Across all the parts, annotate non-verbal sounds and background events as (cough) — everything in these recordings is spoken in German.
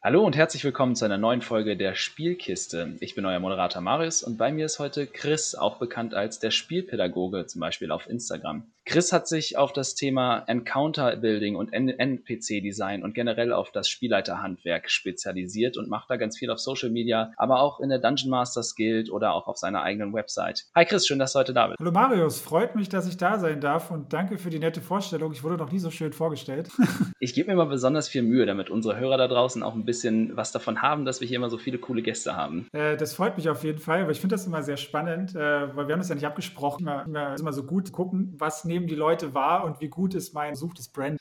Hallo und herzlich willkommen zu einer neuen Folge der Spielkiste. Ich bin euer Moderator Marius und bei mir ist heute Chris, auch bekannt als der Spielpädagoge, zum Beispiel auf Instagram. Chris hat sich auf das Thema Encounter Building und NPC-Design und generell auf das Spielleiterhandwerk spezialisiert und macht da ganz viel auf Social Media, aber auch in der Dungeon Masters Guild oder auch auf seiner eigenen Website. Hi Chris, schön, dass du heute da bist. Hallo Marius, freut mich, dass ich da sein darf und danke für die nette Vorstellung. Ich wurde noch nie so schön vorgestellt. (laughs) ich gebe mir mal besonders viel Mühe, damit unsere Hörer da draußen auch ein bisschen was davon haben, dass wir hier immer so viele coole Gäste haben. Äh, das freut mich auf jeden Fall, aber ich finde das immer sehr spannend, äh, weil wir haben das ja nicht abgesprochen. Immer, immer, immer so gut gucken, was nehmen die Leute wahr und wie gut (laughs) ist mein suchtes Brand.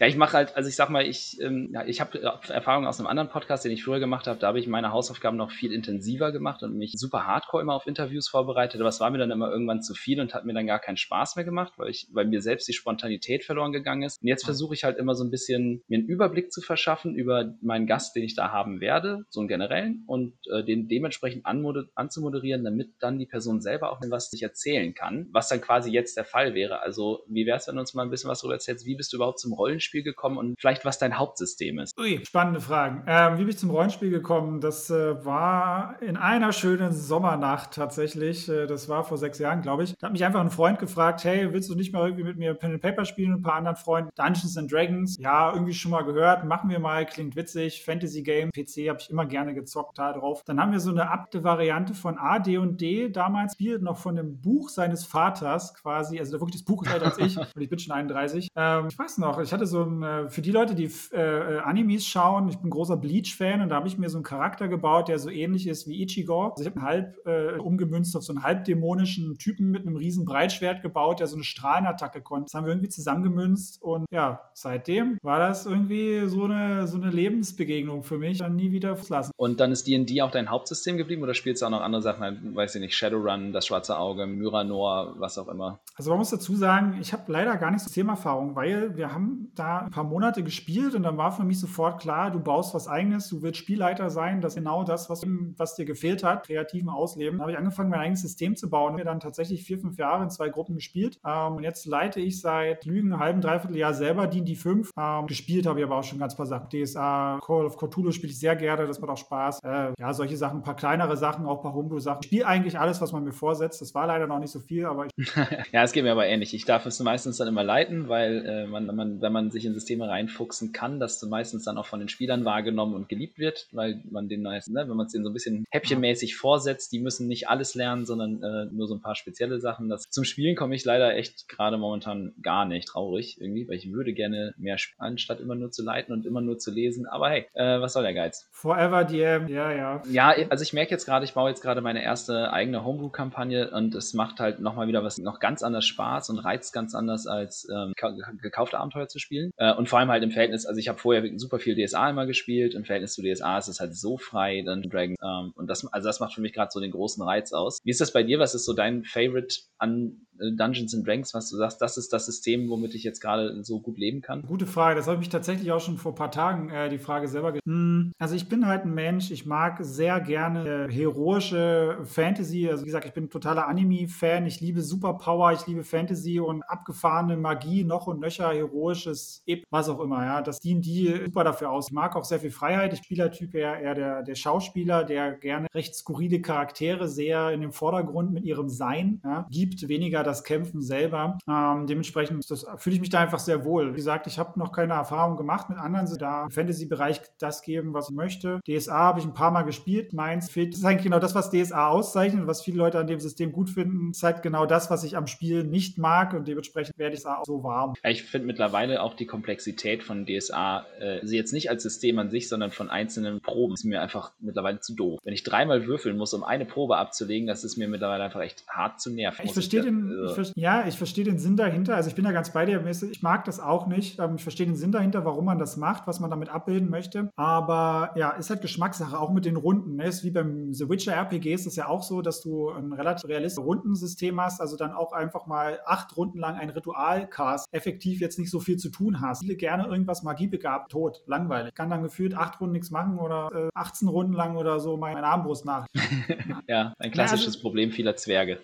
ja, ich mache halt, also ich sag mal, ich, ähm, ja, ich habe Erfahrungen aus einem anderen Podcast, den ich früher gemacht habe. Da habe ich meine Hausaufgaben noch viel intensiver gemacht und mich super hardcore immer auf Interviews vorbereitet. Aber es war mir dann immer irgendwann zu viel und hat mir dann gar keinen Spaß mehr gemacht, weil ich, weil mir selbst die Spontanität verloren gegangen ist. Und jetzt versuche ich halt immer so ein bisschen mir einen Überblick zu verschaffen über meinen Gast, den ich da haben werde, so einen generellen, und äh, den dementsprechend anzumoderieren, damit dann die Person selber auch was sich erzählen kann, was dann quasi jetzt der Fall wäre. Also wie wäre es, wenn du uns mal ein bisschen was darüber erzählst, wie bist du überhaupt zum Rollenspiel gekommen und vielleicht was dein Hauptsystem ist? Ui, spannende Fragen. Ähm, wie bin ich zum Rollenspiel gekommen? Das äh, war in einer schönen Sommernacht tatsächlich. Äh, das war vor sechs Jahren, glaube ich. Da hat mich einfach ein Freund gefragt, hey, willst du nicht mal irgendwie mit mir Pen and Paper spielen und ein paar anderen Freunden? Dungeons and Dragons, ja, irgendwie schon mal gehört, machen wir mal, klingt witzig, Fantasy Game, PC habe ich immer gerne gezockt da drauf. Dann haben wir so eine abte Variante von A, D und D damals, spielt noch von dem Buch seines Vaters quasi, also wirklich das Buch älter als ich (laughs) und ich bin schon 31. Ähm, ich weiß noch, ich hatte so ein, äh, für die Leute, die äh, Animes schauen, ich bin großer Bleach-Fan und da habe ich mir so einen Charakter gebaut, der so ähnlich ist wie Ichigo. Also ich habe einen halb äh, umgemünzt auf so einen halbdämonischen Typen mit einem riesen Breitschwert gebaut, der so eine Strahlenattacke konnte. Das haben wir irgendwie zusammengemünzt und ja, seitdem war das irgendwie so eine, so eine Lebensbegegnung für mich, dann nie wieder lassen. Und dann ist D&D auch dein Hauptsystem geblieben oder spielst du auch noch andere Sachen, weiß ich nicht, Shadowrun, das schwarze Auge, Myranor, was auch immer? Also man muss dazu sagen, ich habe leider gar nicht so Systemerfahrung, weil wir haben da ein paar Monate gespielt und dann war für mich sofort klar, du baust was eigenes, du willst Spielleiter sein, das ist genau das, was, was dir gefehlt hat, kreativen Ausleben. Da habe ich angefangen, mein eigenes System zu bauen. Wir dann tatsächlich vier, fünf Jahre in zwei Gruppen gespielt. Ähm, und jetzt leite ich seit Lügen ein halben, dreiviertel Jahr selber die 5. Ähm, gespielt habe ich aber auch schon ganz paar Sachen. DSA, Call of Cthulhu spiele ich sehr gerne, das macht auch Spaß. Äh, ja, solche Sachen, ein paar kleinere Sachen, auch ein paar Homebrew-Sachen. Ich spiele eigentlich alles, was man mir vorsetzt. Das war leider noch nicht so viel, aber ich (laughs) Ja, es geht mir aber ähnlich. Ich darf es meistens dann immer leiten, weil äh, man, man, wenn man sich in Systeme reinfuchsen kann, das meistens dann auch von den Spielern wahrgenommen und geliebt wird, weil man den meisten, ne, wenn man es denen so ein bisschen häppchenmäßig vorsetzt, die müssen nicht alles lernen, sondern äh, nur so ein paar spezielle Sachen. Das, zum Spielen komme ich leider echt gerade momentan gar nicht traurig irgendwie, weil ich würde gerne mehr spielen, anstatt immer nur zu leiten und immer nur zu lesen. Aber hey, äh, was soll der Geiz? Forever DM, ja, ja. Ja, also ich merke jetzt gerade, ich baue jetzt gerade meine erste eigene Homebrew-Kampagne und es macht halt nochmal wieder was noch ganz anders Spaß und reizt ganz anders als ähm, gekaufte Abenteuer zu spielen. Äh, und vor allem halt im Verhältnis, also ich habe vorher super viel DSA immer gespielt, im Verhältnis zu DSA ist es halt so frei, dann Dragons. Ähm, und das, also das macht für mich gerade so den großen Reiz aus. Wie ist das bei dir? Was ist so dein Favorite an Dungeons and Dragons, was du sagst, das ist das System, womit ich jetzt gerade so gut leben kann? Gute Frage. Das habe ich tatsächlich auch schon vor ein paar Tagen äh, die Frage selber gestellt. Hm, also ich bin halt ein Mensch, ich mag sehr gerne äh, heroische Fantasy. Also wie gesagt, ich bin totaler Anime-Fan. Ich liebe Superpower, ich liebe Fantasy und abgefahrene Magie, noch und nöcher, heroisches, Ep was auch immer. Ja, das dient die super dafür aus. Ich mag auch sehr viel Freiheit. Ich spiele Typ eher, eher der, der Schauspieler, der gerne recht skurrile Charaktere sehr in den Vordergrund mit ihrem Sein ja, gibt, weniger das Kämpfen selber. Ähm, dementsprechend fühle ich mich da einfach sehr wohl. Wie gesagt, ich habe noch keine Erfahrung gemacht mit anderen, da im Fantasy-Bereich das geben, was ich möchte. DSA habe ich ein paar Mal gespielt. Meins fehlt. Das ist eigentlich genau das, was DSA auszeichnet, was viele Leute an dem System gut finden. Das ist halt genau das, was ich am Spiel nicht mag und dementsprechend werde ich es auch so warm. Ja, ich finde mittlerweile auch die Komplexität von DSA, äh, also jetzt nicht als System an sich, sondern von einzelnen Proben, ist mir einfach mittlerweile zu doof. Wenn ich dreimal würfeln muss, um eine Probe abzulegen, das ist mir mittlerweile einfach echt hart zu nerven. Ich verstehe den, also. ich ja, ich verstehe den Sinn dahinter. Also ich bin da ganz bei dir. Ich mag das auch nicht. Ähm, ich verstehe den Sinn dahinter, warum man das macht, was man damit abbilden möchte. Aber ja, ist halt Geschmackssache, auch mit den Runden. Ne? Ist wie beim The Witcher RPG ist es ja auch so, dass du ein relativ realistisches Rundensystem hast, also dann auch einfach mal acht Runden lang ein Ritualcast effektiv jetzt nicht so viel zu tun hast. Viele gerne irgendwas magiebegabt, tot, langweilig. Ich kann dann gefühlt acht Runden nichts machen oder äh, 18 Runden lang oder so meine Armbrust nach. (laughs) ja, ein klassisches ja, also, Problem vieler Zwerge.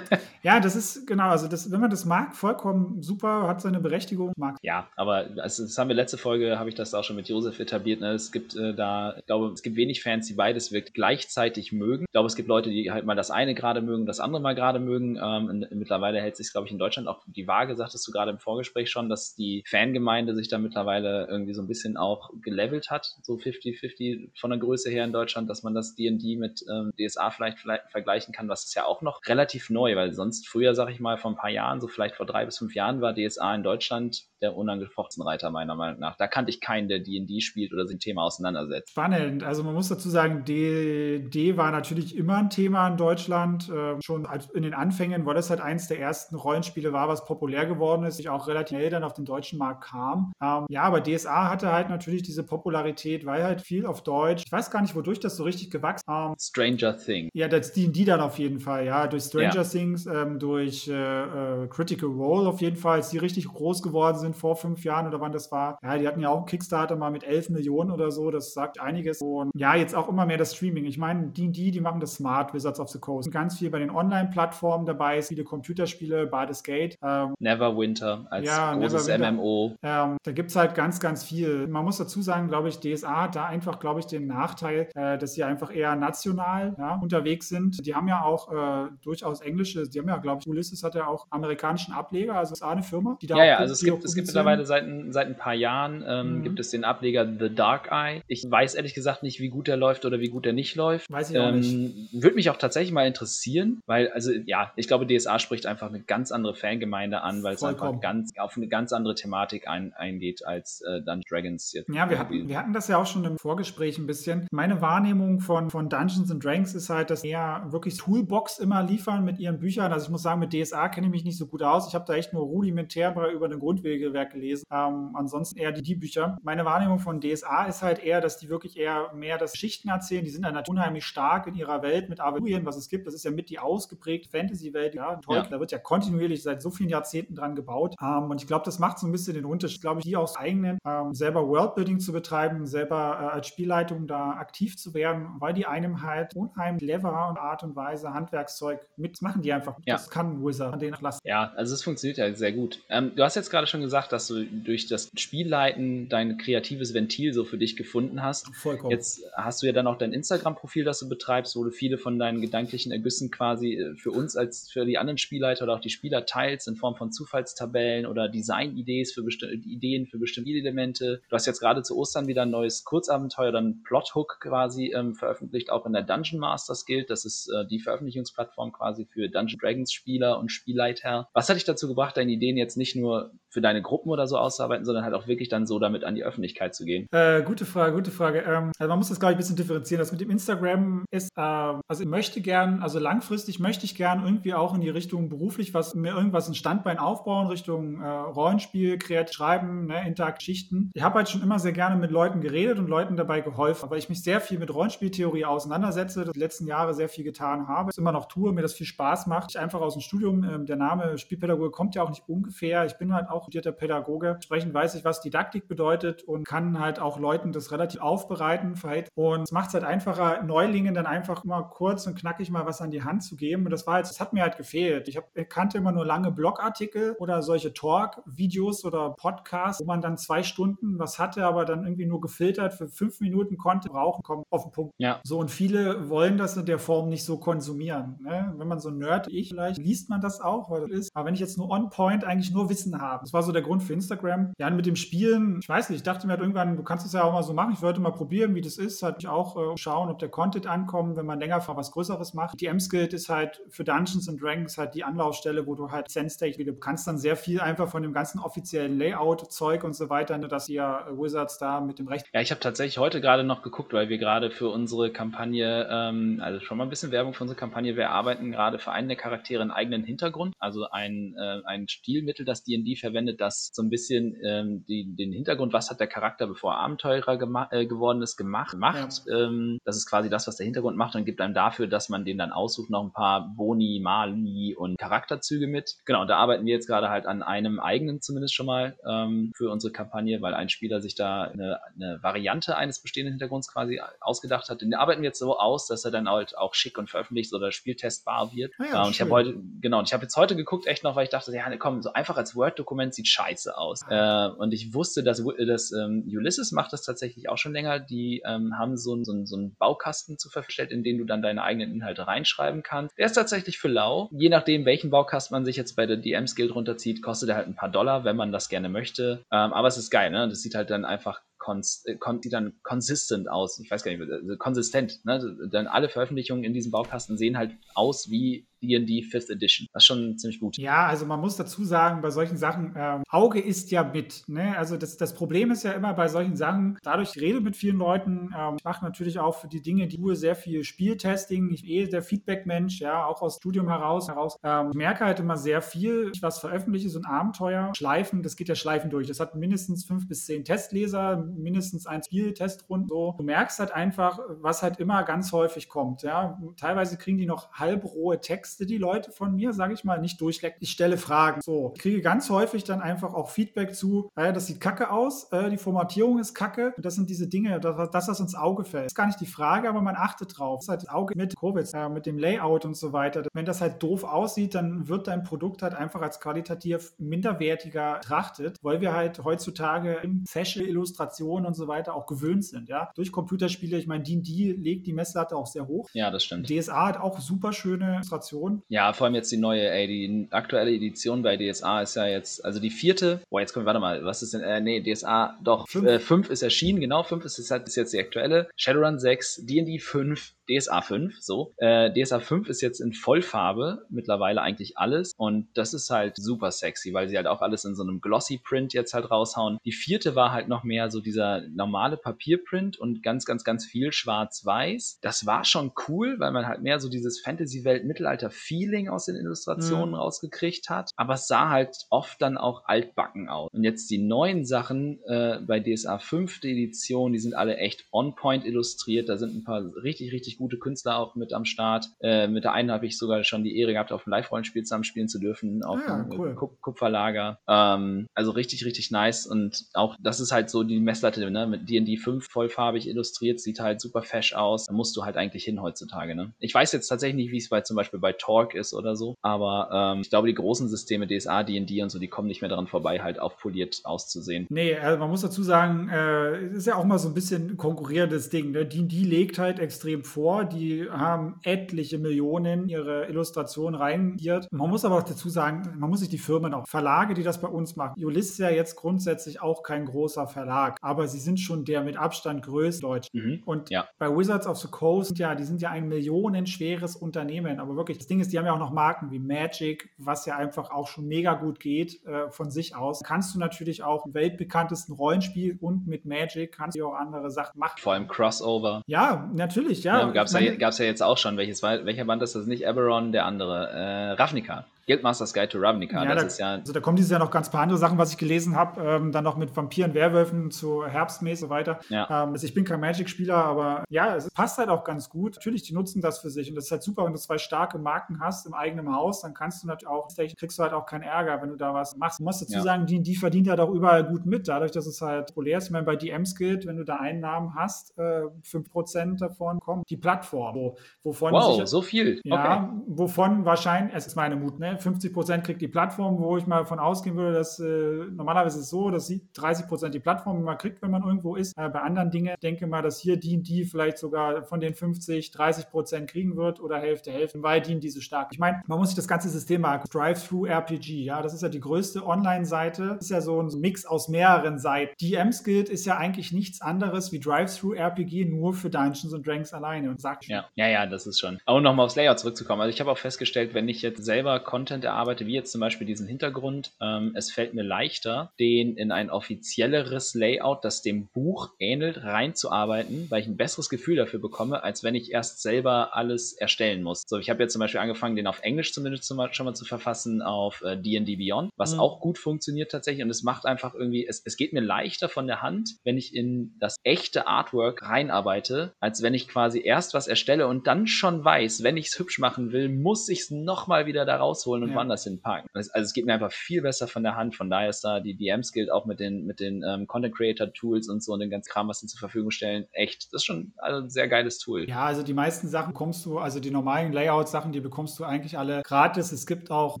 ja, das ist genau, also das, wenn man das mag, vollkommen super, hat seine Berechtigung. Mag. Ja, aber also das haben wir letzte Folge, habe ich das auch schon mit Josef etabliert. Ne? Es gibt äh, da, ich glaube, es gibt wenig Fans, die beides wirklich gleichzeitig mögen. Ich glaube, es gibt Leute, die halt mal das eine gerade mögen, das andere mal gerade mögen. Ähm, mittlerweile hält sich, glaube ich, in Deutschland auch die Waage, sagtest du gerade im Vorgespräch schon, dass die Fangemeinde sich da mittlerweile irgendwie so ein bisschen auch gelevelt hat, so 50-50 von der Größe her in Deutschland, dass man das D&D mit ähm, DSA vielleicht, vielleicht vergleichen kann, was ist ja auch noch relativ neu, weil sonst früher, sag ich mal, vor ein paar Jahren, so vielleicht vor drei bis fünf Jahren, war DSA in Deutschland der unangefochtene Reiter meiner Meinung nach. Da kannte ich keinen, der D&D spielt oder sich ein Thema auseinandersetzt. Spannend. Also man muss dazu sagen, D&D war natürlich immer ein Thema in Deutschland. Äh, schon in den Anfängen, weil das halt eins der ersten Rollenspiele war, was populär geworden ist, sich auch relativ schnell dann auf den deutschen Markt kam. Ähm, ja, aber DSA hatte halt natürlich diese Popularität, weil halt viel auf Deutsch. Ich weiß gar nicht, wodurch das so richtig gewachsen ähm, Stranger Things. Ja, das D&D dann auf jeden Fall, ja. Durch Stranger ja. Things, ähm, durch äh, äh, Critical Role auf jeden Fall, als die richtig groß geworden sind vor fünf Jahren oder wann das war. Ja, die hatten ja auch einen Kickstarter mal mit 11 Millionen oder so, das sagt einiges. Und ja, jetzt auch immer mehr das Streaming. Ich meine, D&D, die machen das smart, Wizards of the Coast. Ganz viel bei den Online-Plattformen dabei, viele Computerspiele, Baldur's Gate. Ähm, Neverwinter als ja, großes Neverwinter. MMO. Ähm, da gibt es halt ganz, ganz viel. Man muss dazu sagen, glaube ich, DSA hat da einfach, glaube ich, den Nachteil, äh, dass sie einfach eher national ja, unterwegs sind. Die haben ja auch äh, durchaus englische, die haben ja, glaube ich, Ulysses hat ja auch amerikanischen Ableger, also ist eine Firma, die da Ja, ja, also es gibt, es gibt mittlerweile seit, seit ein paar Jahren ähm, mhm. gibt es den Ableger The Dark Eye. Ich weiß ehrlich gesagt nicht, wie gut der läuft oder wie gut der nicht läuft. Weiß ich auch ähm, nicht. Würde mich auch tatsächlich mal interessieren, weil, also ja, ich glaube, DSA spricht einfach eine ganz andere Fangemeinde an, weil es einfach ganz auf eine ganz andere Thematik ein, eingeht als äh, Dungeons Dragons jetzt. Ja, wir hatten, wir hatten das ja auch schon im Vorgespräch ein bisschen. Meine Wahrnehmung von, von Dungeons and Dragons ist halt, dass eher wirklich Toolbox immer liefern mit ihren Büchern. Also ich muss sagen, mit DSA kenne ich mich nicht so gut aus. Ich habe da echt nur rudimentär über ein Grundwegewerk gelesen. Ähm, ansonsten eher die, die Bücher. Meine Wahrnehmung von DSA ist halt eher, dass die wirklich eher mehr das Geschichten erzählen. Die sind dann halt unheimlich stark in ihrer Welt mit Aventurien, was es gibt. Das ist ja mit die ausgeprägte Fantasy-Welt. Ja, ja. Da wird ja kontinuierlich seit so vielen Jahrzehnten dran gebaut. Ähm, und ich glaube, das macht so ein bisschen den Unterschied, glaube ich, die aus eigenen ähm, selber Worldbuilding zu betreiben, selber äh, als Spielleitung da aktiv zu werden, weil die einem halt unheimlich cleverer und Art und Weise Handwerkszeug mitmachen, die einfach. Ja. Das kann An denen lassen. Ja, also es funktioniert ja sehr gut. Ähm, du hast jetzt gerade schon gesagt, dass du durch das Spielleiten dein kreatives Ventil so für dich gefunden hast. Vollkommen. Jetzt hast du ja dann auch dein Instagram-Profil, das du betreibst, wo du viele von deinen gedanklichen Ergüssen quasi äh, für uns als für die anderen Spielleiter oder auch die Spieler teilst in Form von Zufallstabellen oder Design-Ideen für bestimmte Ideen für bestimmte Elemente. Du hast jetzt gerade zu Ostern wieder ein neues Kurzabenteuer, dann Plothook quasi ähm, veröffentlicht, auch in der Dungeon Masters Guild. Das ist äh, die Veröffentlichungsplattform quasi für Dungeon Dragons Spieler und Spielleiter. Was hat dich dazu gebracht, deine Ideen jetzt nicht nur für deine Gruppen oder so auszuarbeiten, sondern halt auch wirklich dann so damit an die Öffentlichkeit zu gehen? Äh, gute Frage, gute Frage. Ähm, also man muss das, glaube ich, ein bisschen differenzieren. Das mit dem Instagram ist, äh, also ich möchte gern, also langfristig möchte ich gern irgendwie auch in die Richtung beruflich was, mir irgendwas ein Standbein aufbauen, Richtung äh, Rollenspiel, kreativ schreiben, ne, Interaktschichten. Ich habe halt schon immer sehr gerne mit Leuten geredet und Leuten dabei geholfen, weil ich mich sehr viel mit Rollenspieltheorie auseinandersetze, das die letzten Jahre sehr viel getan habe, immer noch tue, mir das viel Spaß macht. Ich einfach aus dem Studium, äh, der Name Spielpädagoge kommt ja auch nicht ungefähr. Ich bin halt auch studierter Pädagoge. Entsprechend weiß ich, was Didaktik bedeutet und kann halt auch Leuten das relativ aufbereiten. Und es macht es halt einfacher, Neulingen dann einfach immer kurz und knackig mal was an die Hand zu geben. Und das war jetzt, das hat mir halt gefehlt. Ich hab, kannte immer nur lange Blogartikel oder solche Talk-Videos oder Podcasts, wo man dann zwei Stunden was hatte, aber dann irgendwie nur gefiltert für fünf Minuten konnte brauchen, kommen auf den Punkt. Ja. So, und viele wollen das in der Form nicht so konsumieren. Ne? Wenn man so Nerd wie ich vielleicht, liest man das auch, weil das ist. Aber wenn ich jetzt nur on point eigentlich nur Wissen habe, das war so der Grund für Instagram. Ja, mit dem Spielen, ich weiß nicht, ich dachte mir halt irgendwann, du kannst es ja auch mal so machen. Ich wollte mal probieren, wie das ist. Halt auch äh, schauen, ob der Content ankommt, wenn man länger was Größeres macht. Die M-Skill ist halt für Dungeons and Dragons halt die Anlaufstelle, wo du halt Sense-Stage, du kannst dann sehr viel einfach von dem ganzen offiziellen Layout-Zeug und so weiter, ne, dass ihr Wizards da mit dem Recht. Ja, ich habe tatsächlich heute gerade noch geguckt, weil wir gerade für unsere Kampagne, ähm, also schon mal ein bisschen Werbung für unsere Kampagne, wir arbeiten gerade für einen der Charaktere einen eigenen Hintergrund, also ein, äh, ein Stilmittel, das D&D verwendet verwendet das so ein bisschen ähm, die, den Hintergrund, was hat der Charakter, bevor er Abenteurer äh, geworden ist, gemacht. macht. Ja. Ähm, das ist quasi das, was der Hintergrund macht und gibt einem dafür, dass man den dann aussucht, noch ein paar Boni, Mali und Charakterzüge mit. Genau, da arbeiten wir jetzt gerade halt an einem eigenen zumindest schon mal ähm, für unsere Kampagne, weil ein Spieler sich da eine, eine Variante eines bestehenden Hintergrunds quasi ausgedacht hat. Den arbeiten wir jetzt so aus, dass er dann halt auch schick und veröffentlicht oder spieltestbar wird. Ah ja, äh, und ich habe heute, genau, und ich habe jetzt heute geguckt, echt noch, weil ich dachte, ja, komm, so einfach als Word-Dokument sieht scheiße aus. Ah. Äh, und ich wusste, dass, dass ähm, Ulysses macht das tatsächlich auch schon länger. Die ähm, haben so, so, so einen Baukasten zu verstellen, in den du dann deine eigenen Inhalte reinschreiben kannst. Der ist tatsächlich für lau. Je nachdem, welchen Baukasten man sich jetzt bei der DMs Guild runterzieht, kostet er halt ein paar Dollar, wenn man das gerne möchte. Ähm, aber es ist geil, ne? Das sieht halt dann einfach cons äh, die dann consistent aus. Ich weiß gar nicht, also konsistent. Ne? Dann alle Veröffentlichungen in diesem Baukasten sehen halt aus wie D&D 5th Edition. Das ist schon ziemlich gut. Ja, also man muss dazu sagen, bei solchen Sachen, ähm, Auge ist ja mit. Ne? Also das, das Problem ist ja immer bei solchen Sachen, dadurch ich rede mit vielen Leuten, ähm, ich mache natürlich auch für die Dinge, die Uhr sehr viel Spieltesting, ich eh der Feedback-Mensch, ja, auch aus Studium heraus, heraus. Ähm, ich merke halt immer sehr viel, was veröffentliche, so ein Abenteuer, Schleifen, das geht ja Schleifen durch. Das hat mindestens fünf bis zehn Testleser, mindestens ein Spieltestrund, so. Du merkst halt einfach, was halt immer ganz häufig kommt, ja. Teilweise kriegen die noch halbrohe Texte Texte die Leute von mir, sage ich mal, nicht durchlecken. Ich stelle Fragen. So, ich kriege ganz häufig dann einfach auch Feedback zu, ja, das sieht kacke aus, äh, die Formatierung ist kacke. Das sind diese Dinge, das, das, was ins Auge fällt. Das ist gar nicht die Frage, aber man achtet drauf. Das ist halt das Auge mit Covid, äh, mit dem Layout und so weiter. Wenn das halt doof aussieht, dann wird dein Produkt halt einfach als qualitativ minderwertiger betrachtet, weil wir halt heutzutage in Fashion, Illustrationen und so weiter auch gewöhnt sind. Ja, durch Computerspiele. Ich meine, D&D legt die Messlatte auch sehr hoch. Ja, das stimmt. DSA hat auch super schöne Illustrationen Edition. Ja, vor allem jetzt die neue, ey, die aktuelle Edition bei DSA ist ja jetzt, also die vierte, boah, jetzt kommen wir, warte mal, was ist denn, äh, nee, DSA, doch, 5 äh, ist erschienen, genau, 5 ist, ist, halt, ist jetzt die aktuelle, Shadowrun 6, D&D 5, DSA 5, so. Äh, DSA 5 ist jetzt in Vollfarbe, mittlerweile eigentlich alles. Und das ist halt super sexy, weil sie halt auch alles in so einem Glossy Print jetzt halt raushauen. Die vierte war halt noch mehr so dieser normale Papierprint und ganz, ganz, ganz viel schwarz-weiß. Das war schon cool, weil man halt mehr so dieses Fantasy-Welt-Mittelalter-Feeling aus den Illustrationen mhm. rausgekriegt hat. Aber es sah halt oft dann auch altbacken aus. Und jetzt die neuen Sachen äh, bei DSA 5. Edition, die sind alle echt on-point illustriert. Da sind ein paar richtig, richtig gute Künstler auch mit am Start. Äh, mit der einen habe ich sogar schon die Ehre gehabt, auf dem Live-Rollenspiel zusammen spielen zu dürfen, auf ah, dem cool. Kup Kupferlager. Ähm, also richtig, richtig nice. Und auch das ist halt so die Messlatte, ne? Mit D&D 5 vollfarbig illustriert, sieht halt super fesch aus. Da musst du halt eigentlich hin heutzutage, ne? Ich weiß jetzt tatsächlich nicht, wie es bei zum Beispiel bei Torque ist oder so, aber ähm, ich glaube, die großen Systeme, DSA, D&D und so, die kommen nicht mehr daran vorbei, halt aufpoliert auszusehen. Nee, also man muss dazu sagen, äh, ist ja auch mal so ein bisschen konkurrierendes Ding. Ne? D&D legt halt extrem vor, vor. Die haben etliche Millionen ihre Illustration reingiert. Man muss aber auch dazu sagen, man muss sich die Firmen auch, Verlage, die das bei uns machen. Ulysses ist ja jetzt grundsätzlich auch kein großer Verlag, aber sie sind schon der mit Abstand größte Deutsch. Mhm. Und ja. bei Wizards of the Coast, sind ja, die sind ja ein millionenschweres Unternehmen, aber wirklich, das Ding ist, die haben ja auch noch Marken wie Magic, was ja einfach auch schon mega gut geht äh, von sich aus. Kannst du natürlich auch im weltbekanntesten Rollenspiel und mit Magic kannst du auch andere Sachen machen. Vor allem Crossover. Ja, natürlich, ja. Ja Gab es ja, ja jetzt auch schon. Welches welcher Band ist das? Nicht Eberron, der andere. Äh, Ravnica. Guildmasters Guide to Ravnica. Ja, das da, ist ja also da kommen dieses Jahr noch ganz paar andere Sachen, was ich gelesen habe. Ähm, dann noch mit Vampiren, Werwölfen zu Herbstmäß und so weiter. Ja. Ähm, also ich bin kein Magic-Spieler, aber ja, es passt halt auch ganz gut. Natürlich, die nutzen das für sich und das ist halt super, wenn du zwei starke Marken hast im eigenen Haus, dann kannst du natürlich auch, kriegst du halt auch keinen Ärger, wenn du da was machst. Du musst dazu ja. sagen, die, die verdient halt auch überall gut mit, dadurch, dass es halt populär ist. Ich meine, bei DMs gilt, wenn du da Einnahmen hast, äh, 5% davon kommen die Plattform. Wo, wovon wow, sich, so viel. Ja, okay. wovon wahrscheinlich, es ist meine Mut, ne? 50 Prozent kriegt die Plattform, wo ich mal von ausgehen würde, dass äh, normalerweise ist es so, dass 30 Prozent die Plattform immer kriegt, wenn man irgendwo ist. Äh, bei anderen Dingen denke mal, dass hier die, die vielleicht sogar von den 50, 30 Prozent kriegen wird oder Hälfte, Hälfte, weil die diese stark. Ich meine, man muss sich das ganze System mal Drive-Through-RPG, ja, das ist ja die größte Online-Seite, ist ja so ein Mix aus mehreren Seiten. DMs gilt ist ja eigentlich nichts anderes wie Drive-Through-RPG nur für Dungeons and Dragons alleine und sagt ja, ja, ja, das ist schon. Aber um nochmal aufs Layout zurückzukommen, also ich habe auch festgestellt, wenn ich jetzt selber Content Content erarbeite, wie jetzt zum Beispiel diesen Hintergrund, ähm, es fällt mir leichter, den in ein offizielleres Layout, das dem Buch ähnelt, reinzuarbeiten, weil ich ein besseres Gefühl dafür bekomme, als wenn ich erst selber alles erstellen muss. So, ich habe jetzt zum Beispiel angefangen, den auf Englisch zumindest schon mal zu verfassen auf D&D äh, Beyond, was mhm. auch gut funktioniert tatsächlich und es macht einfach irgendwie, es, es geht mir leichter von der Hand, wenn ich in das echte Artwork reinarbeite, als wenn ich quasi erst was erstelle und dann schon weiß, wenn ich es hübsch machen will, muss ich es nochmal wieder da rausholen und ja. woanders hinpacken. Also, also, es geht mir einfach viel besser von der Hand. Von daher ist da die DM-Skill auch mit den, mit den ähm, Content Creator Tools und so und den ganzen Kram, was sie zur Verfügung stellen, echt, das ist schon also ein sehr geiles Tool. Ja, also die meisten Sachen bekommst du, also die normalen Layout-Sachen, die bekommst du eigentlich alle gratis. Es gibt auch ein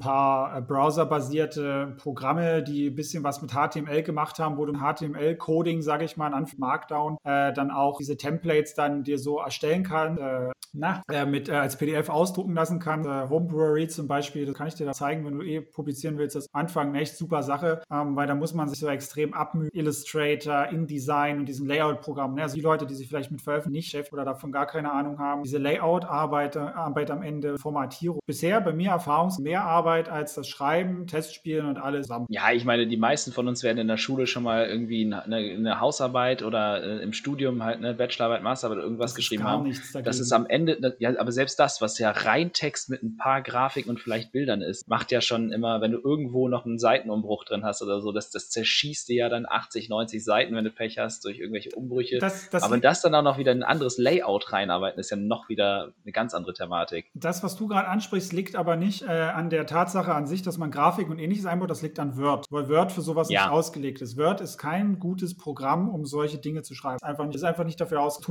paar äh, browserbasierte Programme, die ein bisschen was mit HTML gemacht haben, wo du HTML-Coding, sage ich mal, an Markdown, äh, dann auch diese Templates dann dir so erstellen kannst. Äh, na, äh, mit äh, als PDF ausdrucken lassen kann. Äh, Homebrewery zum Beispiel, das kann ich dir da zeigen, wenn du eh publizieren willst. Das ist Anfang eine echt super Sache, ähm, weil da muss man sich so extrem abmühen. Illustrator, InDesign und diesen Layout-Programm. Ne? Also die Leute, die sich vielleicht mit Veröffentlichungen nicht chef oder davon gar keine Ahnung haben, diese Layout-Arbeit Arbeit am Ende, Formatierung. Bisher bei mir erfahrungs mehr Arbeit als das Schreiben, Testspielen und alles zusammen. Ja, ich meine, die meisten von uns werden in der Schule schon mal irgendwie eine, eine Hausarbeit oder äh, im Studium halt eine Bachelorarbeit, Masterarbeit irgendwas geschrieben haben. Das ist am Ende Ende, ja, aber selbst das, was ja rein Text mit ein paar Grafiken und vielleicht Bildern ist, macht ja schon immer, wenn du irgendwo noch einen Seitenumbruch drin hast oder so, das, das zerschießt dir ja dann 80, 90 Seiten, wenn du Pech hast, durch irgendwelche Umbrüche. Das, das aber das dann auch noch wieder ein anderes Layout reinarbeiten, ist ja noch wieder eine ganz andere Thematik. Das, was du gerade ansprichst, liegt aber nicht äh, an der Tatsache an sich, dass man Grafik und ähnliches einbaut, das liegt an Word, weil Word für sowas ja. nicht ausgelegt ist. Word ist kein gutes Programm, um solche Dinge zu schreiben. Ist einfach nicht, ist einfach nicht dafür aus. (laughs)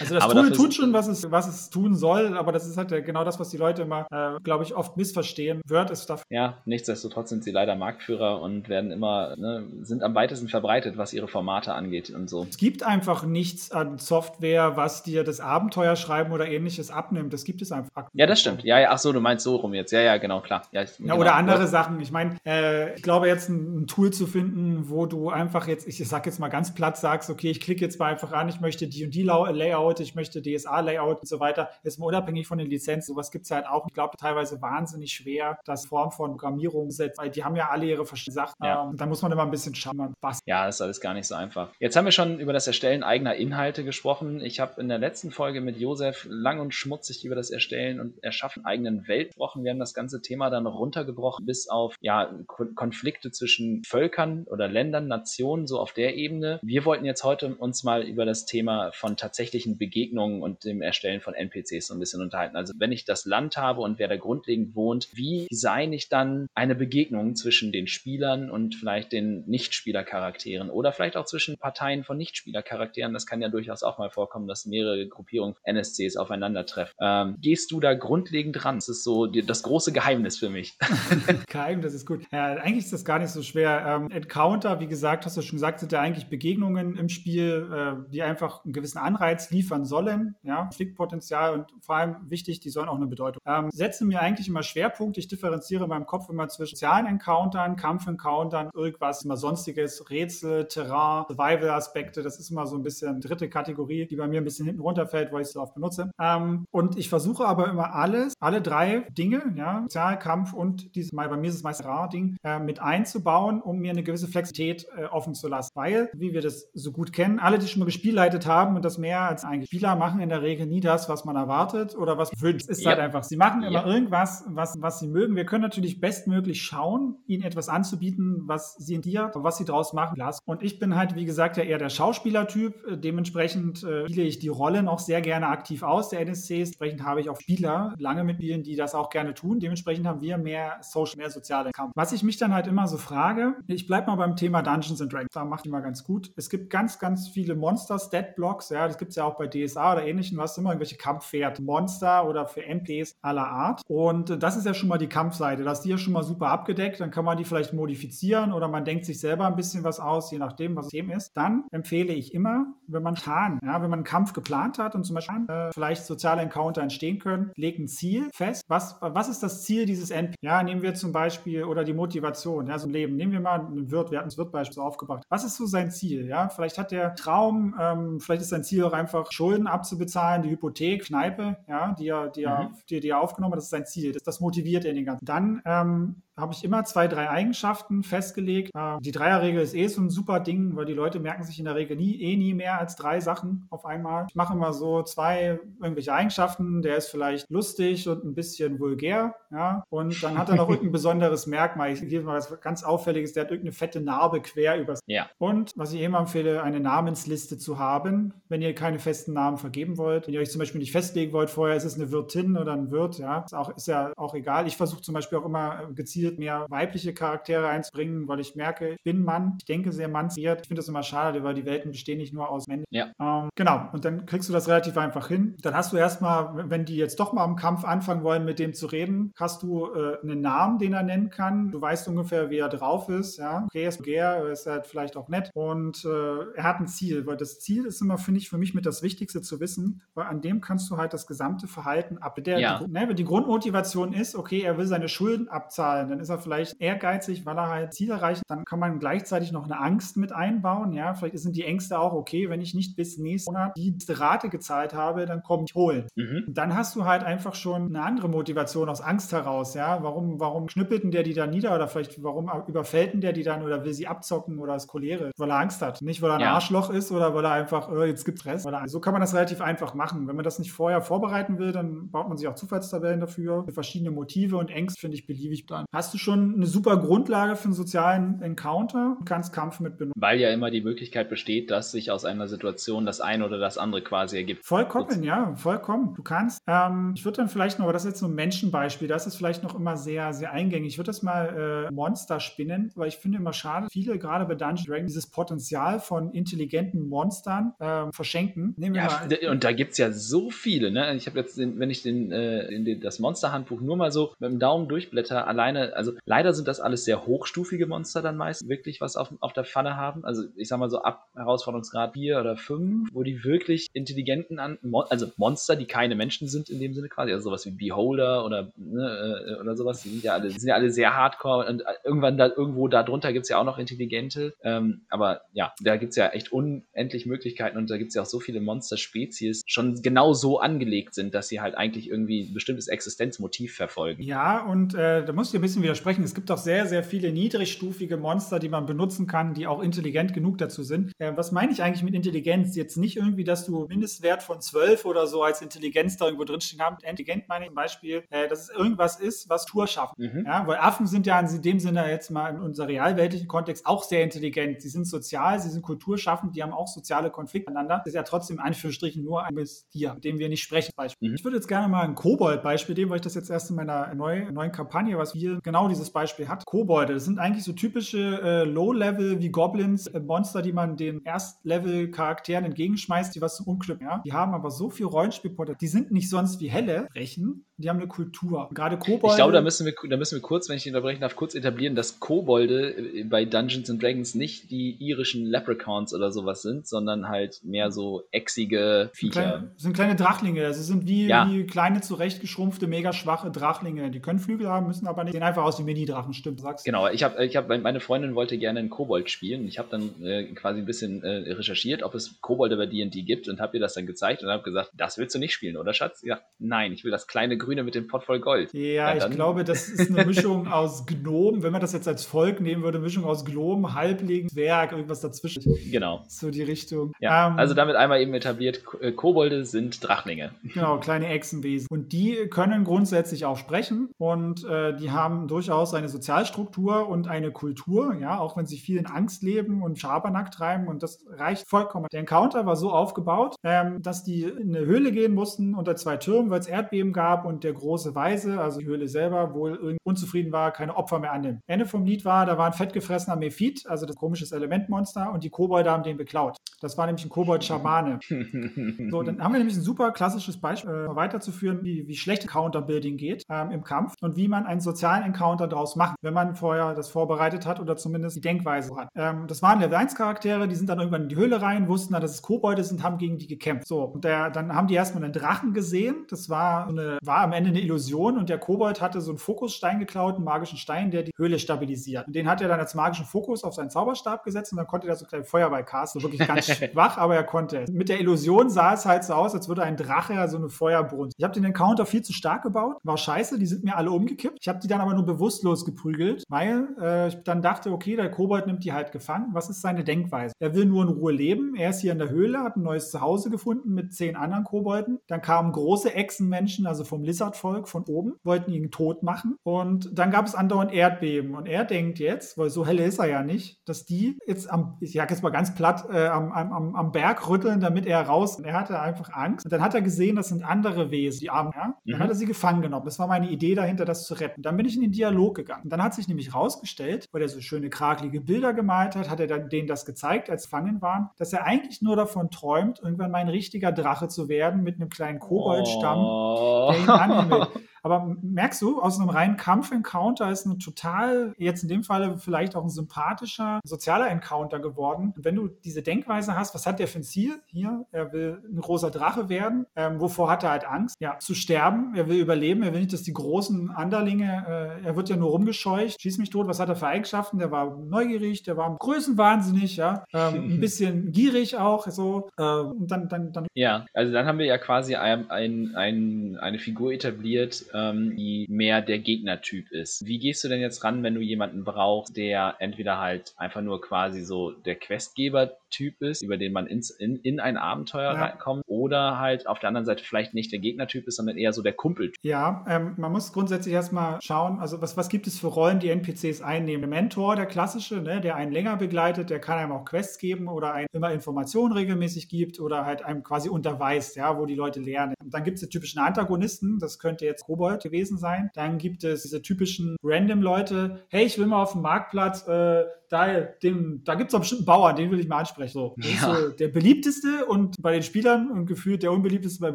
Also das Tool tut schon, was es, was es tun soll, aber das ist halt genau das, was die Leute immer, äh, glaube ich, oft missverstehen. Word ist dafür. Ja, nichtsdestotrotz sind sie leider Marktführer und werden immer, ne, sind am weitesten verbreitet, was ihre Formate angeht und so. Es gibt einfach nichts an Software, was dir das Abenteuerschreiben oder ähnliches abnimmt. Das gibt es einfach. Ja, das stimmt. Ja, ja, ach so, du meinst so rum jetzt. Ja, ja, genau, klar. Ja, ich, ja oder andere ja. Sachen. Ich meine, äh, ich glaube jetzt ein, ein, Tool zu finden, wo du einfach jetzt, ich, sag jetzt mal ganz platt, sagst, okay, ich klicke jetzt mal einfach an, ich möchte die und die Layout, ich möchte DSA-Layout und so weiter. Jetzt mal unabhängig von den Lizenzen, sowas gibt es halt auch. Ich glaube, teilweise wahnsinnig schwer, das Form von Programmierung setzt, weil die haben ja alle ihre verschiedenen Sachen. Ja. Ähm, da muss man immer ein bisschen schauen, was. Ja, das ist alles gar nicht so einfach. Jetzt haben wir schon über das Erstellen eigener Inhalte gesprochen. Ich habe in der letzten Folge mit Josef lang und schmutzig über das Erstellen und Erschaffen eigenen Welt gesprochen. Wir haben das ganze Thema dann runtergebrochen bis auf ja, Konflikte zwischen Völkern oder Ländern, Nationen, so auf der Ebene. Wir wollten jetzt heute uns mal über das Thema von tatsächlichen Begegnungen und dem Erstellen von NPCs so ein bisschen unterhalten. Also wenn ich das Land habe und wer da grundlegend wohnt, wie designe ich dann eine Begegnung zwischen den Spielern und vielleicht den Nichtspielercharakteren oder vielleicht auch zwischen Parteien von Nichtspielercharakteren? Das kann ja durchaus auch mal vorkommen, dass mehrere Gruppierungen NSCs aufeinandertreffen. Ähm, gehst du da grundlegend ran? Das ist so die, das große Geheimnis für mich. (laughs) (laughs) Geheimnis ist gut. Ja, eigentlich ist das gar nicht so schwer. Ähm, Encounter, wie gesagt, hast du schon gesagt, sind ja eigentlich Begegnungen im Spiel, äh, die einfach einen gewissen Anreiz liefern sollen. Ja, Konfliktpotenzial Potenzial und vor allem wichtig, die sollen auch eine Bedeutung. Ähm, setze mir eigentlich immer Schwerpunkte. Ich differenziere in meinem Kopf immer zwischen sozialen Encountern, Kampf-Encountern, irgendwas immer sonstiges, Rätsel, Terrain, Survival-Aspekte. Das ist immer so ein bisschen dritte Kategorie, die bei mir ein bisschen hinten runterfällt, weil ich es so oft benutze. Ähm, und ich versuche aber immer alles, alle drei Dinge, ja, Sozial, Kampf und dieses, bei mir ist es meist Terrain-Ding, äh, mit einzubauen, um mir eine gewisse Flexibilität äh, offen zu lassen. Weil, wie wir das so gut kennen, alle, die schon mal gespielleitet haben und das mehr als eigentlich Spieler machen in der Regel nie das, was man erwartet oder was man wünscht. Ist ja. halt einfach. Sie machen immer ja. irgendwas, was, was sie mögen. Wir können natürlich bestmöglich schauen, ihnen etwas anzubieten, was sie in dir, was sie draus machen lassen. Und ich bin halt, wie gesagt, ja eher der Schauspielertyp. Dementsprechend äh, spiele ich die Rollen auch sehr gerne aktiv aus, der NSCs. Dementsprechend habe ich auch Spieler lange mit mir, die das auch gerne tun. Dementsprechend haben wir mehr Social, mehr soziale Kampf. Was ich mich dann halt immer so frage, ich bleibe mal beim Thema Dungeons and Dragons. Da macht die mal ganz gut. Es gibt ganz, ganz viele Monster-Stat-Blocks. Ja, das gibt es ja auch bei DSA oder ähnlichen. was immer irgendwelche Kampf Kampfpferd Monster oder für MPs aller Art. Und das ist ja schon mal die Kampfseite. Das ist die ja schon mal super abgedeckt. Dann kann man die vielleicht modifizieren oder man denkt sich selber ein bisschen was aus, je nachdem, was Thema ist. Dann empfehle ich immer, wenn man Tarn, ja, wenn man einen Kampf geplant hat und zum Beispiel äh, vielleicht soziale Encounter entstehen können, legt ein Ziel fest. Was, was ist das Ziel dieses NP? Ja, nehmen wir zum Beispiel oder die Motivation, ja, so ein Leben. Nehmen wir mal einen Wirt, wir hatten das Wirt-Beispiel so aufgebracht. Was ist so sein Ziel? Ja, vielleicht hat der Traum, ähm, vielleicht ist sein Ziel auch einfach Schulden abzubezahlen, die Hypothek, Kneipe, ja, die er, die er, mhm. die, die er aufgenommen hat, das ist sein Ziel. Das, das motiviert er den ganzen. Dann ähm, habe ich immer zwei, drei Eigenschaften festgelegt. Äh, die Dreierregel ist eh so ein super Ding, weil die Leute merken sich in der Regel nie, eh nie mehr als drei Sachen auf einmal. Ich mache immer so zwei irgendwelche Eigenschaften. Der ist vielleicht lustig und ein bisschen vulgär, ja. Und dann hat er noch (laughs) irgendein besonderes Merkmal. Ich gebe mal was ganz Auffälliges. Der hat irgendeine fette Narbe quer übers. Ja. Und was ich immer empfehle, eine Namensliste zu haben, wenn ihr keine festen Namen vergeben wollt. Wenn ihr euch zum Beispiel nicht festlegen wollt vorher, ist es eine Wirtin oder ein Wirt, ja. Ist, auch, ist ja auch egal. Ich versuche zum Beispiel auch immer gezielt gezielt mehr weibliche Charaktere einzubringen, weil ich merke, ich bin Mann, ich denke sehr mannswert. Ich finde das immer schade, weil die Welten bestehen nicht nur aus Männern. Ja. Ähm, genau, und dann kriegst du das relativ einfach hin. Dann hast du erstmal, wenn die jetzt doch mal im Kampf anfangen wollen, mit dem zu reden, hast du äh, einen Namen, den er nennen kann. Du weißt ungefähr, wie er drauf ist. Ja, okay, er ist gär, ist halt vielleicht auch nett. Und äh, er hat ein Ziel, weil das Ziel ist immer, finde ich, für mich mit das Wichtigste zu wissen, weil an dem kannst du halt das gesamte Verhalten ab. Der, ja. die, ne, die Grundmotivation ist, okay, er will seine Schulden abzahlen dann ist er vielleicht ehrgeizig, weil er halt Ziel erreicht. Dann kann man gleichzeitig noch eine Angst mit einbauen. Ja, vielleicht sind die Ängste auch okay, wenn ich nicht bis nächsten Monat die Rate gezahlt habe, dann komme ich holen. Mhm. Dann hast du halt einfach schon eine andere Motivation aus Angst heraus. Ja, warum, warum knüppelt denn der die dann nieder oder vielleicht warum überfällt denn der die dann oder will sie abzocken oder ist cholerisch, weil er Angst hat. Nicht, weil er ein ja. Arschloch ist oder weil er einfach, oh, jetzt gibt Stress. Er, so kann man das relativ einfach machen. Wenn man das nicht vorher vorbereiten will, dann baut man sich auch Zufallstabellen dafür. Für verschiedene Motive und Ängste finde ich beliebig dann. Hast hast du schon eine super Grundlage für einen sozialen Encounter und kannst Kampf mit benutzen. Weil ja immer die Möglichkeit besteht, dass sich aus einer Situation das eine oder das andere quasi ergibt. Vollkommen, ja, vollkommen. Du kannst, ähm, ich würde dann vielleicht noch, aber das ist jetzt so ein Menschenbeispiel, das ist vielleicht noch immer sehr, sehr eingängig. Ich würde das mal äh, Monster spinnen, weil ich finde immer schade, viele gerade bei Dungeon Dragon dieses Potenzial von intelligenten Monstern äh, verschenken. Nehmen wir ja, mal. Und da gibt es ja so viele, ne? Ich habe jetzt, den, wenn ich den, äh, den, das Monsterhandbuch nur mal so mit dem Daumen durchblätter, alleine also leider sind das alles sehr hochstufige Monster dann meist, wirklich was auf, auf der Pfanne haben. Also ich sag mal so ab Herausforderungsgrad 4 oder 5, wo die wirklich intelligenten, an, also Monster, die keine Menschen sind in dem Sinne quasi, also sowas wie Beholder oder, ne, äh, oder sowas, die sind ja alle, sind ja alle sehr hardcore und irgendwann da, irgendwo darunter gibt es ja auch noch intelligente. Ähm, aber ja, da gibt es ja echt unendlich Möglichkeiten und da gibt es ja auch so viele Monster-Spezies, schon genau so angelegt sind, dass sie halt eigentlich irgendwie ein bestimmtes Existenzmotiv verfolgen. Ja, und äh, da muss ich ein bisschen widersprechen. Es gibt auch sehr, sehr viele niedrigstufige Monster, die man benutzen kann, die auch intelligent genug dazu sind. Äh, was meine ich eigentlich mit Intelligenz? Jetzt nicht irgendwie, dass du Mindestwert von 12 oder so als Intelligenz da irgendwo drinstehen hast. Intelligent meine ich zum Beispiel, äh, dass es irgendwas ist, was Tour schafft. Mhm. Ja, weil Affen sind ja in dem Sinne jetzt mal in unserem realweltlichen Kontext auch sehr intelligent. Sie sind sozial, sie sind kulturschaffend, die haben auch soziale Konflikte miteinander. Das ist ja trotzdem in Anführungsstrichen nur ein Tier, mit dem wir nicht sprechen. Beispiel. Mhm. Ich würde jetzt gerne mal ein Kobold-Beispiel nehmen, weil ich das jetzt erst in meiner neuen, neuen Kampagne, was wir genau dieses Beispiel hat. Kobolde, das sind eigentlich so typische äh, Low-Level wie Goblins, äh, Monster, die man den Erst-Level-Charakteren entgegenschmeißt, die was zum Unglück, ja. Die haben aber so viel Rollenspielpotenzial. Die sind nicht sonst wie Helle, brechen, die haben eine Kultur. Gerade Kobolde. Ich glaube, da müssen, wir, da müssen wir kurz, wenn ich unterbrechen darf, kurz etablieren, dass Kobolde äh, bei Dungeons and Dragons nicht die irischen Leprechauns oder sowas sind, sondern halt mehr so exige Viecher. Kleine, sind kleine Drachlinge. Also sind wie, ja. wie kleine, zurechtgeschrumpfte, mega schwache Drachlinge. Die können Flügel haben, müssen aber nicht. Sehen einfach aus wie Mini-Drachen, stimmt, sagst du. Genau, ich habe, ich hab, meine Freundin wollte gerne einen Kobold spielen. Ich habe dann äh, quasi ein bisschen äh, recherchiert, ob es Kobolde bei D&D gibt und habe ihr das dann gezeigt und habe gesagt, das willst du nicht spielen, oder Schatz? Ja, nein, ich will das kleine Grüne mit dem Pott voll Gold. Ja, ja ich glaube, das (laughs) ist eine Mischung aus Gnomen, wenn man das jetzt als Volk nehmen würde, Mischung aus Gnomen, Halblegen, Zwerg, irgendwas dazwischen. Genau. So die Richtung. Ja, ähm, also damit einmal eben etabliert, äh, Kobolde sind Drachlinge. Genau, kleine Echsenwesen. Und die können grundsätzlich auch sprechen und äh, die haben durchaus eine Sozialstruktur und eine Kultur, ja, auch wenn sie viel in Angst leben und Schabernack treiben und das reicht vollkommen. Der Encounter war so aufgebaut, ähm, dass die in eine Höhle gehen mussten unter zwei Türmen, weil es Erdbeben gab und der große Weise, also die Höhle selber, wohl unzufrieden war, keine Opfer mehr annimmt. Ende vom Lied war, da war ein fettgefressener Mephit, also das komische Elementmonster und die Kobolde haben den beklaut. Das war nämlich ein Kobold-Schamane. (laughs) so, dann haben wir nämlich ein super klassisches Beispiel äh, weiterzuführen, wie, wie schlecht Counterbuilding geht ähm, im Kampf und wie man einen sozialen Encounter draus machen, wenn man vorher das vorbereitet hat oder zumindest die Denkweise hat. Ähm, das waren Level 1 Charaktere, die sind dann irgendwann in die Höhle rein, wussten dann, dass es Kobolde sind, haben gegen die gekämpft. So, und der, dann haben die erstmal einen Drachen gesehen. Das war, eine, war am Ende eine Illusion und der Kobold hatte so einen Fokusstein geklaut, einen magischen Stein, der die Höhle stabilisiert. Und den hat er dann als magischen Fokus auf seinen Zauberstab gesetzt und dann konnte er so kleine Feuerball casten. So wirklich ganz (laughs) schwach, aber er konnte es. Mit der Illusion sah es halt so aus, als würde ein Drache so eine Feuerbrunst. Ich habe den Encounter viel zu stark gebaut. War scheiße, die sind mir alle umgekippt. Ich habe die dann aber nur bewusstlos geprügelt, weil äh, ich dann dachte, okay, der Kobold nimmt die halt gefangen. Was ist seine Denkweise? Er will nur in Ruhe leben. Er ist hier in der Höhle, hat ein neues Zuhause gefunden mit zehn anderen Kobolden. Dann kamen große Echsenmenschen, also vom Lizardvolk von oben, wollten ihn tot machen. Und dann gab es andauernd Erdbeben. Und er denkt jetzt, weil so helle ist er ja nicht, dass die jetzt am, ich sag jetzt mal ganz platt, äh, am, am, am Berg rütteln, damit er raus. Und er hatte einfach Angst. Und dann hat er gesehen, das sind andere Wesen, die Armen. Ja? Dann mhm. hat er sie gefangen genommen. Das war meine Idee dahinter, das zu retten. Dann bin ich in den Dialog gegangen. Dann hat sich nämlich rausgestellt, weil er so schöne, krakelige Bilder gemalt hat, hat er dann denen das gezeigt, als Fangen waren, dass er eigentlich nur davon träumt, irgendwann mal ein richtiger Drache zu werden mit einem kleinen Koboldstamm, oh. der ihn anhimmelt. (laughs) Aber merkst du, aus einem reinen Kampf-Encounter ist ein total, jetzt in dem Falle vielleicht auch ein sympathischer, sozialer Encounter geworden. Und wenn du diese Denkweise hast, was hat der für ein Ziel? Hier, er will ein großer Drache werden. Ähm, wovor hat er halt Angst? Ja, zu sterben. Er will überleben. Er will nicht, dass die großen Anderlinge, äh, er wird ja nur rumgescheucht. Schieß mich tot. Was hat er für Eigenschaften? Der war neugierig, der war größenwahnsinnig, ja. Ähm, ein (laughs) bisschen gierig auch, so. Äh, und dann, dann, dann. Ja, also dann haben wir ja quasi ein, ein, ein, eine Figur etabliert, ähm, die mehr der Gegnertyp ist. Wie gehst du denn jetzt ran, wenn du jemanden brauchst, der entweder halt einfach nur quasi so der Questgeber-Typ ist, über den man ins, in, in ein Abenteuer ja. reinkommt, oder halt auf der anderen Seite vielleicht nicht der Gegnertyp ist, sondern eher so der Kumpel. Ja, ähm, man muss grundsätzlich erstmal schauen, also was, was gibt es für Rollen, die NPCs einnehmen? Der Mentor, der klassische, ne, der einen länger begleitet, der kann einem auch Quests geben oder einem immer Informationen regelmäßig gibt oder halt einem quasi unterweist, ja, wo die Leute lernen. Und dann gibt es die typischen Antagonisten, das könnte jetzt Kobold Kobold gewesen sein. Dann gibt es diese typischen Random-Leute, hey, ich will mal auf dem Marktplatz äh, da, dem, da gibt es doch bestimmt einen Bauern, den will ich mal ansprechen. So, ja. so der beliebteste und bei den Spielern und gefühlt der unbeliebteste beim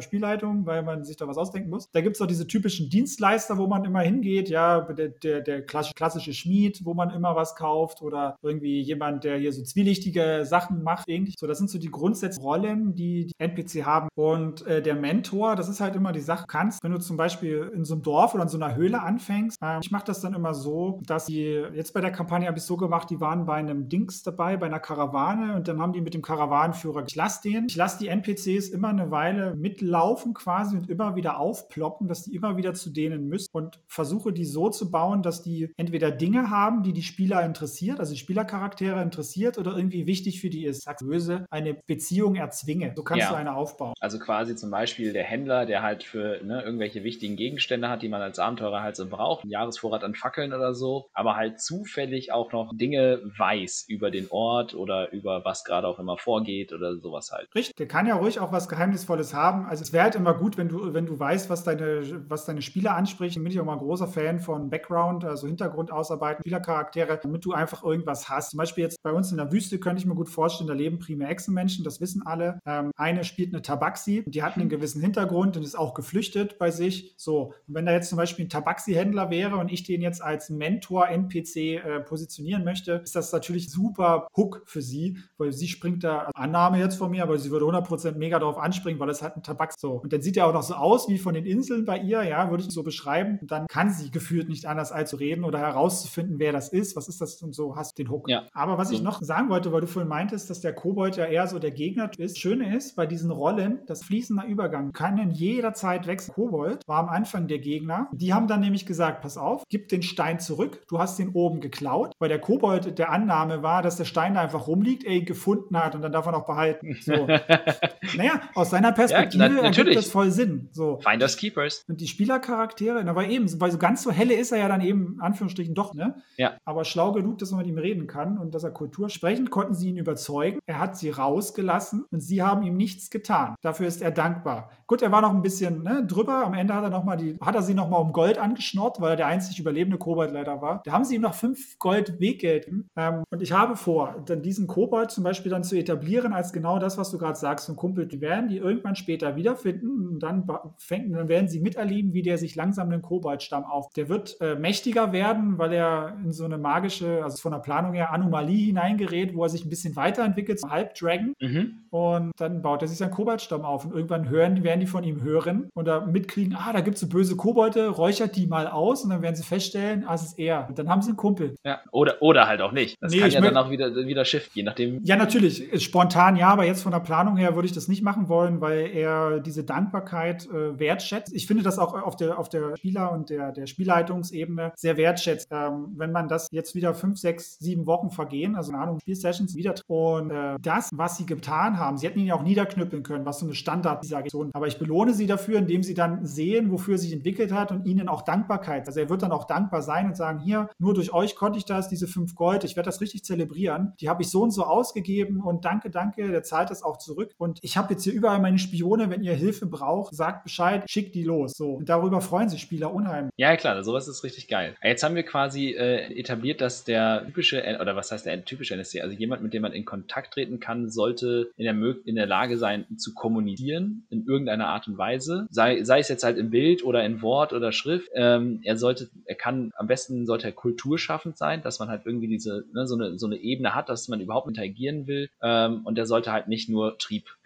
Spielleitung, weil man sich da was ausdenken muss. Da gibt es doch diese typischen Dienstleister, wo man immer hingeht, ja, der, der, der klassische Schmied, wo man immer was kauft oder irgendwie jemand, der hier so zwielichtige Sachen macht, irgendwie. So, das sind so die Grundsatzrollen, die die NPC haben. Und äh, der Mentor, das ist halt immer die Sache, kannst, wenn du zum Beispiel in so einem Dorf oder in so einer Höhle anfängst, äh, ich mache das dann immer so, dass die, jetzt bei der Kampagne habe ich so gemacht, die waren bei einem Dings dabei, bei einer Karawane und dann haben die mit dem Karawanenführer, ich lasse den, ich lasse die NPCs immer eine Weile mitlaufen quasi und immer wieder aufploppen, dass die immer wieder zu denen müssen und versuche die so zu bauen, dass die entweder Dinge haben, die die Spieler interessiert, also die Spielercharaktere interessiert oder irgendwie wichtig für die ist, sag's böse, eine Beziehung erzwinge. So kannst ja. du eine aufbauen. Also quasi zum Beispiel der Händler, der halt für ne, irgendwelche wichtigen Gegenstände hat, die man als Abenteurer halt so braucht, einen Jahresvorrat an Fackeln oder so, aber halt zufällig auch noch Dinge weiß über den Ort oder über was gerade auch immer vorgeht oder sowas halt. Richtig, der kann ja ruhig auch was Geheimnisvolles haben. Also es wäre halt immer gut, wenn du, wenn du weißt, was deine, was deine Spieler anspricht. Bin ich auch mal ein großer Fan von Background, also Hintergrund ausarbeiten, Spielercharaktere, damit du einfach irgendwas hast. Zum Beispiel jetzt bei uns in der Wüste könnte ich mir gut vorstellen, da leben primär Echsenmenschen, das wissen alle. Ähm, eine spielt eine Tabaxi, die hat einen gewissen Hintergrund und ist auch geflüchtet bei sich. So, und wenn da jetzt zum Beispiel ein Tabaxi-Händler wäre und ich den jetzt als Mentor-NPC äh, positionieren möchte, ist das natürlich super Hook für sie, weil sie springt da, Annahme jetzt von mir, aber sie würde 100% mega darauf anspringen, weil es halt ein Tabak so. Und dann sieht er auch noch so aus wie von den Inseln bei ihr, ja, würde ich so beschreiben. Und dann kann sie gefühlt nicht anders als zu reden oder herauszufinden, wer das ist, was ist das und so, hast den Hook. Ja. Aber was ich noch sagen wollte, weil du vorhin meintest, dass der Kobold ja eher so der Gegner ist. Schöne ist, bei diesen Rollen, das fließender Übergang kann in jeder Zeit wechseln. Kobold war am Anfang der Gegner. Die haben dann nämlich gesagt, pass auf, gib den Stein zurück, du hast den oben geklaut, weil der Kobold der Annahme war, dass der Stein da einfach rumliegt, er ihn gefunden hat und dann darf er noch behalten. So. (laughs) naja, aus seiner Perspektive ja, ergibt das voll Sinn. So. Finders Keepers. Und die Spielercharaktere, na, weil eben, weil so ganz so helle ist er ja dann eben, in Anführungsstrichen, doch, ne? Ja. Aber schlau genug, dass man mit ihm reden kann und dass er Kultur sprechen, konnten sie ihn überzeugen. Er hat sie rausgelassen und sie haben ihm nichts getan. Dafür ist er dankbar. Gut, er war noch ein bisschen ne, drüber. Am Ende hat er nochmal die, hat er sie nochmal um Gold angeschnort, weil er der einzig überlebende Kobold leider war. Da haben sie ihm noch fünf Gold Weggeld. Ähm, und ich habe vor, dann diesen Kobold zum Beispiel dann zu etablieren als genau das, was du gerade sagst, ein Kumpel, die werden die irgendwann später wiederfinden und dann, fängt, dann werden sie miterleben, wie der sich langsam den Koboldstamm auf. Der wird äh, mächtiger werden, weil er in so eine magische, also von der Planung her, Anomalie hineingerät, wo er sich ein bisschen weiterentwickelt, so Halb-Dragon. Mhm. Und dann baut er sich seinen Koboldstamm auf und irgendwann hören, werden die von ihm hören und da mitkriegen, ah, da gibt es so böse Kobolde, räuchert die mal aus und dann werden sie feststellen, ah, es ist er. Und dann haben sie einen Kumpel. Ja, oder, oder halt auch nicht. Das nee, kann ja dann auch wieder, wieder Shift, je nachdem. Ja, natürlich. Spontan ja, aber jetzt von der Planung her würde ich das nicht machen wollen, weil er diese Dankbarkeit äh, wertschätzt. Ich finde das auch auf der, auf der Spieler- und der, der Spielleitungsebene sehr wertschätzt. Ähm, wenn man das jetzt wieder fünf, sechs, sieben Wochen vergehen, also eine Ahnung, Spielsessions wieder und äh, das, was sie getan haben, sie hätten ihn ja auch niederknüppeln können, was so eine Standard dieser Aktion. Aber ich belohne sie dafür, indem sie dann sehen, wofür er sich entwickelt hat und ihnen auch Dankbarkeit. Also er wird dann auch dankbar sein und sagen, hier, nur durch euch konnte ich das, diese fünf Gold, ich werde das richtig zelebrieren. Die habe ich so und so ausgegeben und danke, danke, der zahlt das auch zurück. Und ich habe jetzt hier überall meine Spione, wenn ihr Hilfe braucht, sagt Bescheid, schickt die los. So. Und darüber freuen sich Spieler unheimlich. Ja, klar, sowas ist richtig geil. Jetzt haben wir quasi äh, etabliert, dass der typische, oder was heißt der typische NSC, also jemand, mit dem man in Kontakt treten kann, sollte in der, in der Lage sein, zu kommunizieren in irgendeiner Art und Weise. Sei, sei es jetzt halt im Bild oder in Wort oder Schrift. Ähm, er sollte, er kann, am besten sollte er kulturschaffend sein, dass man halt irgendwie diese, ne, so, eine, so eine Ebene hat, dass man überhaupt interagieren will. Ähm, und der sollte halt nicht nur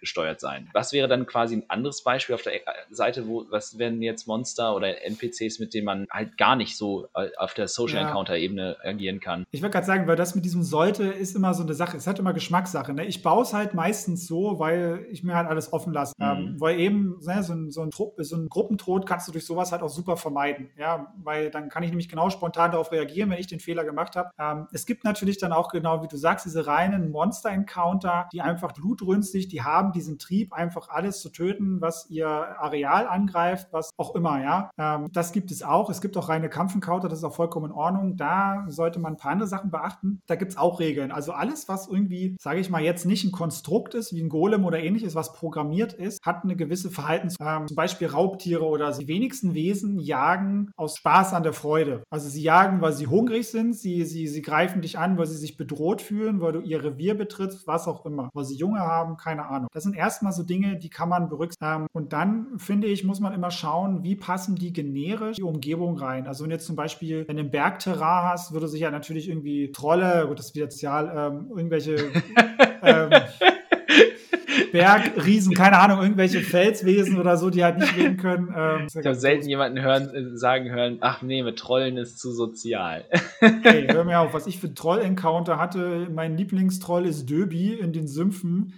triebgesteuert sein. Was wäre dann quasi ein anderes Beispiel auf der Seite, wo, was wären jetzt Monster oder NPCs, mit denen man halt gar nicht so äh, auf der Social Encounter Ebene agieren kann? Ich würde gerade sagen, weil das mit diesem sollte ist immer so eine Sache. Es hat immer Geschmackssache. Ne? Ich baue es halt meistens so, weil ich mir halt alles offen lasse. Mhm. Ähm, weil eben ne, so, ein, so, ein, so ein Gruppentod kannst du durch sowas halt auch super vermeiden. Ja, weil dann kann ich nämlich genau spontan darauf reagieren, wenn ich den Fehler gemacht habe. Ähm, es gibt natürlich dann auch genau, wie du sagst, diese reinen Monster-Encounter, die einfach blutrünstig, die haben diesen Trieb, einfach alles zu töten, was ihr Areal angreift, was auch immer, ja. Ähm, das gibt es auch. Es gibt auch reine Kampfencounter, das ist auch vollkommen in Ordnung. Da sollte man ein paar andere Sachen beachten. Da gibt es auch Regeln. Also alles, was irgendwie, sage ich mal, jetzt nicht ein Konstrukt ist, wie ein Golem oder ähnliches, was programmiert ist, hat eine gewisse Verhaltens, ähm, zum Beispiel Raubtiere oder die wenigsten Wesen jagen aus Spaß an der Freude. Also sie jagen, weil sie hungrig sind, sie, sie, sie greifen dich an, weil sie sich bedroht fühlen, weil du ihr Revier betrittst, was auch immer. Weil sie Junge haben, keine Ahnung. Das sind erstmal so Dinge, die kann man berücksichtigen. Ähm, und dann, finde ich, muss man immer schauen, wie passen die generisch die Umgebung rein. Also wenn du jetzt zum Beispiel, wenn du ein Bergterrain hast, würde sich ja natürlich irgendwie Trolle, gut, das ist wieder sozial, ähm, irgendwelche (laughs) ähm, Bergriesen, keine Ahnung, irgendwelche Felswesen oder so, die halt nicht reden können. Ähm, ich habe selten jemanden hören, äh, sagen hören, ach nee, mit Trollen ist zu sozial. hey, (laughs) hör mir auf, was ich für Troll-Encounter hatte, mein Lieblingstroll ist Döbi in den Sümpfen.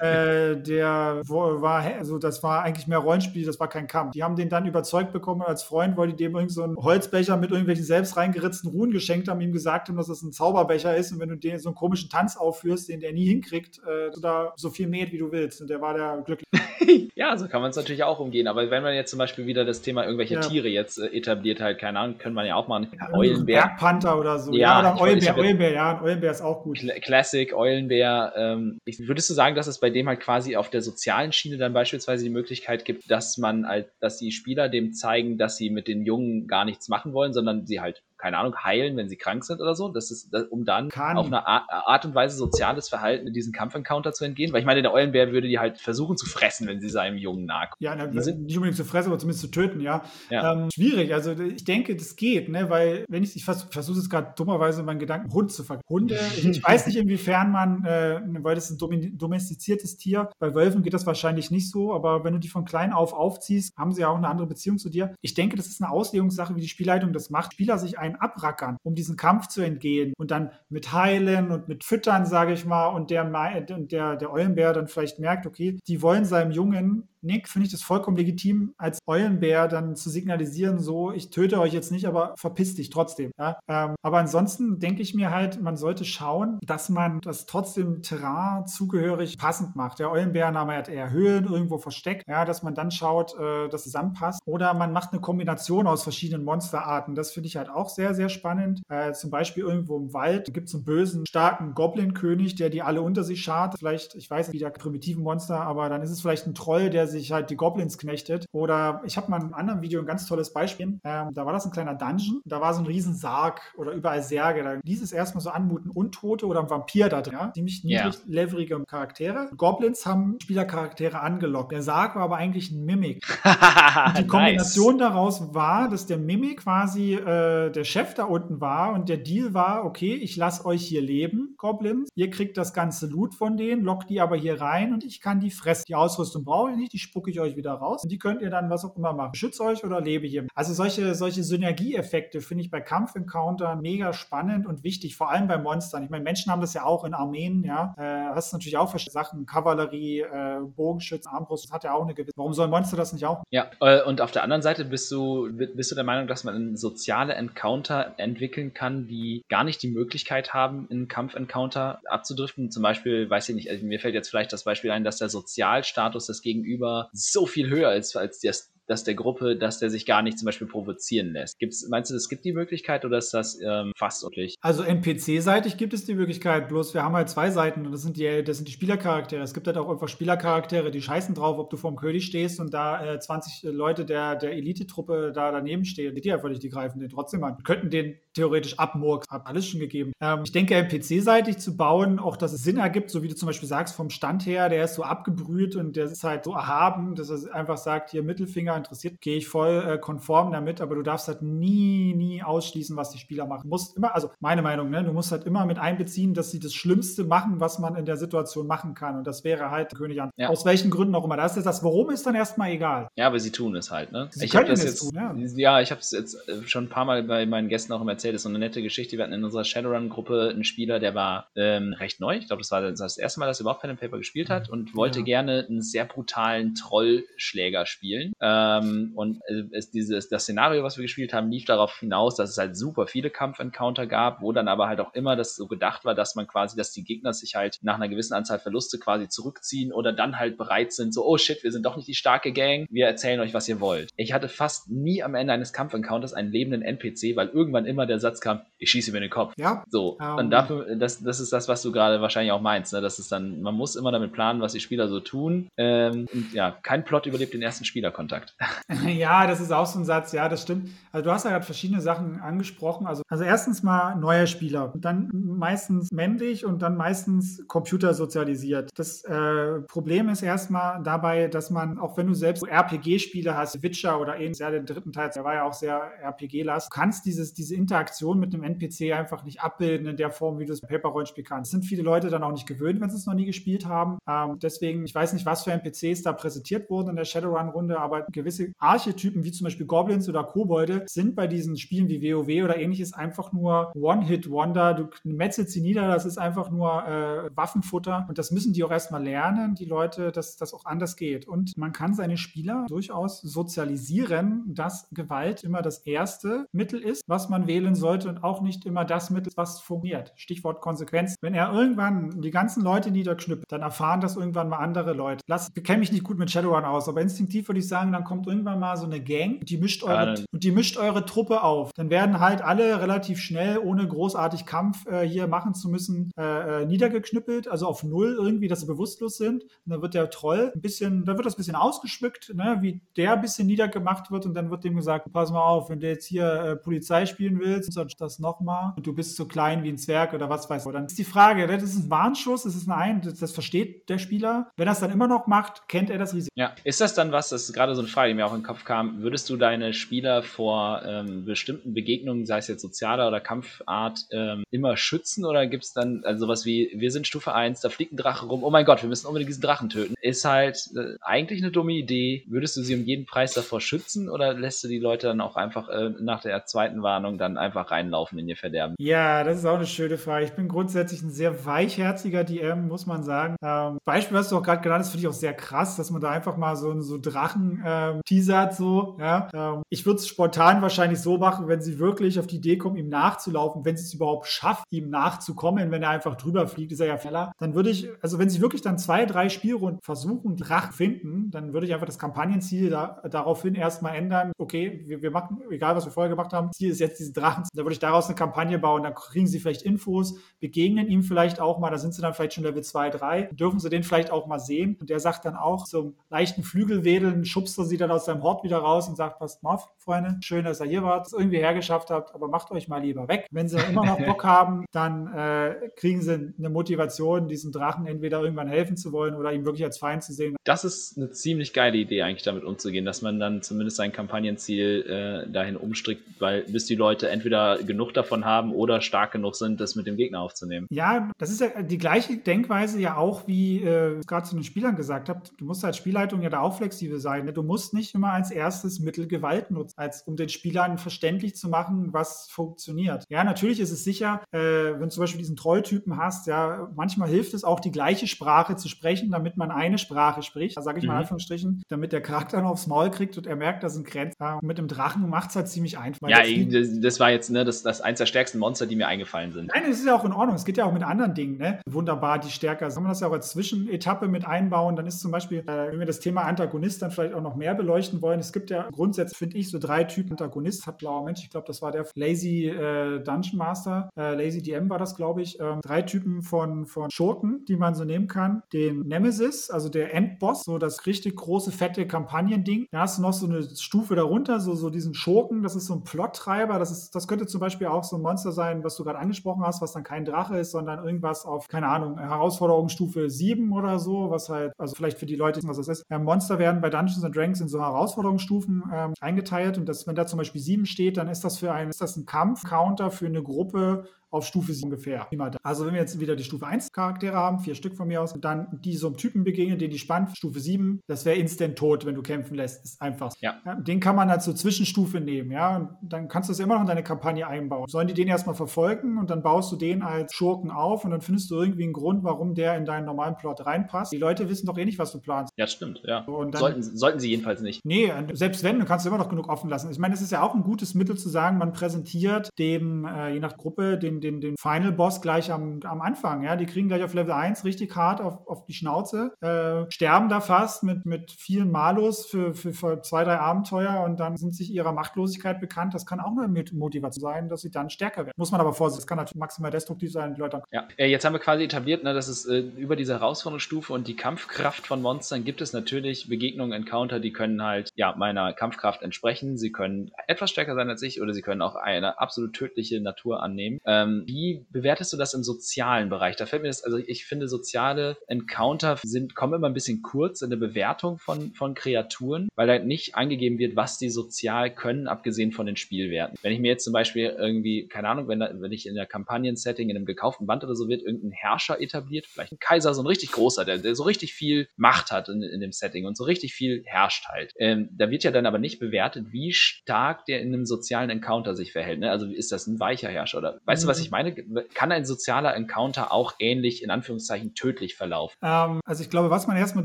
äh, der war, also das war eigentlich mehr Rollenspiel, das war kein Kampf. Die haben den dann überzeugt bekommen als Freund, weil die dem irgend so einen Holzbecher mit irgendwelchen selbst reingeritzten Ruhen geschenkt haben, ihm gesagt haben, dass das ein Zauberbecher ist und wenn du den so einen komischen Tanz aufführst, den der nie hinkriegt, äh, du da so viel mäht, wie du willst. Und der war da glücklich. (laughs) ja, so kann man es natürlich auch umgehen. Aber wenn man jetzt zum Beispiel wieder das Thema irgendwelche ja. Tiere jetzt äh, etabliert, halt, keine Ahnung, können man ja auch machen. Ja, Eulenbär. Bergpanther oder so. Ja, ja oder Eulenbär, Eulenbär, ja, Eulenbär ist auch gut. Classic, Eulenbär. Ähm, würdest du sagen, dass es bei dem halt quasi auf der sozialen Schiene dann beispielsweise die Möglichkeit gibt, dass man halt, dass die Spieler dem zeigen, dass sie mit den Jungen gar nichts machen wollen, sondern sie halt keine Ahnung, heilen, wenn sie krank sind oder so. Das ist, um dann Kann. auf eine Art und Weise soziales Verhalten in diesen Kampfencounter zu entgehen. Weil ich meine, der Eulenbär würde die halt versuchen zu fressen, wenn sie seinem Jungen nahe Ja, na, nicht unbedingt zu fressen, aber zumindest zu töten, ja. ja. Ähm, schwierig. Also ich denke, das geht, ne? Weil, wenn ich, ich vers versuche es gerade dummerweise meinen Gedanken, Hund zu vergleichen. Hunde, (laughs) ich weiß nicht, inwiefern man, äh, weil das ist ein domestiziertes Tier. Bei Wölfen geht das wahrscheinlich nicht so, aber wenn du die von klein auf aufziehst, haben sie ja auch eine andere Beziehung zu dir. Ich denke, das ist eine Auslegungssache, wie die Spielleitung das macht. Spieler sich einen abrackern, um diesen Kampf zu entgehen und dann mit Heilen und mit Füttern, sage ich mal, und der, der, der Eulenbär dann vielleicht merkt, okay, die wollen seinem Jungen Nick, finde ich das vollkommen legitim, als Eulenbär dann zu signalisieren, so, ich töte euch jetzt nicht, aber verpiss dich trotzdem. Ja? Ähm, aber ansonsten denke ich mir halt, man sollte schauen, dass man das trotzdem Terrain zugehörig passend macht. Der Eulenbärname hat eher Höhlen irgendwo versteckt, ja, dass man dann schaut, äh, dass es zusammenpasst. Oder man macht eine Kombination aus verschiedenen Monsterarten. Das finde ich halt auch sehr, sehr spannend. Äh, zum Beispiel irgendwo im Wald gibt es einen bösen, starken Goblin-König, der die alle unter sich schart. Vielleicht, ich weiß nicht, wie der primitiven Monster, aber dann ist es vielleicht ein Troll, der sich sich halt die Goblins knechtet. Oder ich habe mal in einem anderen Video ein ganz tolles Beispiel. Ähm, da war das ein kleiner Dungeon. Da war so ein riesen Sarg oder überall Särge. Da ließ es erstmal so anmuten, Untote oder ein Vampir da drin. Ja? Ziemlich niedrig yeah. Charaktere. Goblins haben Spielercharaktere angelockt. Der Sarg war aber eigentlich ein Mimik. (laughs) die Kombination nice. daraus war, dass der Mimik quasi äh, der Chef da unten war und der Deal war, okay, ich lasse euch hier leben, Goblins. Ihr kriegt das ganze Loot von denen, lockt die aber hier rein und ich kann die fressen. Die Ausrüstung brauche ich nicht, die spucke ich euch wieder raus. Und die könnt ihr dann was auch immer machen. Schützt euch oder lebe hier. Also solche, solche Synergieeffekte finde ich bei Kampfencounter mega spannend und wichtig, vor allem bei Monstern. Ich meine, Menschen haben das ja auch in Armeen, ja. Äh, hast natürlich auch verschiedene Sachen, Kavallerie, äh, Bogenschützen, Armbrust, das hat ja auch eine gewisse. Warum soll Monster das nicht auch? Ja, äh, und auf der anderen Seite bist du, bist du der Meinung, dass man soziale Encounter entwickeln kann, die gar nicht die Möglichkeit haben, in Kampfencounter abzudriften. Zum Beispiel, weiß ich nicht, also mir fällt jetzt vielleicht das Beispiel ein, dass der Sozialstatus des Gegenüber so viel höher ist als das dass der Gruppe, dass der sich gar nicht zum Beispiel provozieren lässt. Gibt's, meinst du, es gibt die Möglichkeit oder ist das ähm, fast unmöglich? Also NPC-seitig gibt es die Möglichkeit, bloß wir haben halt zwei Seiten und das sind die, das sind die Spielercharaktere. Es gibt halt auch einfach Spielercharaktere, die scheißen drauf, ob du vorm König stehst und da äh, 20 Leute der, der Elite-Truppe da daneben stehen. Die einfach nicht, die greifen den trotzdem an. Könnten den theoretisch abmurks, hat alles schon gegeben. Ähm, ich denke, NPC-seitig zu bauen, auch dass es Sinn ergibt, so wie du zum Beispiel sagst, vom Stand her, der ist so abgebrüht und der ist halt so erhaben, dass er einfach sagt, hier Mittelfinger interessiert, gehe ich voll äh, konform damit, aber du darfst halt nie, nie ausschließen, was die Spieler machen. Du musst immer, also meine Meinung, ne, du musst halt immer mit einbeziehen, dass sie das Schlimmste machen, was man in der Situation machen kann. Und das wäre halt König an. Ja. Aus welchen Gründen auch immer. Das ist das, warum ist dann erstmal egal. Ja, aber sie tun es halt, ne? Sie ich können das jetzt, tun, ja. ja ich habe es jetzt äh, schon ein paar Mal bei meinen Gästen auch immer erzählt, das ist so eine nette Geschichte. Wir hatten in unserer Shadowrun-Gruppe einen Spieler, der war ähm, recht neu. Ich glaube, das war das erste Mal, dass er überhaupt Pen Paper gespielt hat und wollte ja. gerne einen sehr brutalen Trollschläger spielen. Ähm, und es, dieses, das Szenario, was wir gespielt haben, lief darauf hinaus, dass es halt super viele Kampf-Encounter gab, wo dann aber halt auch immer das so gedacht war, dass man quasi, dass die Gegner sich halt nach einer gewissen Anzahl Verluste quasi zurückziehen oder dann halt bereit sind, so, oh shit, wir sind doch nicht die starke Gang, wir erzählen euch, was ihr wollt. Ich hatte fast nie am Ende eines Kampf-Encounters einen lebenden NPC, weil irgendwann immer der Satz kam, ich schieße mir in den Kopf. Ja. So. Um. Und dafür, das, das ist das, was du gerade wahrscheinlich auch meinst, ne? Das ist dann, man muss immer damit planen, was die Spieler so tun. Ähm, und ja, kein Plot überlebt den ersten Spielerkontakt. (laughs) ja, das ist auch so ein Satz, ja, das stimmt. Also du hast ja gerade verschiedene Sachen angesprochen. Also, also erstens mal neuer Spieler, dann meistens männlich und dann meistens computersozialisiert. Das äh, Problem ist erstmal dabei, dass man, auch wenn du selbst RPG-Spiele hast, Witcher oder ähnliches, ja, den dritten Teil, der war ja auch sehr RPG-lastig, du kannst dieses, diese Interaktion mit einem NPC einfach nicht abbilden in der Form, wie du es im Paper-Rollenspiel kannst. Das sind viele Leute dann auch nicht gewöhnt, wenn sie es noch nie gespielt haben. Ähm, deswegen, ich weiß nicht, was für NPCs da präsentiert wurden in der Shadowrun-Runde, aber gewisse Archetypen, wie zum Beispiel Goblins oder Kobolde, sind bei diesen Spielen wie WoW oder ähnliches einfach nur One-Hit-Wonder. Du metzelst sie nieder, das ist einfach nur äh, Waffenfutter. Und das müssen die auch erstmal lernen, die Leute, dass das auch anders geht. Und man kann seine Spieler durchaus sozialisieren, dass Gewalt immer das erste Mittel ist, was man wählen sollte und auch nicht immer das Mittel, was funktioniert. Stichwort Konsequenz. Wenn er irgendwann die ganzen Leute niederknüppelt, dann erfahren das irgendwann mal andere Leute. Lass, ich kenne mich nicht gut mit Shadowrun aus, aber instinktiv würde ich sagen, dann kommt irgendwann mal so eine Gang und die mischt eure, ja, und die mischt eure Truppe auf. Dann werden halt alle relativ schnell, ohne großartig Kampf äh, hier machen zu müssen, äh, äh, niedergeknüppelt, also auf null irgendwie, dass sie bewusstlos sind. Und dann wird der Troll ein bisschen, da wird das ein bisschen ausgeschmückt, ne, wie der ein bisschen niedergemacht wird und dann wird dem gesagt, pass mal auf, wenn du jetzt hier äh, Polizei spielen willst, sonst das nochmal und du bist so klein wie ein Zwerg oder was weiß ich. Dann ist die Frage, das ist ein Warnschuss, das ist ein, das, das versteht der Spieler. Wenn er es dann immer noch macht, kennt er das Risiko. Ja, ist das dann was, das ist gerade so eine Frage, die mir auch in den Kopf kam, würdest du deine Spieler vor ähm, bestimmten Begegnungen, sei es jetzt sozialer oder Kampfart, ähm, immer schützen oder gibt es dann also sowas wie, wir sind Stufe 1, da fliegt ein Drache rum, oh mein Gott, wir müssen unbedingt diesen Drachen töten. Ist halt äh, eigentlich eine dumme Idee. Würdest du sie um jeden Preis davor schützen oder lässt du die Leute dann auch einfach äh, nach der zweiten Warnung dann einfach reinlaufen in ihr Verderben? Ja, das ist auch eine schöne Frage. Ich bin grundsätzlich ein sehr weichherziger DM, muss man sagen. Ähm, Beispiel, was du auch gerade genannt hast, finde ich auch sehr krass, dass man da einfach mal so, so Drachen äh, ähm, teasert so. Ja? Ähm, ich würde es spontan wahrscheinlich so machen, wenn sie wirklich auf die Idee kommen, ihm nachzulaufen, wenn sie es überhaupt schafft, ihm nachzukommen, wenn er einfach drüber fliegt, ist er ja feller. Dann würde ich, also wenn sie wirklich dann zwei, drei Spielrunden versuchen, Drachen finden, dann würde ich einfach das Kampagnenziel da, daraufhin erstmal ändern. Okay, wir, wir machen, egal was wir vorher gemacht haben, Ziel ist jetzt diesen Drachen. Da würde ich daraus eine Kampagne bauen, dann kriegen sie vielleicht Infos, begegnen ihm vielleicht auch mal, da sind sie dann vielleicht schon Level 2, 3, dürfen sie den vielleicht auch mal sehen. Und der sagt dann auch, so leichten Flügelwedeln schubst er sie dann aus seinem Hort wieder raus und sagt, passt mal auf, Freunde, schön, dass ihr hier wart, es irgendwie hergeschafft habt, aber macht euch mal lieber weg. Wenn sie immer noch Bock (laughs) haben, dann äh, kriegen sie eine Motivation, diesem Drachen entweder irgendwann helfen zu wollen oder ihn wirklich als Feind zu sehen. Das ist eine ziemlich geile Idee, eigentlich damit umzugehen, dass man dann zumindest sein Kampagnenziel äh, dahin umstrickt, weil bis die Leute entweder genug davon haben oder stark genug sind, das mit dem Gegner aufzunehmen. Ja, das ist ja die gleiche Denkweise ja auch, wie äh, gerade zu den Spielern gesagt habt. Du musst als Spielleitung ja da auch flexibel sein. Ne? Du musst nicht immer als erstes Mittel Gewalt nutzen, als um den Spielern verständlich zu machen, was funktioniert. Ja, natürlich ist es sicher, äh, wenn du zum Beispiel diesen Trolltypen hast, ja, manchmal hilft es auch, die gleiche Sprache zu sprechen, damit man eine Sprache spricht. Da sage ich mhm. mal in Anführungsstrichen, damit der Charakter noch aufs Maul kriegt und er merkt, da sind Grenzen. Ja, mit dem Drachen macht es halt ziemlich einfach. Ja, das, das, war jetzt ne, das, das eins der stärksten Monster, die mir eingefallen sind. Nein, das ist ja auch in Ordnung. Es geht ja auch mit anderen Dingen. Ne? Wunderbar, die stärker. Soll man das ja auch als Zwischenetappe mit einbauen? Dann ist zum Beispiel, äh, wenn wir das Thema Antagonist dann vielleicht auch noch mehr beleuchten wollen, es gibt ja grundsätzlich, finde ich, so drei Typen Antagonist. Hat blauer Mensch, ich glaube, das war der Lazy äh, Dungeon Master. Äh, Lazy DM war das, glaube ich. Ähm, drei Typen von, von Schurken, die man so nehmen kann. Den Nemesis, also der Endboss, so das richtig große, fette Kampagnending. Da hast du noch so eine Stufe darunter, so, so diesen Schurken, das ist so ein Plottreiber. Das, das könnte zum Beispiel auch so ein Monster sein, was du gerade angesprochen hast, was dann kein Drache ist, sondern irgendwas auf, keine Ahnung, Herausforderungsstufe 7 oder so, was halt, also vielleicht für die Leute, was das ist. Ja, Monster werden bei Dungeons and Dragons in so Herausforderungsstufen ähm, eingeteilt. Und das, wenn da zum Beispiel 7 steht, dann ist das für ein, ist das ein Kampf-Counter für eine Gruppe auf Stufe 7 ungefähr. Also wenn wir jetzt wieder die Stufe 1 Charaktere haben, vier Stück von mir aus, und dann die so einem Typen begegnen, den die spannt, Stufe 7, das wäre instant tot, wenn du kämpfen lässt. Ist einfach. Ja. ja. Den kann man als so Zwischenstufe nehmen, ja. Und dann kannst du es immer noch in deine Kampagne einbauen. Sollen die den erstmal verfolgen und dann baust du den als Schurken auf und dann findest du irgendwie einen Grund, warum der in deinen normalen Plot reinpasst. Die Leute wissen doch eh nicht, was du planst. Ja, stimmt, ja. Dann, sollten, sollten sie jedenfalls nicht. Nee, selbst wenn, du kannst immer noch genug offen lassen. Ich meine, es ist ja auch ein gutes Mittel zu sagen, man präsentiert dem, äh, je nach Gruppe, den, den, den Final Boss gleich am, am Anfang. Ja? Die kriegen gleich auf Level 1 richtig hart auf, auf die Schnauze, äh, sterben da fast mit, mit vielen Malus für, für, für, zwei, drei Abenteuer und dann sind sich ihrer Machtlosigkeit bekannt. Das kann auch eine Motivation sein, dass sie dann stärker werden. Muss man aber vorsichtig, das kann natürlich maximal destruktiv sein. Die Leute ja, äh, jetzt haben wir quasi etabliert, ne, dass es äh, über diese Herausforderungsstufe und die Kampfkraft von Monstern gibt es natürlich Begegnungen, Encounter, die können halt ja meiner Kampfkraft entsprechen. Sie können etwas stärker sein als ich oder sie können auch eine absolut tödliche Natur annehmen. Ähm, wie bewertest du das im sozialen Bereich? Da fällt mir das, also ich finde, soziale Encounter sind, kommen immer ein bisschen kurz in der Bewertung von, von Kreaturen, weil da nicht angegeben wird, was die sozial können, abgesehen von den Spielwerten. Wenn ich mir jetzt zum Beispiel irgendwie, keine Ahnung, wenn, wenn ich in der Kampagnen-Setting, in einem gekauften Band oder so wird, irgendein Herrscher etabliert, vielleicht ein Kaiser, so ein richtig großer, der, der so richtig viel Macht hat in, in dem Setting und so richtig viel herrscht halt. Ähm, da wird ja dann aber nicht bewertet, wie stark der in einem sozialen Encounter sich verhält. Ne? Also ist das ein weicher Herrscher oder weißt mhm. du, was ich meine? kann ein sozialer Encounter auch ähnlich, in Anführungszeichen, tödlich verlaufen? Ähm, also ich glaube, was man erstmal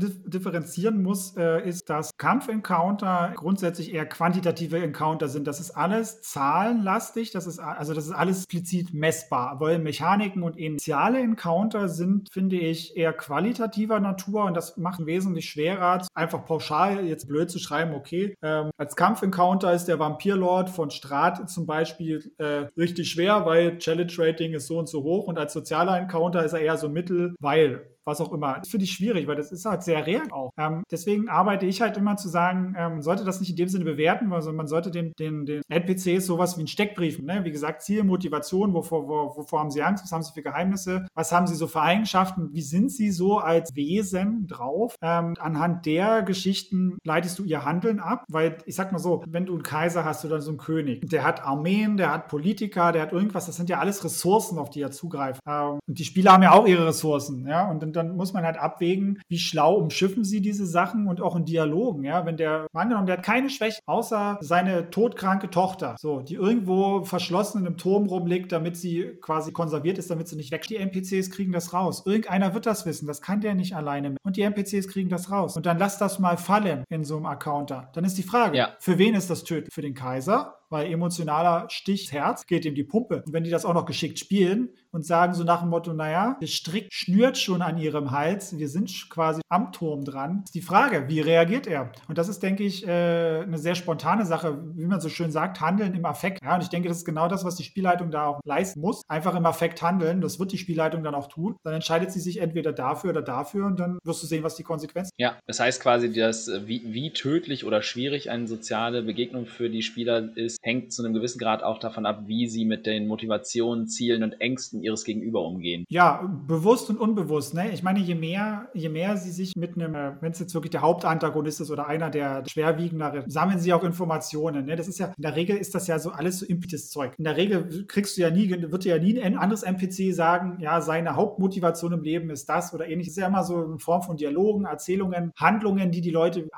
differenzieren muss, äh, ist, dass Kampf-Encounter grundsätzlich eher quantitative Encounter sind. Das ist alles zahlenlastig, das ist, also das ist alles explizit messbar, weil Mechaniken und initiale Encounter sind, finde ich, eher qualitativer Natur und das macht wesentlich schwerer, einfach pauschal jetzt blöd zu schreiben, okay, ähm, als Kampf-Encounter ist der Vampirlord von Strat zum Beispiel äh, richtig schwer, weil Challenge Rating ist so und so hoch und als sozialer Encounter ist er eher so mittel, weil was auch immer. Das finde ich schwierig, weil das ist halt sehr real auch. Ähm, deswegen arbeite ich halt immer zu sagen, ähm, sollte das nicht in dem Sinne bewerten, also man sollte den, den, den NPCs sowas wie ein Steckbrief, ne? wie gesagt, Ziel, Motivation, wovor, wo, wovor haben sie Angst, was haben sie für Geheimnisse, was haben sie so für Eigenschaften, wie sind sie so als Wesen drauf. Ähm, anhand der Geschichten leitest du ihr Handeln ab, weil ich sag mal so, wenn du einen Kaiser hast oder so einen König, der hat Armeen, der hat Politiker, der hat irgendwas, das sind ja alles Ressourcen, auf die er zugreift. Ähm, und die Spieler haben ja auch ihre Ressourcen, ja, und dann Und dann muss man halt abwägen, wie schlau umschiffen sie diese Sachen und auch in Dialogen. Ja, wenn der, angenommen, der hat keine Schwäche, außer seine todkranke Tochter, so, die irgendwo verschlossen in einem Turm rumliegt, damit sie quasi konserviert ist, damit sie nicht weg. Die NPCs kriegen das raus. Irgendeiner wird das wissen. Das kann der nicht alleine. Und die NPCs kriegen das raus. Und dann lass das mal fallen in so einem Accounter. Dann ist die Frage, ja. für wen ist das tödlich? Für den Kaiser? Weil emotionaler Stich Herz geht ihm die Pumpe. Und wenn die das auch noch geschickt spielen und sagen so nach dem Motto, naja, der Strick schnürt schon an ihrem Hals, wir sind quasi am Turm dran, ist die Frage, wie reagiert er? Und das ist, denke ich, äh, eine sehr spontane Sache, wie man so schön sagt, handeln im Affekt. Ja, und ich denke, das ist genau das, was die Spielleitung da auch leisten muss. Einfach im Affekt handeln, das wird die Spielleitung dann auch tun. Dann entscheidet sie sich entweder dafür oder dafür und dann wirst du sehen, was die Konsequenzen sind. Ja, das heißt quasi, dass, wie, wie tödlich oder schwierig eine soziale Begegnung für die Spieler ist, hängt zu einem gewissen Grad auch davon ab, wie sie mit den Motivationen, Zielen und Ängsten ihres Gegenüber umgehen. Ja, bewusst und unbewusst. Ne? Ich meine, je mehr, je mehr sie sich mit einem, äh, wenn es jetzt wirklich der Hauptantagonist ist oder einer der schwerwiegenderen, sammeln sie auch Informationen. Ne? Das ist ja, in der Regel ist das ja so alles so implizites Zeug. In der Regel kriegst du ja nie, wird dir ja nie ein anderes NPC sagen, ja, seine Hauptmotivation im Leben ist das oder ähnliches. Es ist ja immer so in Form von Dialogen, Erzählungen, Handlungen, die die Leute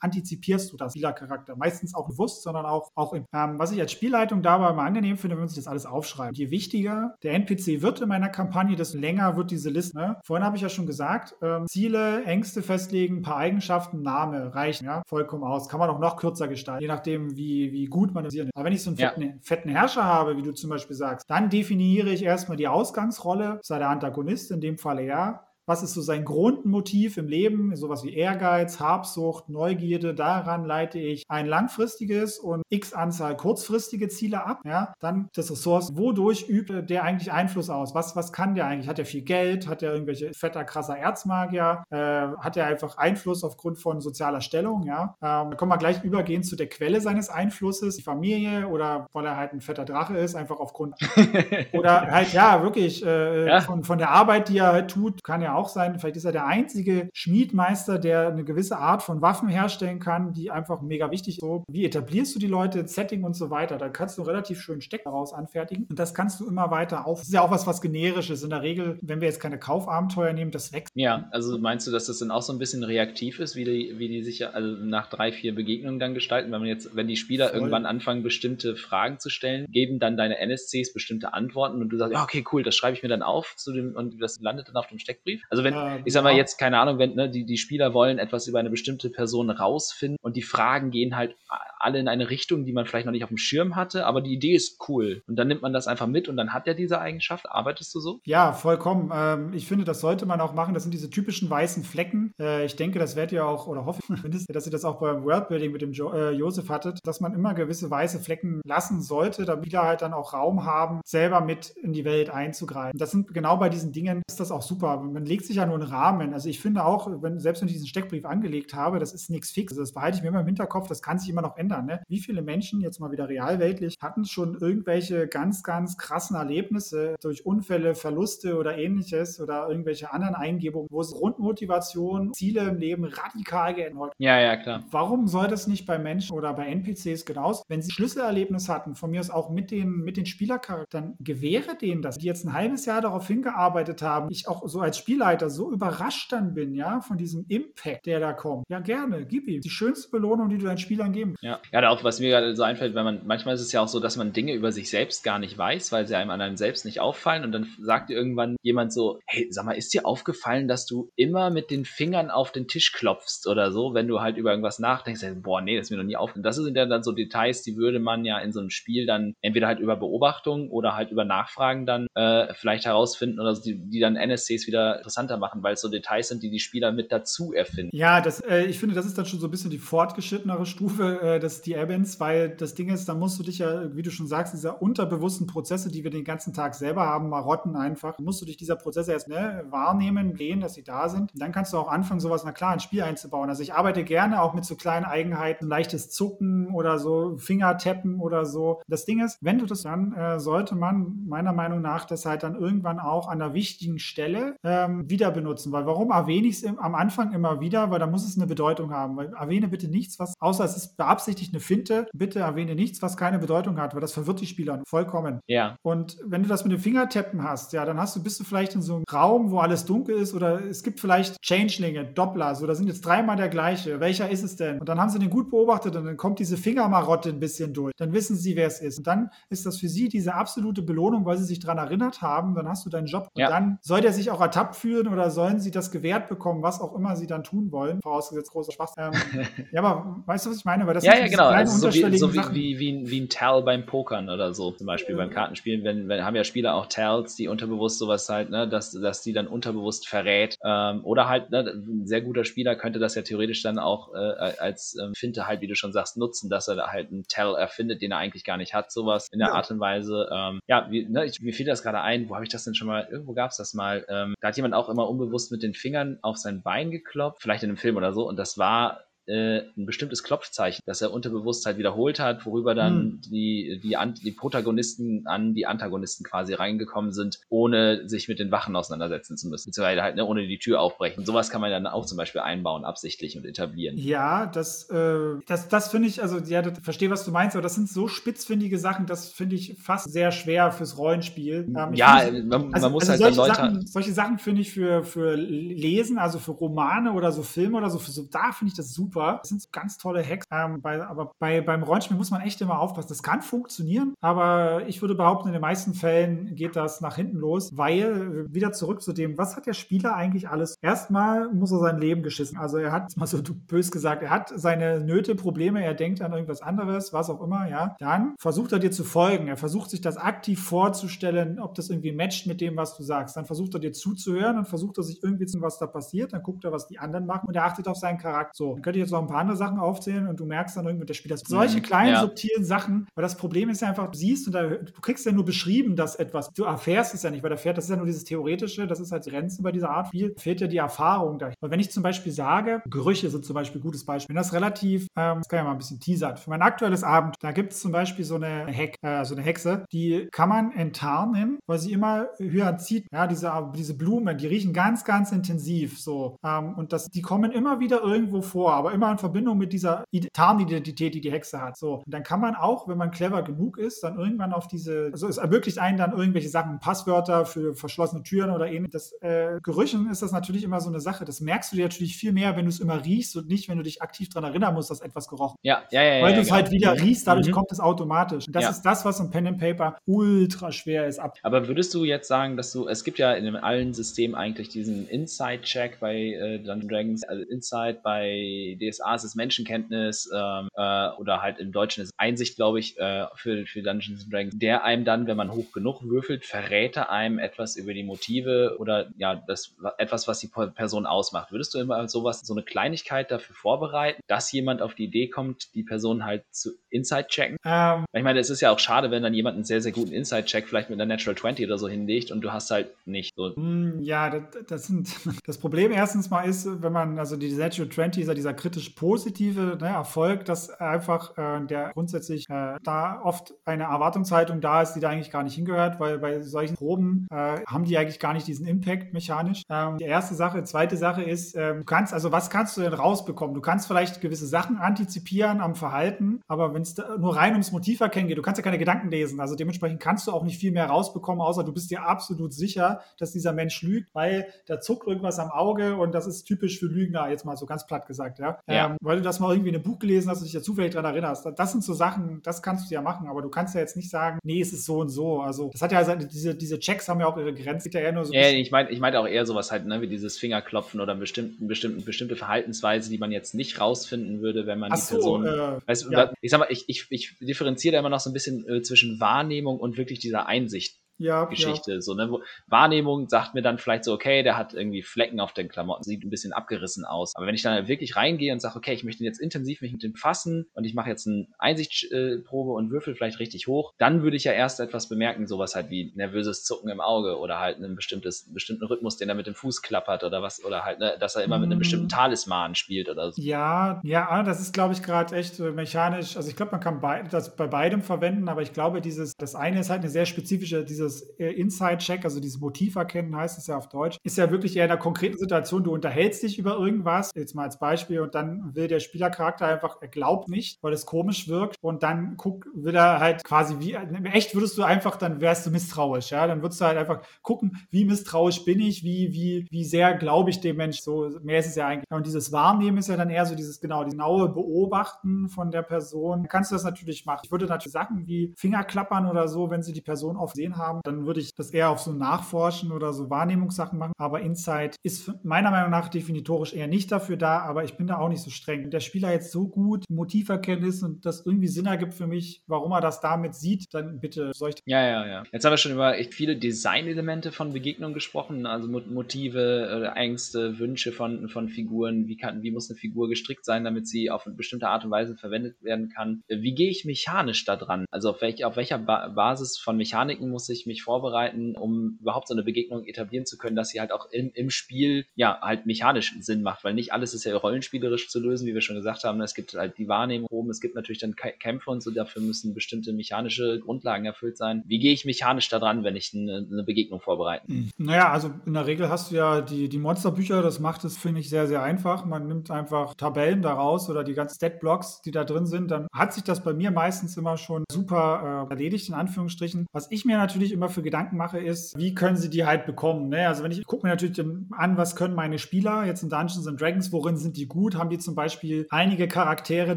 antizipierst du das Spielercharakter. Meistens auch bewusst, sondern auch, auch ähm, was ich als Spielleitung dabei immer angenehm finde, wenn man sich das alles aufschreibt. Je wichtiger der NPC wird in meiner Kampagne, desto länger wird diese Liste. Ne? Vorhin habe ich ja schon gesagt, ähm, Ziele, Ängste festlegen, ein paar Eigenschaften, Name reichen ja vollkommen aus. Kann man auch noch kürzer gestalten, je nachdem, wie, wie gut man das hier. Aber wenn ich so einen ja. fetten, fetten, Herrscher habe, wie du zum Beispiel sagst, dann definiere ich erstmal die Ausgangsrolle, sei der Antagonist, in dem Fall er, was ist so sein Grundmotiv im Leben? Sowas wie Ehrgeiz, Habsucht, Neugierde. Daran leite ich ein langfristiges und x Anzahl kurzfristige Ziele ab. Ja, dann das Ressource. Wodurch übt der eigentlich Einfluss aus? Was, was kann der eigentlich? Hat er viel Geld? Hat er irgendwelche fetter, krasser Erzmagier? Äh, hat er einfach Einfluss aufgrund von sozialer Stellung? Ja, ähm, da können wir gleich übergehen zu der Quelle seines Einflusses, die Familie oder weil er halt ein fetter Drache ist, einfach aufgrund (laughs) oder halt ja wirklich äh, ja. Von, von der Arbeit, die er halt tut, kann er auch sein. Vielleicht ist er der einzige Schmiedmeister, der eine gewisse Art von Waffen herstellen kann, die einfach mega wichtig ist. So, wie etablierst du die Leute, Setting und so weiter? Da kannst du relativ schön Steck daraus anfertigen. Und das kannst du immer weiter auf. Das ist ja auch was, was generisches. In der Regel, wenn wir jetzt keine Kaufabenteuer nehmen, das wächst. Ja, also meinst du, dass das dann auch so ein bisschen reaktiv ist, wie die, wie die sich also nach drei, vier Begegnungen dann gestalten? Wenn man jetzt, wenn die Spieler Voll. irgendwann anfangen, bestimmte Fragen zu stellen, geben dann deine NSCs bestimmte Antworten und du sagst, ja, okay, cool, das schreibe ich mir dann auf zu dem, und das landet dann auf dem Steckbrief. Also wenn, ähm, ich sag mal jetzt, keine Ahnung, wenn ne, die, die Spieler wollen etwas über eine bestimmte Person rausfinden und die Fragen gehen halt alle in eine Richtung, die man vielleicht noch nicht auf dem Schirm hatte, aber die Idee ist cool. Und dann nimmt man das einfach mit und dann hat er diese Eigenschaft. Arbeitest du so? Ja, vollkommen. Ähm, ich finde, das sollte man auch machen. Das sind diese typischen weißen Flecken. Äh, ich denke, das werdet ihr auch, oder hoffe ich, (laughs) dass ihr das auch beim Worldbuilding mit dem jo äh, Josef hattet, dass man immer gewisse weiße Flecken lassen sollte, damit die halt dann auch Raum haben, selber mit in die Welt einzugreifen. Das sind genau bei diesen Dingen, ist das auch super. Man legt sich ja nur einen Rahmen. Also ich finde auch, wenn, selbst wenn ich diesen Steckbrief angelegt habe, das ist nichts fix. Also das behalte ich mir immer im Hinterkopf, das kann sich immer noch ändern ändern. Ne? Wie viele Menschen, jetzt mal wieder realweltlich, hatten schon irgendwelche ganz, ganz krassen Erlebnisse durch Unfälle, Verluste oder ähnliches oder irgendwelche anderen Eingebungen, wo es Grundmotivation, Ziele im Leben radikal geändert Ja, ja, klar. Warum soll das nicht bei Menschen oder bei NPCs genauso? Wenn sie Schlüsselerlebnis hatten, von mir aus auch mit den, mit den Spielercharakteren, gewähre denen das, die jetzt ein halbes Jahr darauf hingearbeitet haben, ich auch so als Spielleiter so überrascht dann bin, ja, von diesem Impact, der da kommt. Ja, gerne, gib ihm. Die schönste Belohnung, die du deinen Spielern geben. Ja, ja, auch was mir gerade so einfällt, wenn man, manchmal ist es ja auch so, dass man Dinge über sich selbst gar nicht weiß, weil sie einem an einem selbst nicht auffallen und dann sagt dir irgendwann jemand so, hey, sag mal, ist dir aufgefallen, dass du immer mit den Fingern auf den Tisch klopfst oder so, wenn du halt über irgendwas nachdenkst, boah, nee, das ist mir noch nie aufgefallen. Das sind ja dann so Details, die würde man ja in so einem Spiel dann entweder halt über Beobachtung oder halt über Nachfragen dann äh, vielleicht herausfinden oder so, die, die dann NSCs wieder interessanter machen, weil es so Details sind, die die Spieler mit dazu erfinden. Ja, das, äh, ich finde, das ist dann schon so ein bisschen die fortgeschrittenere Stufe, äh, dass die Evans, weil das Ding ist, da musst du dich ja, wie du schon sagst, dieser unterbewussten Prozesse, die wir den ganzen Tag selber haben, Marotten einfach, musst du dich dieser Prozesse erst ne, wahrnehmen, sehen, dass sie da sind. Und dann kannst du auch anfangen, sowas, na klar, ins Spiel einzubauen. Also ich arbeite gerne auch mit so kleinen Eigenheiten, leichtes Zucken oder so, Fingertappen oder so. Das Ding ist, wenn du das dann, äh, sollte man meiner Meinung nach das halt dann irgendwann auch an einer wichtigen Stelle ähm, wieder benutzen. Weil warum erwähne ich es am Anfang immer wieder? Weil da muss es eine Bedeutung haben. Weil erwähne bitte nichts, was, außer es ist beabsichtigt, absichtlich eine Finte. Bitte erwähne nichts, was keine Bedeutung hat, weil das verwirrt die Spieler vollkommen. Ja. Und wenn du das mit dem Fingertappen hast, ja, dann hast du, bist du vielleicht in so einem Raum, wo alles dunkel ist oder es gibt vielleicht Changelinge, Doppler, so, da sind jetzt dreimal der gleiche. Welcher ist es denn? Und dann haben sie den gut beobachtet und dann kommt diese Fingermarotte ein bisschen durch. Dann wissen sie, wer es ist. Und dann ist das für sie diese absolute Belohnung, weil sie sich daran erinnert haben. Dann hast du deinen Job. Und Ja. dann soll der sich auch ertappt fühlen oder sollen sie das gewährt bekommen, was auch immer sie dann tun wollen. Vorausgesetzt großer Spaß. Ähm, (laughs) ja, aber weißt du, was ich meine? Weil das Ja, sind ja, genau. Also so wie, so wie, wie, wie, ein- wie ein Tell beim Pokern oder so, zum Beispiel beim Kartenspielen. Wenn, wenn haben ja Spieler auch Tells, die unterbewusst sowas halt, ne, dass, dass die dann unterbewusst verrät. Ähm, oder halt, ne, ein sehr guter Spieler könnte das ja theoretisch dann auch äh, als ähm, Finte halt, wie du schon sagst, nutzen, dass er halt einen Tell erfindet, den er eigentlich gar nicht hat, sowas in der Ja. Art und Weise. Ähm, ja, wie, ne, ich, mir fiel das gerade ein, wo habe ich das denn schon mal, irgendwo gab es das mal, ähm, da hat jemand auch immer unbewusst mit den Fingern auf sein Bein geklopft, vielleicht in einem Film oder so, und das war äh, ein bestimmtes Klopfzeichen, das er unterbewusst halt wiederholt hat, worüber dann Hm. die, die, An die Protagonisten an die Antagonisten quasi reingekommen sind, ohne sich mit den Wachen auseinandersetzen zu müssen, beziehungsweise halt ne, ohne die Tür aufbrechen. Sowas kann man dann auch zum Beispiel einbauen, absichtlich und etablieren. Ja, das, äh, das, das finde ich, also ja, das, verstehe, was du meinst, aber das sind so spitzfindige Sachen, das finde ich fast sehr schwer fürs Rollenspiel. Ähm, ja, finde- man, Also, man muss also halt dann solche, Leute. Sachen, solche Sachen finde ich für, für Lesen, also für Romane oder so Filme oder so, für so da finde ich das super. Das sind so ganz tolle Hacks. Ähm, bei, aber bei, beim Rollenspiel muss man echt immer aufpassen. Das kann funktionieren, aber ich würde behaupten, in den meisten Fällen geht das nach hinten los, weil wieder zurück zu dem, was hat der Spieler eigentlich alles? Erstmal muss er sein Leben geschissen. Also er hat, (laughs) mal so bös gesagt, er hat seine Nöte, Probleme, er denkt an irgendwas anderes, was auch immer, ja. Dann versucht er dir zu folgen. Er versucht sich das aktiv vorzustellen, ob das irgendwie matcht mit dem, was du sagst. Dann versucht er dir zuzuhören, dann versucht er sich irgendwie zu was da passiert, dann guckt er, was die anderen machen und er achtet auf seinen Charakter. So, dann könnte ich jetzt noch ein paar andere Sachen aufzählen und du merkst dann irgendwie, der Spieler solche Mhm, kleinen, ja. subtilen Sachen, weil das Problem ist ja einfach, du siehst und da, du kriegst ja nur beschrieben, dass etwas, du erfährst es ja nicht, weil erfährt, das ist ja nur dieses Theoretische, das ist halt Grenzen bei dieser Art viel, fehlt ja die Erfahrung da. Weil wenn ich zum Beispiel sage, Gerüche sind zum Beispiel ein gutes Beispiel, wenn das relativ, ähm, das kann ich mal ein bisschen teasern, für mein aktuelles Abend, da gibt es zum Beispiel so eine Heck, äh, so eine Hexe, die kann man enttarnen, weil sie immer Hyazinth, ja, diese, diese Blumen, die riechen ganz, ganz intensiv so. Ähm, und das, die kommen immer wieder irgendwo vor, aber immer in Verbindung mit dieser Ide- Tarnidentität, die die Hexe hat. So. Und dann kann man auch, wenn man clever genug ist, dann irgendwann auf diese, also es ermöglicht einen dann irgendwelche Sachen, Passwörter für verschlossene Türen oder ähnliches. Das äh, Gerüchen ist das natürlich immer so eine Sache. Das merkst du dir natürlich viel mehr, wenn du es immer riechst und nicht, wenn du dich aktiv daran erinnern musst, dass etwas gerochen Ja, ja, ja. weil ja, du es genau. halt wieder Mhm. riechst, dadurch Mhm. kommt es automatisch. Und das Ja. ist das, was im Pen and Paper ultra schwer ist ab. Aber würdest du jetzt sagen, dass du, es gibt ja in allen Systemen eigentlich diesen Inside-Check bei äh, Dungeons Dragons, also Inside bei DSA ist es Menschenkenntnis ähm, äh, oder halt im Deutschen ist es Einsicht, glaube ich, äh, für, für Dungeons Dragons, der einem dann, wenn man hoch genug würfelt, verrät er einem etwas über die Motive oder ja, das etwas, was die Person ausmacht. Würdest du immer sowas, so eine Kleinigkeit dafür vorbereiten, dass jemand auf die Idee kommt, die Person halt zu Inside-checken? Ähm, Ich meine, es ist ja auch schade, wenn dann jemand einen sehr, sehr guten Inside-Check vielleicht mit einer Natural 20 oder so hinlegt und du hast halt nicht so. mh, ja, das, das, sind, (laughs) das Problem erstens mal ist, wenn man, also die Natural 20 ist ja dieser kritisch positive ne, Erfolg, dass einfach äh, der grundsätzlich äh, da oft eine Erwartungshaltung da ist, die da eigentlich gar nicht hingehört, weil bei solchen Proben äh, haben die eigentlich gar nicht diesen Impact mechanisch. Ähm, die erste Sache. Zweite Sache ist, ähm, du kannst, also was kannst du denn rausbekommen? Du kannst vielleicht gewisse Sachen antizipieren am Verhalten, aber wenn es nur rein ums Motiv erkennen geht, du kannst ja keine Gedanken lesen. Also dementsprechend kannst du auch nicht viel mehr rausbekommen, außer du bist dir absolut sicher, dass dieser Mensch lügt, weil da zuckt irgendwas am Auge und das ist typisch für Lügner, jetzt mal so ganz platt gesagt, ja. Ja. Ähm, weil du das mal irgendwie in einem Buch gelesen hast und dich ja zufällig daran erinnerst. Das sind so Sachen, das kannst du ja machen, aber du kannst ja jetzt nicht sagen, nee, es ist so und so. Also das hat ja seine, diese, diese Checks haben ja auch ihre Grenzen. Ja nur so Ja, ich meine ich meinte auch eher sowas halt, ne, wie dieses Fingerklopfen oder bestimmten, bestimmten, bestimmte Verhaltensweise, die man jetzt nicht rausfinden würde, wenn man Ach die so, Person. äh, weißt, ja. Ich sag mal, ich, ich, ich differenziere da immer noch so ein bisschen äh, zwischen Wahrnehmung und wirklich dieser Einsicht. Ja, Geschichte. So, ne? Wahrnehmung sagt mir dann vielleicht so, okay, der hat irgendwie Flecken auf den Klamotten, sieht ein bisschen abgerissen aus. Aber wenn ich dann wirklich reingehe und sage, okay, ich möchte jetzt intensiv mich mit dem fassen und ich mache jetzt eine Einsichtsprobe und würfel vielleicht richtig hoch, dann würde ich ja erst etwas bemerken, sowas halt wie nervöses Zucken im Auge oder halt ein bestimmtes, einen bestimmten Rhythmus, den er mit dem Fuß klappert oder was, oder halt, ne, dass er immer mit einem Mm. bestimmten Talisman spielt oder so. Ja, ja, ah, das ist, glaube ich, gerade echt äh, mechanisch. Also ich glaube, man kann bei, das bei beidem verwenden, aber ich glaube, dieses, das eine ist halt eine sehr spezifische, diese dieses äh, Inside-Check, also dieses Motiv erkennen, heißt es ja auf Deutsch, ist ja wirklich eher in einer konkreten Situation, du unterhältst dich über irgendwas, jetzt mal als Beispiel, und dann will der Spielercharakter einfach, er glaubt nicht, weil es komisch wirkt, und dann guck, will er halt quasi wie, echt würdest du einfach, dann wärst du misstrauisch, ja, dann würdest du halt einfach gucken, wie misstrauisch bin ich, wie, wie, wie sehr glaube ich dem Mensch, so mehr ist es ja eigentlich. Und dieses Wahrnehmen ist ja dann eher so dieses, genau, die genaue Beobachten von der Person. Kannst du das natürlich machen. Ich würde natürlich Sachen wie Fingerklappern oder so, wenn sie die Person oft sehen haben, dann würde ich das eher auf so Nachforschen oder so Wahrnehmungssachen machen. Aber Insight ist meiner Meinung nach definitorisch eher nicht dafür da, aber ich bin da auch nicht so streng. Wenn der Spieler jetzt so gut Motiverkenntnis und das irgendwie Sinn ergibt für mich, warum er das damit sieht, dann bitte soll ich. Ja, ja, ja. Jetzt haben wir schon über echt viele Designelemente von Begegnungen gesprochen, also Motive, Ängste, Wünsche von, von Figuren. Wie, kann, wie muss eine Figur gestrickt sein, damit sie auf eine bestimmte Art und Weise verwendet werden kann? Wie gehe ich mechanisch da dran? Also auf, welch, auf welcher ba Basis von Mechaniken muss ich mich vorbereiten, um überhaupt so eine Begegnung etablieren zu können, dass sie halt auch im, im Spiel ja halt mechanisch Sinn macht, weil nicht alles ist ja rollenspielerisch zu lösen, wie wir schon gesagt haben. Es gibt halt die Wahrnehmung oben, es gibt natürlich dann Kämpfe und so, dafür müssen bestimmte mechanische Grundlagen erfüllt sein. Wie gehe ich mechanisch da dran, wenn ich eine, eine Begegnung vorbereite? Hm. Naja, also in der Regel hast du ja die, die Monsterbücher, das macht es, finde ich, sehr, sehr einfach. Man nimmt einfach Tabellen daraus oder die ganzen Stat-Blocks, die da drin sind, dann hat sich das bei mir meistens immer schon super äh, erledigt, in Anführungsstrichen. Was ich mir natürlich immer für Gedanken mache, ist, wie können sie die halt bekommen? Ne? Also wenn ich gucke mir natürlich an, was können meine Spieler jetzt in Dungeons and Dragons, worin sind die gut? Haben die zum Beispiel einige Charaktere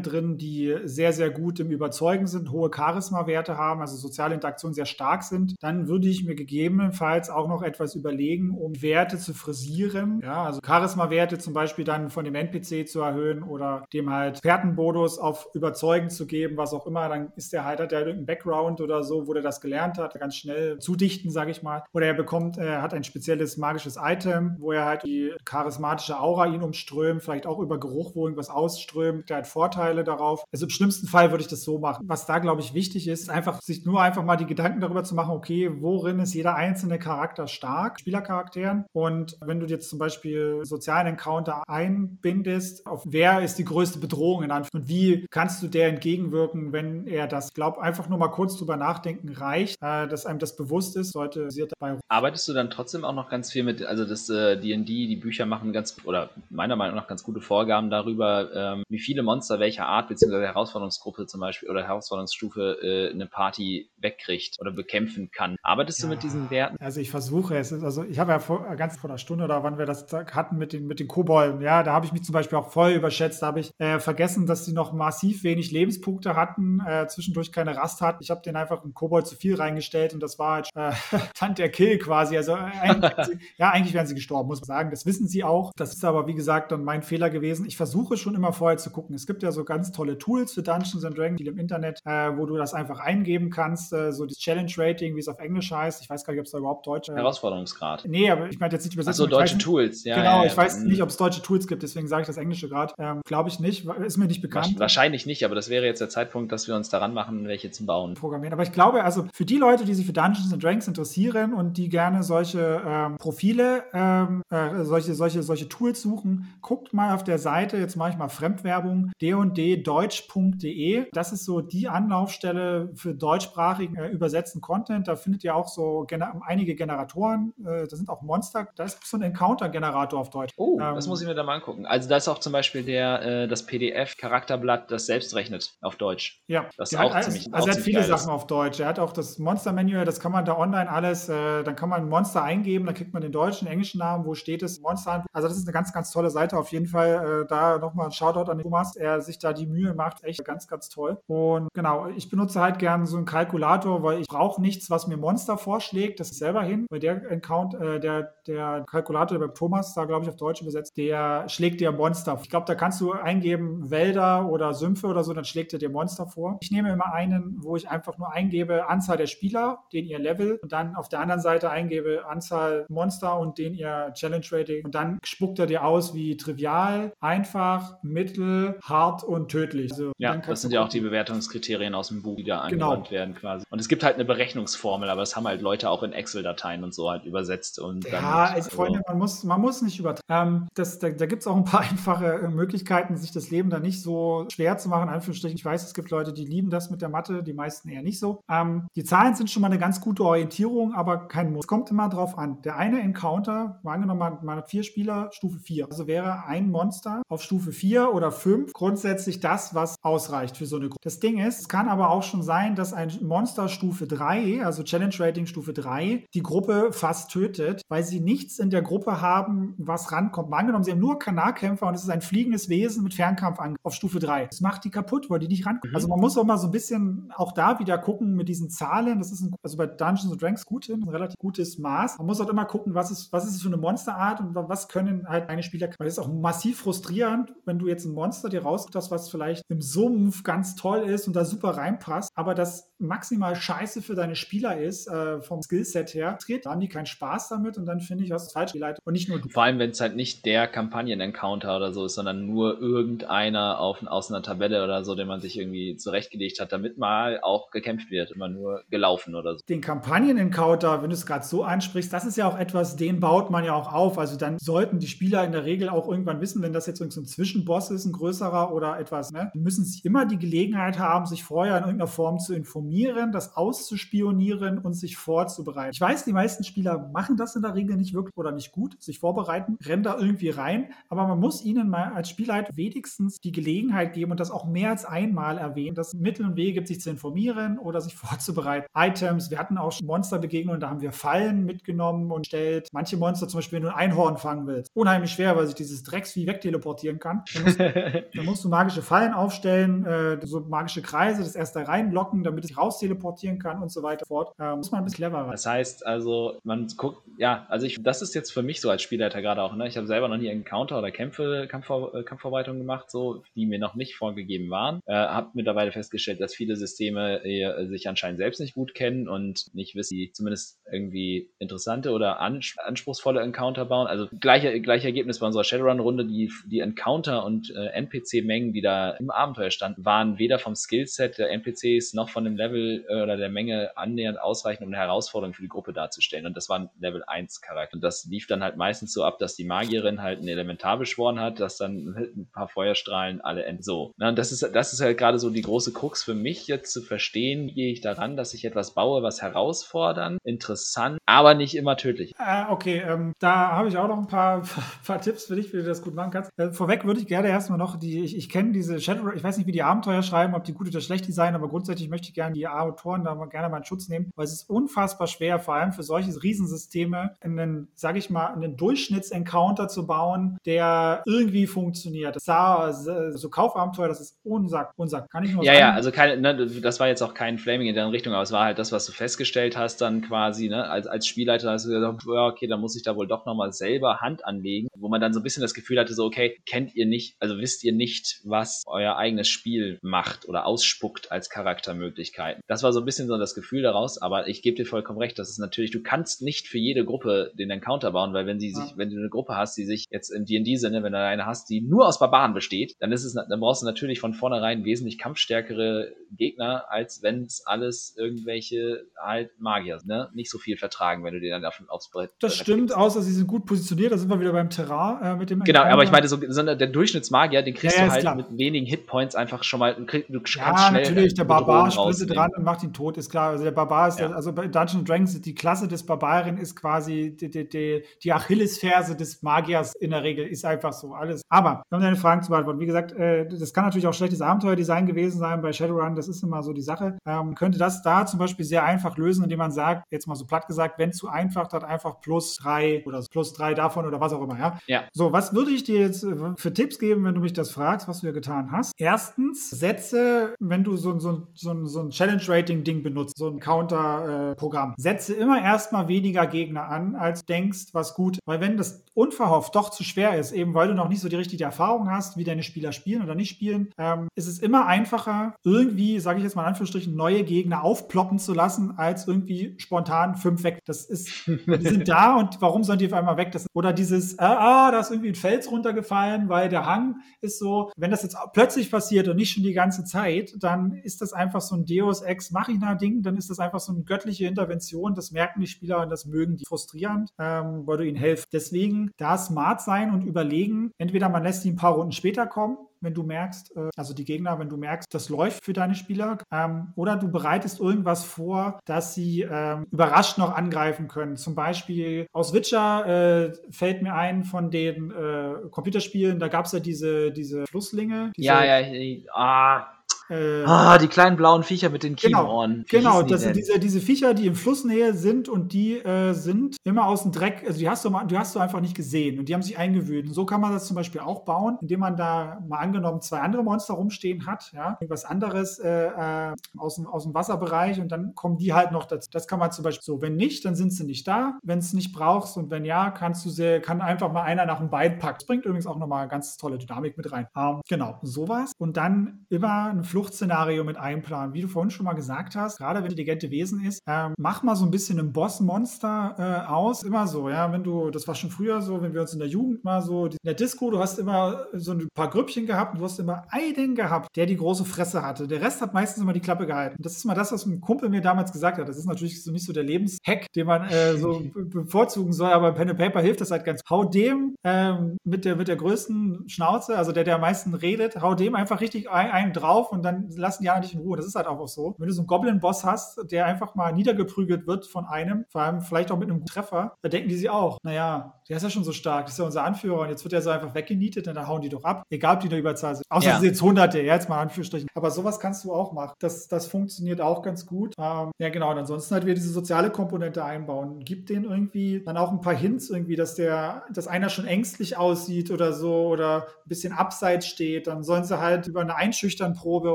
drin, die sehr, sehr gut im Überzeugen sind, hohe Charisma-Werte haben, also soziale Interaktionen sehr stark sind, dann würde ich mir gegebenenfalls auch noch etwas überlegen, um Werte zu frisieren. Ja, also Charisma-Werte zum Beispiel dann von dem NPC zu erhöhen oder dem halt Expertenmodus auf Überzeugen zu geben, was auch immer. Dann ist der halt, hat der irgendeinen Background oder so, wo der das gelernt hat, ganz schnell zudichten, sage ich mal. Oder er bekommt, er hat ein spezielles magisches Item, wo er halt die charismatische Aura ihn umströmt, vielleicht auch über Geruch, wo irgendwas ausströmt, der hat Vorteile darauf. Also im schlimmsten Fall würde ich das so machen. Was da, glaube ich, wichtig ist, einfach sich nur einfach mal die Gedanken darüber zu machen, okay, worin ist jeder einzelne Charakter stark, Spielercharakteren. Und wenn du jetzt zum Beispiel sozialen Encounter einbindest, auf wer ist die größte Bedrohung in Anführungszeichen und wie kannst du der entgegenwirken, wenn er das glaubt, einfach nur mal kurz drüber nachdenken reicht, äh, dass einem das bewusst ist, sollte sie dabei. Arbeitest du dann trotzdem auch noch ganz viel mit, also das D&D, äh, die Bücher machen ganz, oder meiner Meinung nach ganz gute Vorgaben darüber, ähm, wie viele Monster welcher Art, beziehungsweise Herausforderungsgruppe zum Beispiel oder Herausforderungsstufe äh, eine Party wegkriegt oder bekämpfen kann. Arbeitest ja, du mit diesen Werten? Also ich versuche es. Also ich habe ja vor, ganz vor einer Stunde oder wann wir das hatten mit den, mit den Kobolden, ja, da habe ich mich zum Beispiel auch voll überschätzt. Da habe ich äh, vergessen, dass sie noch massiv wenig Lebenspunkte hatten, äh, zwischendurch keine Rast hatten. Ich habe den einfach einen Kobold zu viel reingestellt und das war halt äh, (laughs) Tant der Kill quasi. Also äh, eigentlich (laughs) ja, eigentlich wären sie gestorben, muss man sagen. Das wissen sie auch. Das ist aber, wie gesagt, dann mein Fehler gewesen. Ich versuche schon immer vorher zu gucken. Es gibt ja so ganz tolle Tools für Dungeons and Dragons im Internet, äh, wo du das einfach eingeben kannst. Äh, so das Challenge Rating, wie es auf Englisch heißt. Ich weiß gar nicht, ob es da überhaupt Deutsch äh, Herausforderungsgrad. Nee, aber ich meine jetzt nicht übersetzen. Also deutsche Tools, ja. Genau, ja, ich weiß nicht, ob es deutsche Tools gibt, deswegen sage ich das Englische gerade. Ähm, Glaube ich nicht, ist mir nicht bekannt. Wahrscheinlich nicht, aber das wäre jetzt der Zeitpunkt, dass wir uns daran machen, welche zu bauen. Programmieren. Aber ich glaube, also für die Leute, die sich für Dungeons and Dragons interessieren und die gerne solche ähm, Profile, ähm, äh, solche, solche, solche Tools suchen, guckt mal auf der Seite, jetzt mache ich mal Fremdwerbung, d&ddeutsch.de. Das ist so die Anlaufstelle für deutschsprachigen äh, übersetzten Content. Da findet ihr auch so gener einige Generatoren. Äh, da sind auch Monster. Da ist so ein Encounter-Generator auf Deutsch. Oh, ähm, das muss ich mir da mal angucken. Also da ist auch zum Beispiel der, äh, das PDF-Charakterblatt, das selbst rechnet auf Deutsch. Ja, das ist auch hat, ziemlich Also er hat viele Sachen auf Deutsch. Er hat auch das Monster-Manual, das kann man da online alles, äh, dann kann man Monster eingeben, dann kriegt man den deutschen, englischen Namen, wo steht es, Monster. Also das ist eine ganz, ganz tolle Seite. Auf jeden Fall äh, da nochmal ein Shoutout an Thomas, er sich da die Mühe macht. Echt ganz, ganz toll. Und genau, ich benutze halt gerne so einen Kalkulator, weil ich brauche nichts, was mir Monster vorschlägt. Das ist selber hin, weil der Account, äh, der, der Kalkulator beim Thomas, da glaube ich auf Deutsch übersetzt, der schlägt dir Monster. Ich glaube, da kannst du eingeben Wälder oder Sümpfe oder so, dann schlägt er dir Monster vor. Ich nehme immer einen, wo ich einfach nur eingebe Anzahl der Spieler, den ihr Level und dann auf der anderen Seite eingebe Anzahl Monster und den ihr Challenge Rating und dann spuckt er dir aus wie trivial, einfach, mittel, hart und tödlich. Also ja, das sind ja auch die Bewertungskriterien aus dem Buch, die da genau. angewandt werden quasi. Und es gibt halt eine Berechnungsformel, aber das haben halt Leute auch in Excel-Dateien und so halt übersetzt. Und ja, also, Freunde, man muss, man muss nicht übertreiben. Ähm, das, da da gibt es auch ein paar (laughs) einfache äh, Möglichkeiten, sich das Leben da nicht so schwer zu machen. In Anführungsstrichen, ich weiß, es gibt Leute, die lieben das mit der Mathe, die meisten eher nicht so. Ähm, die Zahlen sind schon mal eine ganz ganz gute Orientierung, aber kein Muss. Es kommt immer drauf an. Der eine Encounter, mal angenommen, man hat vier Spieler, Stufe 4. Also wäre ein Monster auf Stufe 4 oder 5 grundsätzlich das, was ausreicht für so eine Gruppe. Das Ding ist, es kann aber auch schon sein, dass ein Monster Stufe 3, also Challenge Rating Stufe 3, die Gruppe fast tötet, weil sie nichts in der Gruppe haben, was rankommt. Mal angenommen, sie haben nur Kanalkämpfer und es ist ein fliegendes Wesen mit Fernkampf auf Stufe 3. Das macht die kaputt, weil die nicht rankommen. Mhm. Also man muss auch mal so ein bisschen auch da wieder gucken mit diesen Zahlen. Das ist ein, also bei Dungeons and Dragons gut hin, ein relativ gutes Maß. Man muss auch immer gucken, was ist, was ist es für eine Monsterart und was können halt eine Spieler. Weil es ist auch massiv frustrierend, wenn du jetzt ein Monster dir rausgibst, was vielleicht im Sumpf ganz toll ist und da super reinpasst, aber das maximal scheiße für deine Spieler ist, äh, vom Skillset her, da haben die keinen Spaß damit und dann finde ich, hast du falsch geleitet und nicht nur du. Vor allem, wenn es halt nicht der Kampagnen-Encounter oder so ist, sondern nur irgendeiner auf, aus einer Tabelle oder so, den man sich irgendwie zurechtgelegt hat, damit mal auch gekämpft wird, immer nur gelaufen oder so. Den Kampagnen-Encounter, wenn du es gerade so ansprichst, das ist ja auch etwas, den baut man ja auch auf. Also dann sollten die Spieler in der Regel auch irgendwann wissen, wenn das jetzt so Zwischenboss ist, ein größerer oder etwas, ne, müssen sie immer die Gelegenheit haben, sich vorher in irgendeiner Form zu informieren, das auszuspionieren und sich vorzubereiten. Ich weiß, die meisten Spieler machen das in der Regel nicht wirklich oder nicht gut, sich vorbereiten, rennen da irgendwie rein, aber man muss ihnen mal als Spielleiter wenigstens die Gelegenheit geben und das auch mehr als einmal erwähnen, dass es Mittel und Wege gibt, sich zu informieren oder sich (laughs) vorzubereiten. Items, wir hatten auch Monsterbegegnungen, da haben wir Fallen mitgenommen und stellt manche Monster, zum Beispiel, wenn du ein Einhorn fangen willst, unheimlich schwer, weil sich dieses Drecksvieh wegteleportieren kann. Dann musst, (laughs) dann musst du magische Fallen aufstellen, äh, so magische Kreise, das erst da reinlocken, damit es raus teleportieren kann und so weiter fort. Äh, muss man ein bisschen cleverer. Das heißt also, man guckt, ja, also ich, das ist jetzt für mich so als Spielleiter gerade auch, ne? Ich habe selber noch nie Encounter oder Kämpfe, Kampfvor, äh, Kampfvorbereitung gemacht, so, die mir noch nicht vorgegeben waren. Äh, habe mittlerweile festgestellt, dass viele Systeme äh, sich anscheinend selbst nicht gut kennen und nicht wissen, wie zumindest irgendwie interessante oder anspruchsvolle Encounter bauen. Also gleiche, gleiche Ergebnis bei unserer Shadowrun-Runde, die, die Encounter und äh, NPC-Mengen, die da im Abenteuer standen, waren weder vom Skillset der NPCs noch von dem Level äh, oder der Menge annähernd ausreichend, um eine Herausforderung für die Gruppe darzustellen. Und das war ein Level 1 Charakter. Und das lief dann halt meistens so ab, dass die Magierin halt ein Elementar beschworen hat, dass dann ein paar Feuerstrahlen alle end so. Na, und das ist, das ist halt gerade so die große Krux für mich jetzt zu verstehen, gehe ich daran, dass ich etwas baue, was herausfordern, interessant, aber nicht immer tödlich. Äh, okay, ähm, da habe ich auch noch ein paar, (laughs) paar Tipps für dich, wie du das gut machen kannst. Äh, vorweg würde ich gerne erstmal noch die, ich, ich kenne diese Shadow, ich weiß nicht, wie die Abenteuer schreiben, ob die gut oder schlecht sein, aber grundsätzlich möchte ich gerne die Autoren da mal gerne mal in Schutz nehmen, weil es ist unfassbar schwer, vor allem für solche Riesensysteme, einen, sage ich mal, einen Durchschnittsencounter zu bauen, der irgendwie funktioniert. Das sah, so Kaufabenteuer, das ist unsack, unsack. Kann ich nur ja, sagen. Ja, also keine, ne, das war jetzt auch kein Flaming in der Richtung, aber es war halt das, was du festgestellt hast, dann quasi, ne, als, als Spielleiter hast du gesagt, ja, okay, dann muss ich da wohl doch nochmal selber Hand anlegen, wo man dann so ein bisschen das Gefühl hatte, so, okay, kennt ihr nicht, also wisst ihr nicht, was euer eigenes Spiel macht oder ausspuckt als Charaktermöglichkeiten. Das war so ein bisschen so das Gefühl daraus, aber ich gebe dir vollkommen recht, das ist natürlich, du kannst nicht für jede Gruppe den Encounter bauen, weil wenn sie sich, ja. wenn du eine Gruppe hast, die sich jetzt im D&D-Sinne, wenn du eine hast, die nur aus Barbaren besteht, dann ist es, dann brauchst du natürlich von vornherein wesentlich kampfstärkere Gegner, als wenn es alles irgendwelche halt Magier, ne? Nicht so viel vertragen, wenn du den dann davon aufs Brett. Das stimmt, außer sie sind gut positioniert, da sind wir wieder beim Terrain äh, mit dem Genau, Encounter. aber ich meine, so, so der Durchschnittsmagier, den kriegst ja, du halt klar. mit wenigen Hitpoints einfach schon mal, du, krieg, du kannst ja, schnell natürlich, der Barbar sprintet dran und macht ihn tot, ist klar. Also der Barbar ist, ja. also bei Dungeons Dragons, die Klasse des Barbaren ist quasi die, die, die, die Achillesferse des Magiers in der Regel, ist einfach so alles. Aber, um deine Fragen zu beantworten, wie gesagt, äh, das kann natürlich auch schlechtes Abenteuerdesign gewesen sein bei Shadowrun, das ist immer so die Sache. Ähm, könnte das da zum Beispiel sehr einfach lösen, indem man sagt, jetzt mal so platt gesagt, wenn zu einfach, dann einfach plus drei oder plus drei davon oder was auch immer, ja? Ja. So, was würde ich dir jetzt äh, für Tipps geben, wenn du mich das fragst, was du ja getan hast? Erstens, setze, wenn du so, so, so, so ein Challenge-Rating-Ding benutzt, so ein Counter-Programm, äh, setze immer erstmal weniger Gegner an, als denkst, was gut. Weil wenn das unverhofft doch zu schwer ist, eben weil du noch nicht so die richtige Erfahrung hast, wie deine Spieler spielen oder nicht spielen, ähm, ist es immer einfacher, irgendwie, sage ich jetzt mal in Anführungsstrichen, neue Gegner aufploppen zu lassen, als irgendwie spontan fünf weg. Das ist, (laughs) die sind da und warum sollen die auf einmal weg? Das, oder dieses, äh, ah, da ist irgendwie ein Fels runtergefallen, weil der Hang ist so, wenn das jetzt plötzlich passiert und nicht schon die ganze Zeit, dann ist das einfach so ein Deus Ex Machina Ding, dann ist das einfach so eine göttliche Intervention, das merken die Spieler und das mögen die frustrierend, ähm, weil du ihnen helfen. Deswegen da smart sein und überlegen, entweder man lässt sie ein paar Runden später kommen wenn du merkst, äh, also die Gegner, wenn du merkst, das läuft für deine Spieler. Ähm, oder du bereitest irgendwas vor, dass sie ähm, überrascht noch angreifen können. Zum Beispiel aus Witcher äh, fällt mir ein von den äh, Computerspielen, da gab es ja diese, diese Flusslinge. Diese, ja, ja, ah, äh, ah, die kleinen blauen Viecher mit den genau, Kienohren. Genau, das sind diese, diese Viecher, die im Flussnähe sind und die äh, sind immer aus dem Dreck, also die hast, du, die hast du einfach nicht gesehen und die haben sich eingewühlt. Und so kann man das zum Beispiel auch bauen, indem man da mal angenommen zwei andere Monster rumstehen hat, ja, irgendwas anderes äh, äh, aus, dem, aus dem Wasserbereich und dann kommen die halt noch dazu. Das kann man zum Beispiel so, wenn nicht, dann sind sie nicht da, wenn es nicht brauchst und wenn ja, kannst du sie, kann einfach mal einer nach dem Bein packen. Das bringt übrigens auch nochmal ganz tolle Dynamik mit rein. Ähm, genau, sowas. Und dann immer ein Fluchtszenario mit einplanen. Wie du vorhin schon mal gesagt hast, gerade wenn intelligente Wesen ist, ähm, mach mal so ein bisschen ein Boss-Monster äh, aus. Immer so, ja, wenn du, das war schon früher so, wenn wir uns in der Jugend mal so, in der Disco, du hast immer so ein paar Grüppchen gehabt und du hast immer einen gehabt, der die große Fresse hatte. Der Rest hat meistens immer die Klappe gehalten. Das ist mal das, was ein Kumpel mir damals gesagt hat. Das ist natürlich so nicht so der Lebenshack, den man äh, so (laughs) bevorzugen soll, aber Pen and Paper hilft das halt ganz. Hau dem ähm, mit, der, mit der größten Schnauze, also der, der am meisten redet, hau dem einfach richtig ein, einen drauf und dann lassen die anderen nicht in Ruhe. Das ist halt auch so. Wenn du so einen Goblin-Boss hast, der einfach mal niedergeprügelt wird von einem, vor allem vielleicht auch mit einem Treffer, da denken die sich auch, naja, der ist ja schon so stark, das ist ja unser Anführer und jetzt wird er so einfach weggenietet und dann hauen die doch ab. Egal, ob die der Überzahl sind. Außer ja. sind jetzt Hunderte, ja, jetzt mal Anführungsstrichen. Aber sowas kannst du auch machen. Das, das funktioniert auch ganz gut. Ähm, ja, genau. Und ansonsten halt wieder diese soziale Komponente einbauen. Gibt denen irgendwie dann auch ein paar Hints irgendwie, dass der, dass einer schon ängstlich aussieht oder so oder ein bisschen abseits steht. Dann sollen sie halt über eine Einschüchternprobe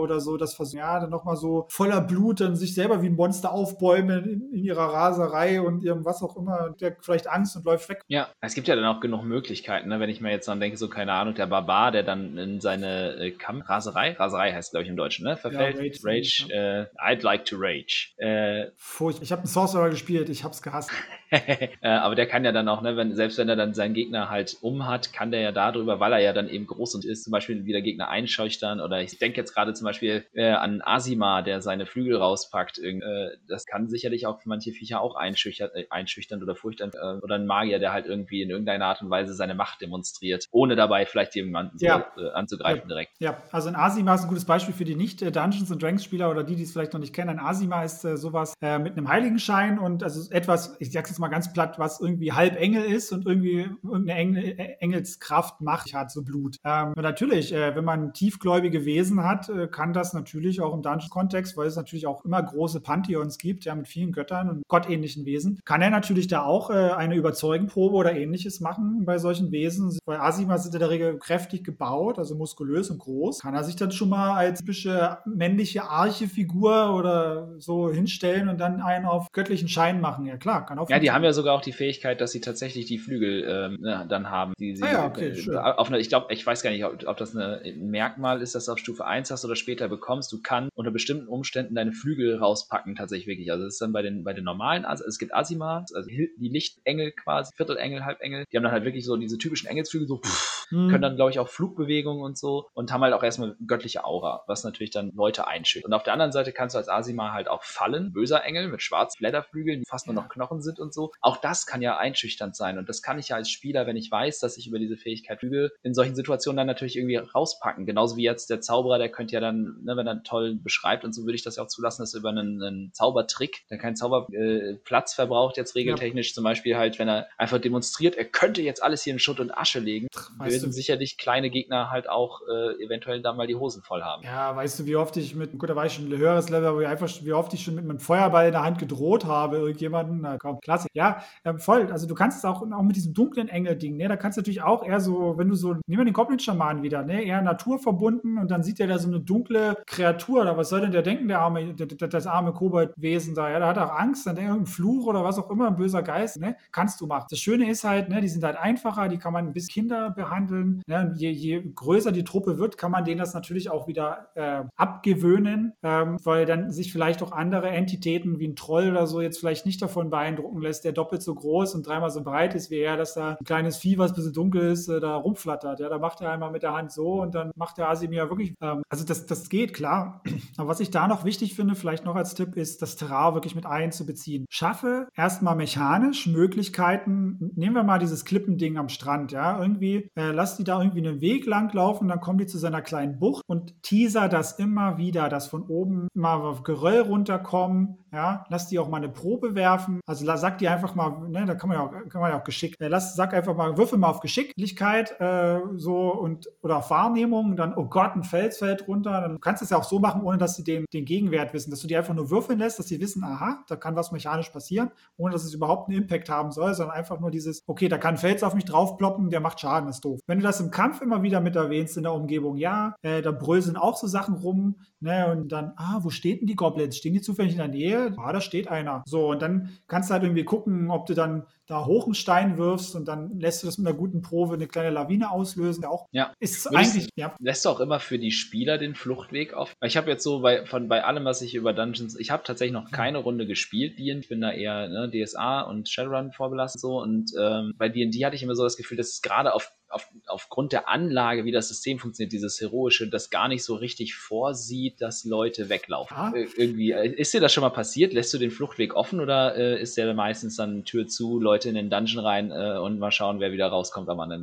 oder so das versuchen. Ja, dann nochmal so voller Blut dann sich selber wie ein Monster aufbäumen in, in ihrer Raserei und ihrem was auch immer. Der vielleicht Angst und läuft weg. Ja, es gibt ja dann auch genug Möglichkeiten, ne? wenn ich mir jetzt dann denke, so keine Ahnung, der Barbar, der dann in seine äh, Kampf Raserei, Raserei heißt glaube ich im Deutschen, ne? Verfällt. Ja, Rage. Rage ja. äh, I'd like to rage. Äh, Furcht. Ich habe einen Sorcerer gespielt, ich hab's gehasst. (laughs) äh, aber der kann ja dann auch, ne, wenn, selbst wenn er dann seinen Gegner halt um hat, kann der ja darüber, weil er ja dann eben groß und ist, zum Beispiel wieder Gegner einschüchtern. Oder ich denke jetzt gerade zum Beispiel äh, an Asima, der seine Flügel rauspackt. Äh, das kann sicherlich auch manche Viecher auch einschüchtern, äh, einschüchtern oder furchtern. Äh, oder ein Magier, der halt irgendwie in irgendeiner Art und Weise seine Macht demonstriert, ohne dabei vielleicht jemanden ja. so, äh, anzugreifen ja. direkt. Ja, also ein Asima ist ein gutes Beispiel für die nicht-Dungeons Dragons Spieler oder die, die es vielleicht noch nicht kennen. Ein Asima ist sowas mit einem Heiligenschein und also etwas, ich sag's jetzt mal ganz platt, was irgendwie halb Engel ist und irgendwie irgendeine Engel, Engelskraft macht, hat so Blut. Ähm, natürlich, äh, wenn man tiefgläubige Wesen hat, äh, kann das natürlich auch im Dungeon-Kontext, weil es natürlich auch immer große Pantheons gibt, ja, mit vielen Göttern und gottähnlichen Wesen, kann er natürlich da auch äh, eine Überzeugenprobe oder ähnliches machen bei solchen Wesen. Bei Asima sind in der Regel kräftig gebaut, also muskulös und groß. Kann er sich dann schon mal als typische männliche Archefigur oder so hinstellen und dann einen auf göttlichen Schein machen? Ja, klar, kann auch. Ja, die haben ja sogar auch die Fähigkeit, dass sie tatsächlich die Flügel ähm, ne, dann haben. Die sie, ah ja, okay, äh, auf eine, ich glaube, ich weiß gar nicht, ob, ob das eine, ein Merkmal ist, dass du auf Stufe 1 hast oder später bekommst. Du kannst unter bestimmten Umständen deine Flügel rauspacken, tatsächlich wirklich. Also das ist dann bei den, bei den normalen, also es gibt Asima, also die Lichtengel quasi, Viertelengel, Halbengel, die haben dann halt wirklich so diese typischen Engelsflügel, so pff, mhm. können dann, glaube ich, auch Flugbewegungen und so und haben halt auch erstmal göttliche Aura, was natürlich dann Leute einschüchtert. Und auf der anderen Seite kannst du als Asima halt auch fallen, böser Engel mit schwarz Blätterflügeln, die fast nur noch Knochen sind und so. Auch das kann ja einschüchternd sein. Und das kann ich ja als Spieler, wenn ich weiß, dass ich über diese Fähigkeit füge, in solchen Situationen dann natürlich irgendwie rauspacken. Genauso wie jetzt der Zauberer, der könnte ja dann, ne, wenn er toll beschreibt und so, würde ich das ja auch zulassen, dass er über einen, einen Zaubertrick, der keinen Zauberplatz äh, verbraucht, jetzt regeltechnisch ja. zum Beispiel halt, wenn er einfach demonstriert, er könnte jetzt alles hier in Schutt und Asche legen, weißt würden du, sicherlich kleine Gegner halt auch äh, eventuell dann mal die Hosen voll haben. Ja, weißt du, wie oft ich mit, gut, da war ich schon ein höheres Level, aber wie einfach, wie oft ich schon mit einem Feuerball in der Hand gedroht habe, irgendjemanden, na komm, klasse. Ja, ähm, voll. Also du kannst es auch, auch mit diesem dunklen Engel-Ding, ne? Da kannst du natürlich auch eher so, wenn du so, nehmen wir den Goblin-Schaman wieder, ne? Eher naturverbunden und dann sieht er da so eine dunkle Kreatur oder was soll denn der denken, der arme, das arme Kobold-Wesen da, ja? Da hat auch Angst, dann irgendein Fluch oder was auch immer, ein böser Geist, ne? Kannst du machen. Das Schöne ist halt, ne? Die sind halt einfacher, die kann man bisschen Kinder behandeln, ne? Je, je größer die Truppe wird, kann man denen das natürlich auch wieder äh, abgewöhnen, ähm, weil dann sich vielleicht auch andere Entitäten wie ein Troll oder so jetzt vielleicht nicht davon beeindrucken lässt, der doppelt so groß und dreimal so breit ist wie er, dass da ein kleines Vieh, was ein bisschen dunkel ist, äh, da rumflattert. Ja, da macht er einmal mit der Hand so und dann macht der Asimir wirklich. Ähm, also das, das geht, klar. (clears throat) Aber was ich da noch wichtig finde, vielleicht noch als Tipp, ist, das Terrain wirklich mit einzubeziehen. Schaffe erstmal mechanisch Möglichkeiten. Nehmen wir mal dieses Klippending am Strand, ja. Irgendwie äh, lass die da irgendwie einen Weg lang laufen, dann kommen die zu seiner kleinen Bucht und teaser das immer wieder, dass von oben mal auf Geröll runterkommen, ja, lass die auch mal eine Probe werfen. Also sag die einfach mal, ne, da kann man ja auch, kann man ja auch geschickt, äh, lass, sag einfach mal, würfel mal auf Geschicklichkeit, äh, so und oder auf Wahrnehmung, dann, oh Gott, ein Fels fällt runter. Dann kannst du es ja auch so machen, ohne dass sie den, den Gegenwert wissen, dass du die einfach nur würfeln lässt, dass sie wissen, aha, da kann was mechanisch passieren, ohne dass es überhaupt einen Impact haben soll, sondern einfach nur dieses, okay, da kann ein Fels auf mich draufploppen, der macht Schaden, ist doof. Wenn du das im Kampf immer wieder mit erwähnst in der Umgebung, ja, äh, da bröseln auch so Sachen rum, ne, und dann, ah, wo steht denn die Goblins? Stehen die zufällig in der Nähe? Ah, da steht einer. So, und dann kannst du halt irgendwie gucken, ob du dann da hoch einen Stein wirfst und dann lässt du das mit einer guten Probe eine kleine Lawine auslösen. Auch ja. ist Würdest, eigentlich, ja. Lässt du auch immer für die Spieler den Fluchtweg auf? Ich habe jetzt so bei, von, bei allem, was ich über Dungeons, ich habe tatsächlich noch keine Runde gespielt, D&D. Ich bin da eher ne, DSA und Shadowrun vorbelastet so und ähm, bei D&D hatte ich immer so das Gefühl, dass es gerade auf auf, aufgrund der Anlage, wie das System funktioniert, dieses Heroische, das gar nicht so richtig vorsieht, dass Leute weglaufen. Ah. irgendwie, äh, ist dir das schon mal passiert? Lässt du den Fluchtweg offen oder äh, ist der meistens dann Tür zu, Leute in den Dungeon rein äh, und mal schauen, wer wieder rauskommt am anderen?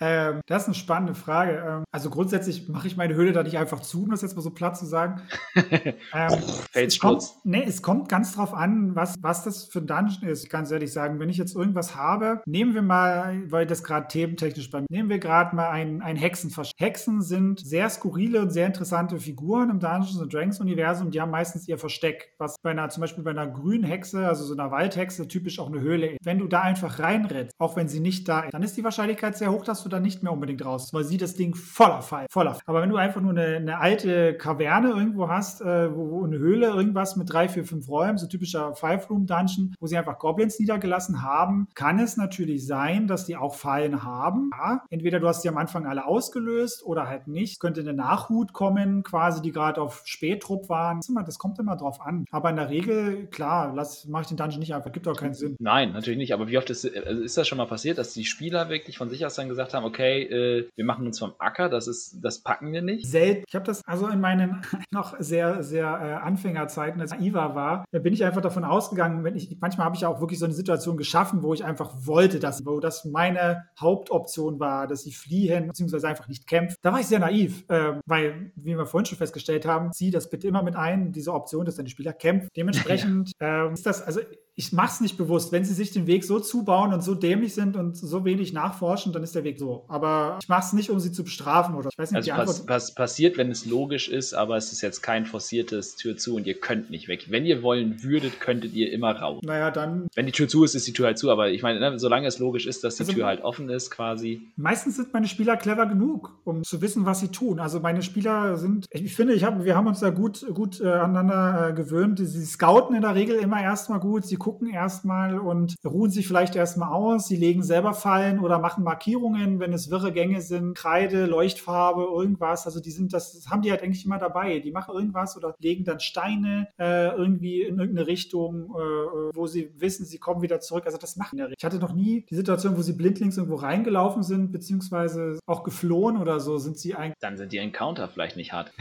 Ähm, das ist eine spannende Frage. Ähm, also grundsätzlich mache ich meine Höhle da nicht einfach zu, um das jetzt mal so platt zu sagen. (laughs) ähm, Felssturz. Nee, es kommt ganz drauf an, was, was das für ein Dungeon ist. Ich kann es ehrlich sagen, wenn ich jetzt irgendwas habe, nehmen wir mal, weil das gerade thementechnisch bei mir Nehmen wir gerade mal ein, ein Hexenversteck. Hexen sind sehr skurrile und sehr interessante Figuren im Dungeons Dragons Universum. Die haben meistens ihr Versteck, was bei einer, zum Beispiel bei einer grünen Hexe, also so einer Waldhexe, typisch auch eine Höhle ist. Wenn du da einfach reinrennst, auch wenn sie nicht da ist, dann ist die Wahrscheinlichkeit sehr hoch, dass du da nicht mehr unbedingt raus, weil sie das Ding voller Fall, voller. Aber wenn du einfach nur eine, eine alte Kaverne irgendwo hast, äh, wo, wo, eine Höhle, irgendwas mit drei, vier, fünf Räumen, so typischer Five Room Dungeon, wo sie einfach Goblins niedergelassen haben, kann es natürlich sein, dass die auch Fallen haben. Ja, entweder du hast die am Anfang alle ausgelöst oder halt nicht. Könnte eine Nachhut kommen, quasi, die gerade auf Spätrupp waren. Das kommt immer drauf an. Aber in der Regel, klar, lass, mach ich den Dungeon nicht einfach, gibt auch keinen Sinn. Nein, natürlich nicht. Aber wie oft ist, also ist das schon mal passiert, dass die Spieler wirklich von sich aus dann gesagt haben, okay, äh, wir machen uns vom Acker, das ist, das packen wir nicht? Selten. Ich habe das also in meinen (laughs) noch sehr, sehr äh, Anfängerzeiten, als Iva war, da bin ich einfach davon ausgegangen, wenn ich, manchmal habe ich ja auch wirklich so eine Situation geschaffen, wo ich einfach wollte, dass, wo das meine Hauptoption war, dass sie fliehen, beziehungsweise einfach nicht kämpfen. Da war ich sehr naiv, äh, weil, wie wir vorhin schon festgestellt haben, zieh das bitte immer mit ein, diese Option, dass deine Spieler kämpfen. Dementsprechend (laughs) ja. äh, ist das, also ich mache es nicht bewusst. Wenn sie sich den Weg so zubauen und so dämlich sind und so wenig nachforschen, dann ist der Weg so. Aber ich mache es nicht, um sie zu bestrafen oder ich weiß nicht. Also die pass, pass, passiert, wenn es logisch ist, aber es ist jetzt kein forciertes Tür zu und ihr könnt nicht weg. Wenn ihr wollen würdet, könntet ihr immer raus. Naja, dann. Wenn die Tür zu ist, ist die Tür halt zu. Aber ich meine, ne, solange es logisch ist, dass die also, Tür halt offen ist, quasi. Meistens sind meine Spieler clever genug, um zu wissen, was sie tun. Also meine Spieler sind, ich finde, ich hab, wir haben uns da gut, gut äh, aneinander äh, gewöhnt. Sie scouten in der Regel immer erstmal gut, sie gucken erstmal mal und ruhen sich vielleicht erstmal aus. Sie legen selber Fallen oder machen Markierungen, wenn es wirre Gänge sind, Kreide, Leuchtfarbe, irgendwas. Also die sind, das, das haben die halt eigentlich immer dabei. Die machen irgendwas oder legen dann Steine äh, irgendwie in irgendeine Richtung, äh, wo sie wissen, sie kommen wieder zurück. Also das machen ja. Ich hatte noch nie die Situation, wo sie blindlings irgendwo reingelaufen sind, beziehungsweise auch geflohen oder so. Sind sie eigentlich. Dann sind die Encounter vielleicht nicht hart.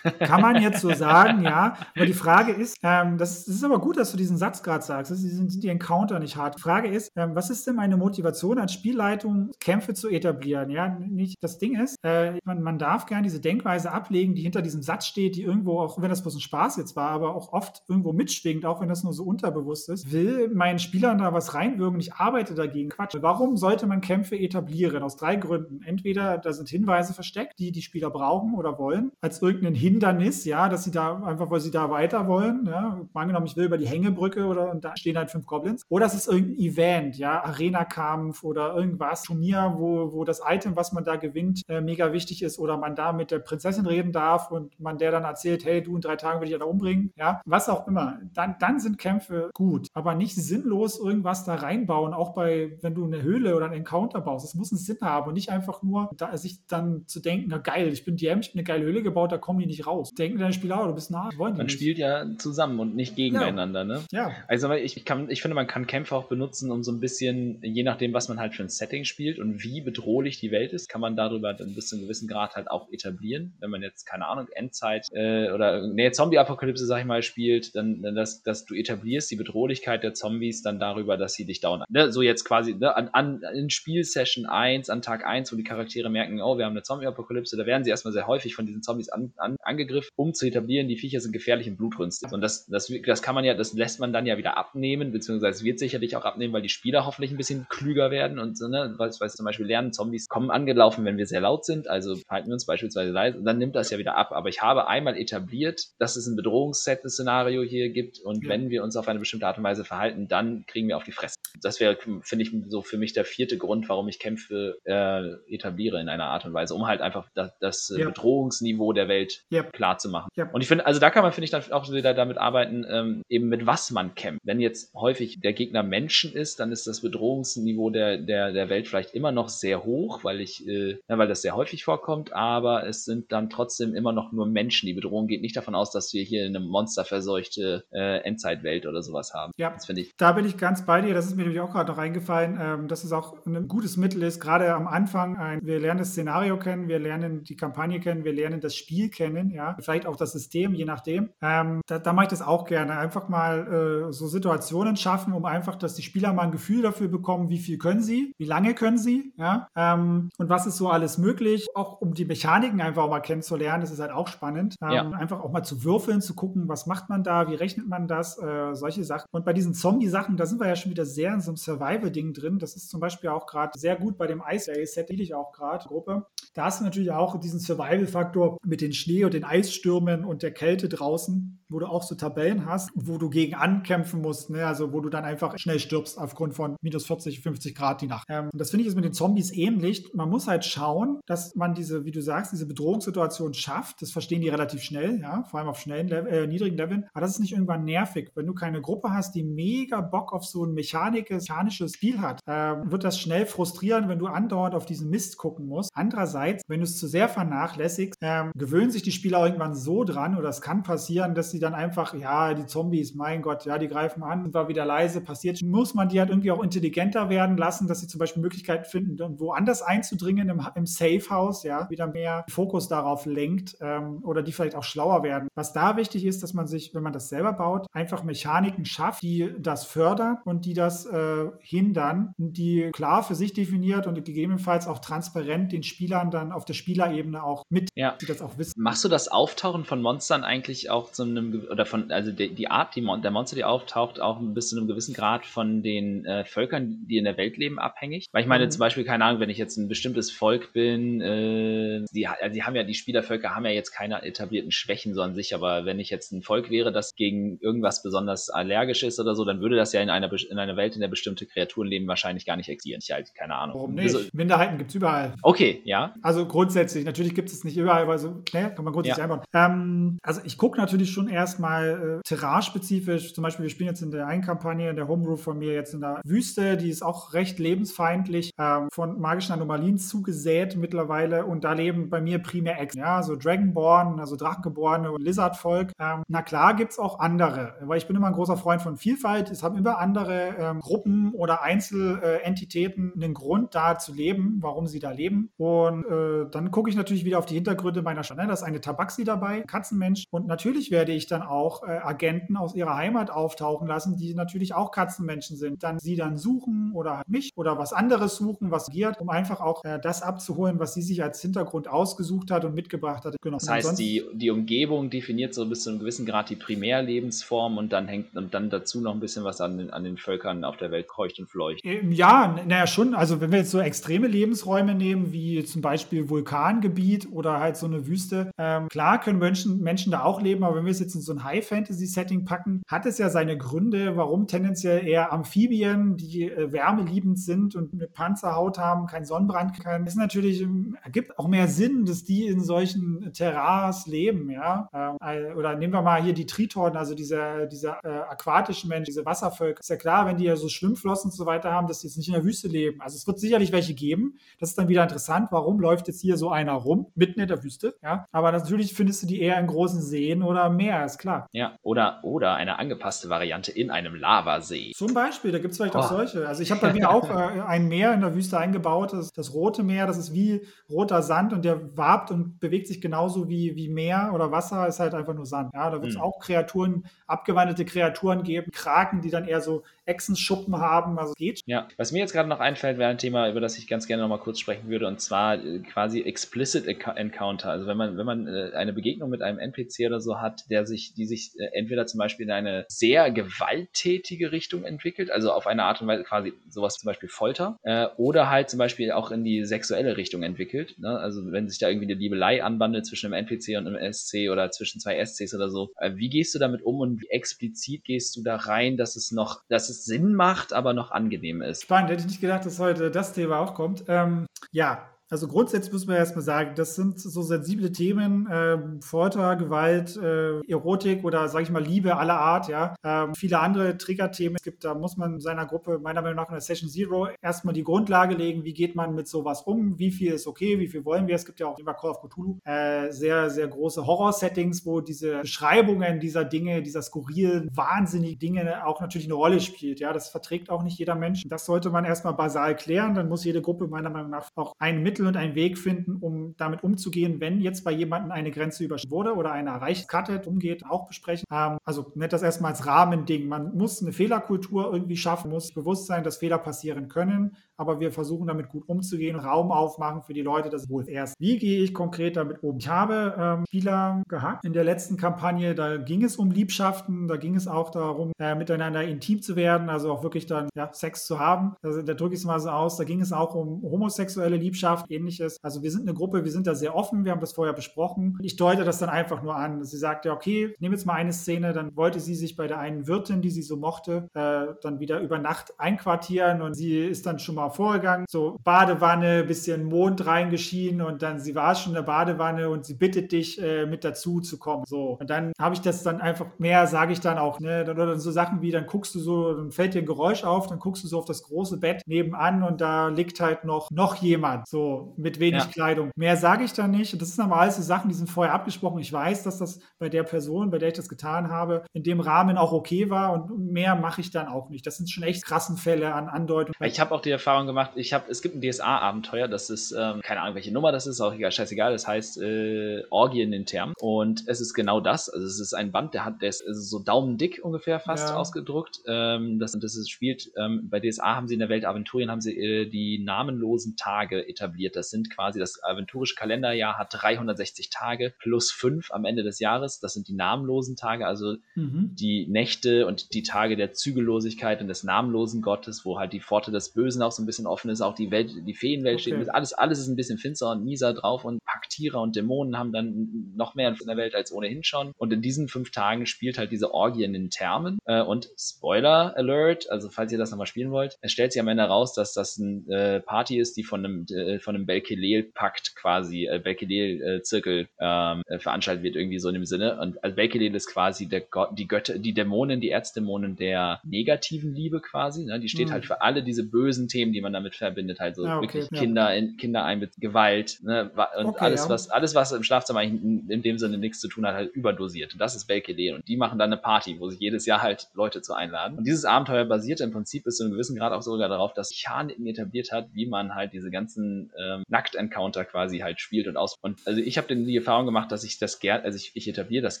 Kann man jetzt so (laughs) sagen, ja. Aber die Frage ist, ähm, das, das, ist aber gut, dass du diesen Satz gerade sagst. Das sind die Encounter nicht hart. Die Frage ist, ähm, was ist denn meine Motivation als Spielleitung, Kämpfe zu etablieren? Ja, nicht das Ding ist, äh, man, man darf gerne diese Denkweise ablegen, die hinter diesem Satz steht, die irgendwo, auch wenn das bloß ein Spaß jetzt war, aber auch oft irgendwo mitschwingt, auch wenn das nur so unterbewusst ist. Will meinen Spielern da was reinwirken? Ich arbeite dagegen. Quatsch. Warum sollte man Kämpfe etablieren? Aus drei Gründen. Entweder da sind Hinweise versteckt, die die Spieler brauchen oder wollen, als irgendein Hindernis, ja, dass sie da einfach, weil sie da weiter wollen, ja, angenommen, ich will über die Hängebrücke oder und da stehen halt fünf Goblins. Oder es ist irgendein Event, ja, Arena-Kampf oder irgendwas, Turnier, wo, wo das Item, was man da gewinnt, äh, mega wichtig ist oder man da mit der Prinzessin reden darf und man der dann erzählt, hey, du in drei Tagen will ich ja da umbringen, ja, was auch immer. Dann, dann sind Kämpfe gut, aber nicht sinnlos irgendwas da reinbauen, auch bei, wenn du eine Höhle oder einen Encounter baust. Es muss einen Sinn haben und nicht einfach nur da, sich dann zu denken, na geil, ich bin DM, ich bin eine geile Höhle gebaut, da kommen die nicht raus. Denken deine Spieler, oh, du bist nah, wollen die Man nicht. spielt ja zusammen und nicht gegeneinander, ja. ne? Ja. Also ich, kann, ich finde, man kann Kämpfe auch benutzen, um so ein bisschen, je nachdem, was man halt für ein Setting spielt und wie bedrohlich die Welt ist, kann man darüber dann bis zu einem gewissen Grad halt auch etablieren. Wenn man jetzt, keine Ahnung, Endzeit äh, oder nee, Zombie-Apokalypse, sag ich mal, spielt, dann, dann dass, dass du etablierst die Bedrohlichkeit der Zombies dann darüber, dass sie dich dauern. Ne? So jetzt quasi ne, an, an, in Spielsession 1, an Tag 1 1, wo die Charaktere merken, oh, wir haben eine Zombie-Apokalypse, da werden sie erstmal sehr häufig von diesen Zombies an, an, angegriffen, um zu etablieren, die Viecher sind gefährlich und blutrünstig. Und das, das, das kann man ja, das lässt man dann ja wieder abnehmen, beziehungsweise es wird sicherlich auch abnehmen, weil die Spieler hoffentlich ein bisschen klüger werden und ne, weil, weil zum Beispiel lernen, Zombies kommen angelaufen, wenn wir sehr laut sind, also halten wir uns beispielsweise leise, und dann nimmt das ja wieder ab. Aber ich habe einmal etabliert, dass es ein Bedrohungsset-Szenario hier gibt und ja. wenn wir uns auf eine bestimmte Art und Weise verhalten, dann kriegen wir auf die Fresse. Das wäre, finde ich, so für mich der vierte Grund, warum ich Kämpfe äh, etabliere in einer Art und Weise, um halt einfach das, das ja. Bedrohungsniveau der Welt ja. klar zu machen. Und ich finde, also da kann man, finde ich, dann auch wieder damit arbeiten, ähm, eben mit was man kämpft. Wenn jetzt häufig der Gegner Menschen ist, dann ist das Bedrohungsniveau der, der, der Welt vielleicht immer noch sehr hoch, weil ich, äh, ja, weil das sehr häufig vorkommt, aber es sind dann trotzdem immer noch nur Menschen. Die Bedrohung geht nicht davon aus, dass wir hier eine monsterverseuchte äh, Endzeitwelt oder sowas haben. Ja, das finde ich. Da bin ich ganz bei dir. Das ist mir nämlich auch gerade noch eingefallen, ähm, dass es auch ein gutes Mittel ist, gerade am Anfang. Ein, wir lernen das Szenario kennen, wir lernen die Kampagne kennen, wir lernen das Spiel kennen, ja, vielleicht auch das System, je nachdem. Ähm, da, da mache ich das auch gerne. Einfach mal äh, so Situationen schaffen, um einfach, dass die Spieler mal ein Gefühl dafür bekommen, wie viel können sie, wie lange können sie, ja, ähm, und was ist so alles möglich, auch um die Mechaniken einfach auch mal kennenzulernen. Das ist halt auch spannend. Ähm, ja. Einfach auch mal zu würfeln, zu gucken, was macht man da, wie rechnet man das, äh, solche Sachen. Und bei diesen Zombie-Sachen, da sind wir ja schon wieder sehr in so einem Survival-Ding drin. Das ist zum Beispiel auch gerade sehr gut bei dem Ice Race-Set, die ich auch gerade, Gruppe. Da hast du natürlich auch diesen Survival-Faktor mit den Schnee und den Eisstürmen und der Kälte draußen, wo du auch so Tabellen hast, wo du gegen ankämpfen musst, ne? Also wo du dann einfach schnell stirbst aufgrund von minus 40, 50 Grad die Nacht. Ähm, das finde ich ist mit den Zombies ähnlich. Man muss halt schauen, dass man diese, wie du sagst, diese Bedrohungssituation schafft. Das verstehen die relativ schnell, ja, vor allem auf schnellen, Level, äh, niedrigen Leveln. Aber das ist nicht irgendwann nervig. Wenn du keine Gruppe hast, die mega Bock auf so ein mechanisches Spiel hat, äh, wird das schnell frustrieren, wenn du andauernd auf diesen Mist gucken musst. Andererseits, wenn du es zu sehr vernachlässigst, äh, gewöhnen sich die Spieler irgendwann so dran, oder es kann passieren, dass sie dann einfach, ja, die Zombies, mein Gott, ja, die greifen an, war wieder leise, passiert. Muss man die halt irgendwie auch intelligenter werden lassen, dass sie zum Beispiel Möglichkeiten finden, woanders einzudringen im, im Safe House, ja, wieder mehr Fokus darauf lenkt ähm, oder die vielleicht auch schlauer werden. Was da wichtig ist, dass man sich, wenn man das selber baut, einfach Mechaniken schafft, die das fördern und die das äh, hindern, die klar für sich definiert und gegebenenfalls auch transparent den Spielern dann auf der Spielerebene auch mit, ja. die das auch wissen. Machst du das Auftauchen von Monstern eigentlich auch zu einem, oder von, also die, die Art die Mon der Monster, die auftaucht, auch bis zu einem gewissen Grad von den äh, Völkern, die in der Welt leben, abhängig? Weil ich meine mhm. zum Beispiel, keine Ahnung, wenn ich jetzt ein bestimmtes Volk bin, äh, die, also die haben ja, die Spielervölker haben ja jetzt keine etablierten Schwächen so an sich, aber wenn ich jetzt ein Volk wäre, das gegen irgendwas besonders allergisch ist oder so, dann würde das ja in einer, in einer Welt, in der bestimmte Kreaturen leben, wahrscheinlich gar nicht existieren. Ich halt, keine Ahnung. Warum nicht? Also, Minderheiten gibt es überall. Okay, ja. Also grundsätzlich, natürlich gibt es nicht überall, aber so, ne, kann man grundsätzlich ja. einbauen. Ähm, also ich gucke natürlich schon erstmal äh, terrain-spezifisch, zum Beispiel, wir spielen jetzt in der einen Kampagne, in der Homebrew von mir jetzt in der Wüste, die ist auch recht lebensfeindlich, ähm, von magischen Anomalien zugesät mittlerweile und da leben bei mir primär Ex, ja, so Dragonborn, also Drachengeborene und Lizardvolk. Ähm, na klar gibt es auch andere, weil ich bin immer ein großer Freund von Vielfalt. Es haben immer andere ähm, Gruppen oder Einzelentitäten einen Grund da zu leben, warum sie da leben. Und äh, dann gucke ich natürlich wieder auf die Hintergründe meiner Stadt. Ne? Da ist eine Tabaxi dabei, Katzenmensch. Und natürlich werde ich dann auch äh, Agenten aus ihrer Heimat auftauchen lassen, die natürlich auch Katzenmenschen sind. Dann sie dann suchen oder mich oder was anderes suchen, was giert, um einfach auch äh, das abzuholen, was sie sich als Hintergrund ausgesucht hat und mitgebracht hat. Genau. Das heißt, die, die Umgebung definiert so bis zu einem gewissen Grad die Primärlebensform und dann hängt und dann dazu noch ein bisschen was an den, an den Völkern auf der Welt kreucht und fleucht. Ja, naja, schon. Also wenn wir jetzt so extreme Lebensräume nehmen, wie zum Beispiel Vulkangebiet oder halt so eine Wüste, ähm, klar können Menschen, Menschen da auch leben, aber wenn wir es jetzt in so ein High-Fantasy-Setting packen, hat es ja seine Gründe, warum tendenziell eher Amphibien, die äh, wärmeliebend sind und eine Panzerhaut haben, keinen Sonnenbrand können. Ist natürlich, ähm, ergibt auch mehr Sinn, dass die in solchen Terras leben, ja. Ähm, oder nehmen wir mal hier die Triton, also diese, diese äh, aquatischen Menschen, diese Wasservölker. Ist ja klar, wenn die ja so Schwimmflossen und so weiter haben, dass die jetzt nicht in der Wüste leben. Also es wird sicherlich welche geben. Das ist dann wieder interessant. Warum läuft jetzt hier so einer rum, mitten in der Wüste? Ja. Aber natürlich findest du die eher in großen Seen oder Meer, ist klar. Ja, oder, oder eine angepasste Variante in einem Lavasee. Zum Beispiel, da gibt es vielleicht oh. auch solche. Also ich habe bei mir auch (laughs) äh, ein Meer in der Wüste eingebaut, das, das Rote Meer, das ist wie roter Sand und der wabt und bewegt sich genauso wie, wie Meer oder Wasser, ist halt einfach nur Sand. Ja, da wird es hm. auch Kreaturen, abgewandelte Kreaturen geben, Kraken, die dann eher so Echsenschuppen haben, also geht. Ja, was mir jetzt gerade noch einfällt, wäre ein Thema, über das ich ganz gerne nochmal kurz sprechen würde, und zwar äh, quasi Explicit Encounter. Also wenn man, wenn man äh, eine Begegnung mit einem NPC oder so hat, der sich, die sich äh, entweder zum Beispiel in eine sehr gewalttätige Richtung entwickelt, also auf eine Art und Weise quasi sowas zum Beispiel Folter, oder halt zum Beispiel auch in die sexuelle Richtung entwickelt. Ne? Also wenn sich da irgendwie eine Liebelei anbandelt zwischen einem NPC und einem SC oder zwischen zwei SCs oder so. Wie gehst du damit um und wie explizit gehst du da rein, dass es noch, dass es Sinn macht, aber noch angenehm ist? Spannend, hätte ich nicht gedacht, dass heute das Thema auch kommt. Ähm, ja, also grundsätzlich muss man erstmal sagen, das sind so sensible Themen, äh, Folter, Gewalt, äh, Erotik oder sage ich mal Liebe aller Art, ja. Ähm, viele andere Triggerthemen. Es gibt, da muss man seiner Gruppe meiner Meinung nach in der Session Zero erstmal die Grundlage legen, wie geht man mit sowas um, wie viel ist okay, wie viel wollen wir. Es gibt ja auch immer Call of Cthulhu äh, sehr, sehr große Horror-Settings, wo diese Beschreibungen dieser Dinge, dieser skurrilen, wahnsinnigen Dinge auch natürlich eine Rolle spielt. Ja, das verträgt auch nicht jeder Mensch. Das sollte man erstmal basal klären. Dann muss jede Gruppe meiner Meinung nach auch ein Mittel und einen Weg finden, um damit umzugehen, wenn jetzt bei jemandem eine Grenze überschritten wurde oder eine erreicht, cuttet, umgeht, auch besprechen. Ähm, also nennt das erstmal als Rahmending. Man muss eine Fehlerkultur irgendwie schaffen, muss bewusst sein, dass Fehler passieren können, aber wir versuchen damit gut umzugehen, Raum aufmachen für die Leute, das wohl erst. Wie gehe ich konkret damit um? Ich habe ähm, Spieler gehabt in der letzten Kampagne, da ging es um Liebschaften, da ging es auch darum, äh, miteinander intim zu werden, also auch wirklich dann ja, Sex zu haben. Also, da drücke ich es mal so aus. Da ging es auch um homosexuelle Liebschaft, ähnliches. Also wir sind eine Gruppe, wir sind da sehr offen, wir haben das vorher besprochen. Ich deute das dann einfach nur an. Sie sagte, okay, ich nehme jetzt mal eine Szene, dann wollte sie sich bei der einen Wirtin, die sie so mochte, äh, dann wieder über Nacht einquartieren und sie ist dann schon mal vorgegangen, so Badewanne, bisschen Mond reingeschienen und dann sie war schon in der Badewanne und sie bittet dich äh, mit dazu zu kommen. So und dann habe ich das dann einfach mehr, sage ich dann auch, ne, oder dann so Sachen wie, dann guckst du so, dann fällt dir ein Geräusch auf, dann guckst du so auf das große Bett nebenan und da liegt halt noch noch jemand so mit wenig ja. Kleidung. Mehr sage ich da nicht. Das sind aber alles so Sachen, die sind vorher abgesprochen. Ich weiß, dass das bei der Person, bei der ich das getan habe, in dem Rahmen auch okay war und mehr mache ich dann auch nicht. Das sind schon echt krassen Fälle an Andeutungen. Ich habe auch die Erfahrung gemacht, ich habe, es gibt ein DSA-Abenteuer, das ist, ähm, keine Ahnung, welche Nummer das ist, auch egal, scheißegal, das heißt äh, Orgien in Term. Und es ist genau das. Also es ist ein Band, der hat, der ist, ist so daumendick ungefähr fast ja. ausgedruckt. Ähm, das, das ist, spielt, ähm, bei DSA haben sie in der Welt Aventurien haben sie äh, die namenlosen Tage etabliert. Das sind quasi das aventurische Kalenderjahr hat 360 Tage plus 5 am Ende des Jahres. Das sind die namenlosen Tage, also mhm. die Nächte und die Tage der Zügellosigkeit und des namenlosen Gottes, wo halt die Pforte des Bösen auch so ein bisschen offen ist, auch die Welt, die Feenwelt okay. steht. Alles, alles ist ein bisschen finster und mieser drauf und Paktierer und Dämonen haben dann noch mehr in der Welt als ohnehin schon. Und in diesen fünf Tagen spielt halt diese Orgie in den Thermen. Äh, und Spoiler Alert, also falls ihr das nochmal spielen wollt, es stellt sich am Ende raus, dass das eine äh, Party ist, die von einem, äh, von einem Belkelel-Pakt quasi, äh, Belkelel-Zirkel ähm, äh, veranstaltet wird, irgendwie so in dem Sinne. Und also Belkelel ist quasi der Gott, die Götter, die Dämonen, die Erzdämonen der negativen Liebe quasi. Ne? Die steht mhm. halt für alle diese bösen Themen, die man damit verbindet, halt so ja, okay, wirklich ja. Kinder, in, Kinder einbezieht, Gewalt ne? und okay, alles, ja. was, alles, was im Schlafzimmer in, in, dem Sinne nichts zu tun hat, halt überdosiert. Und das ist Belkelel. Und die machen dann eine Party, wo sich jedes Jahr halt Leute zu einladen. Und dieses Abenteuer basiert im Prinzip bis zu einem gewissen Grad auch sogar darauf, dass Mechaniken etabliert hat, wie man halt diese ganzen ähm, Nackt-Encounter quasi halt spielt und aus. Und also ich habe die Erfahrung gemacht, dass ich das gerne, also ich, ich etabliere das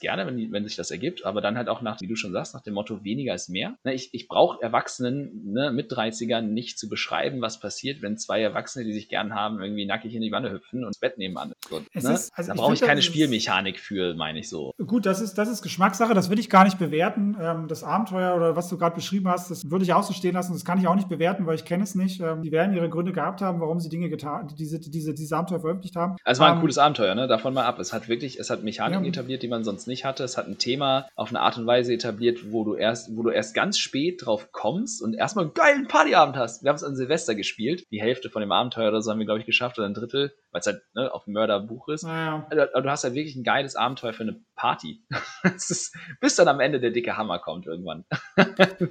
gerne, wenn, wenn sich das ergibt, aber dann halt auch nach, wie du schon sagst, nach dem Motto weniger ist mehr. Ne, ich ich brauche Erwachsenen ne, mit 30ern nicht zu beschreiben, was passiert, wenn zwei Erwachsene, die sich gern haben, irgendwie nackig in die Wanne hüpfen und das Bett nebenan. So, ne? ist, also da brauche ich keine Spielmechanik für, meine ich so. Gut, das ist, das ist Geschmackssache, das will ich gar nicht bewerten. Ähm, das Abenteuer oder was du gerade beschrieben hast, das würde ich auch so stehen lassen. Das kann ich auch nicht bewerten, weil ich kenne es nicht. Ähm, die werden ihre Gründe gehabt haben, warum sie Dinge getan, diese, diese, diese Abenteuer veröffentlicht haben. Also war ein ähm, cooles Abenteuer, ne? Davon mal ab. Es hat wirklich, es hat Mechaniken ja. etabliert, die man sonst nicht hatte. Es hat ein Thema auf eine Art und Weise etabliert, wo du erst, wo du erst ganz spät drauf kommst und erstmal einen geilen Partyabend hast. Wir haben es an Silvester gespielt. Die Hälfte von dem Abenteuer oder so haben wir, glaube ich, geschafft oder ein Drittel, weil es halt ne, auf dem Mörderbuch ist. Ja. Also, aber du hast halt wirklich ein geiles Abenteuer für eine Party. (laughs) ist, bis dann am Ende der dicke Hammer kommt irgendwann. (laughs)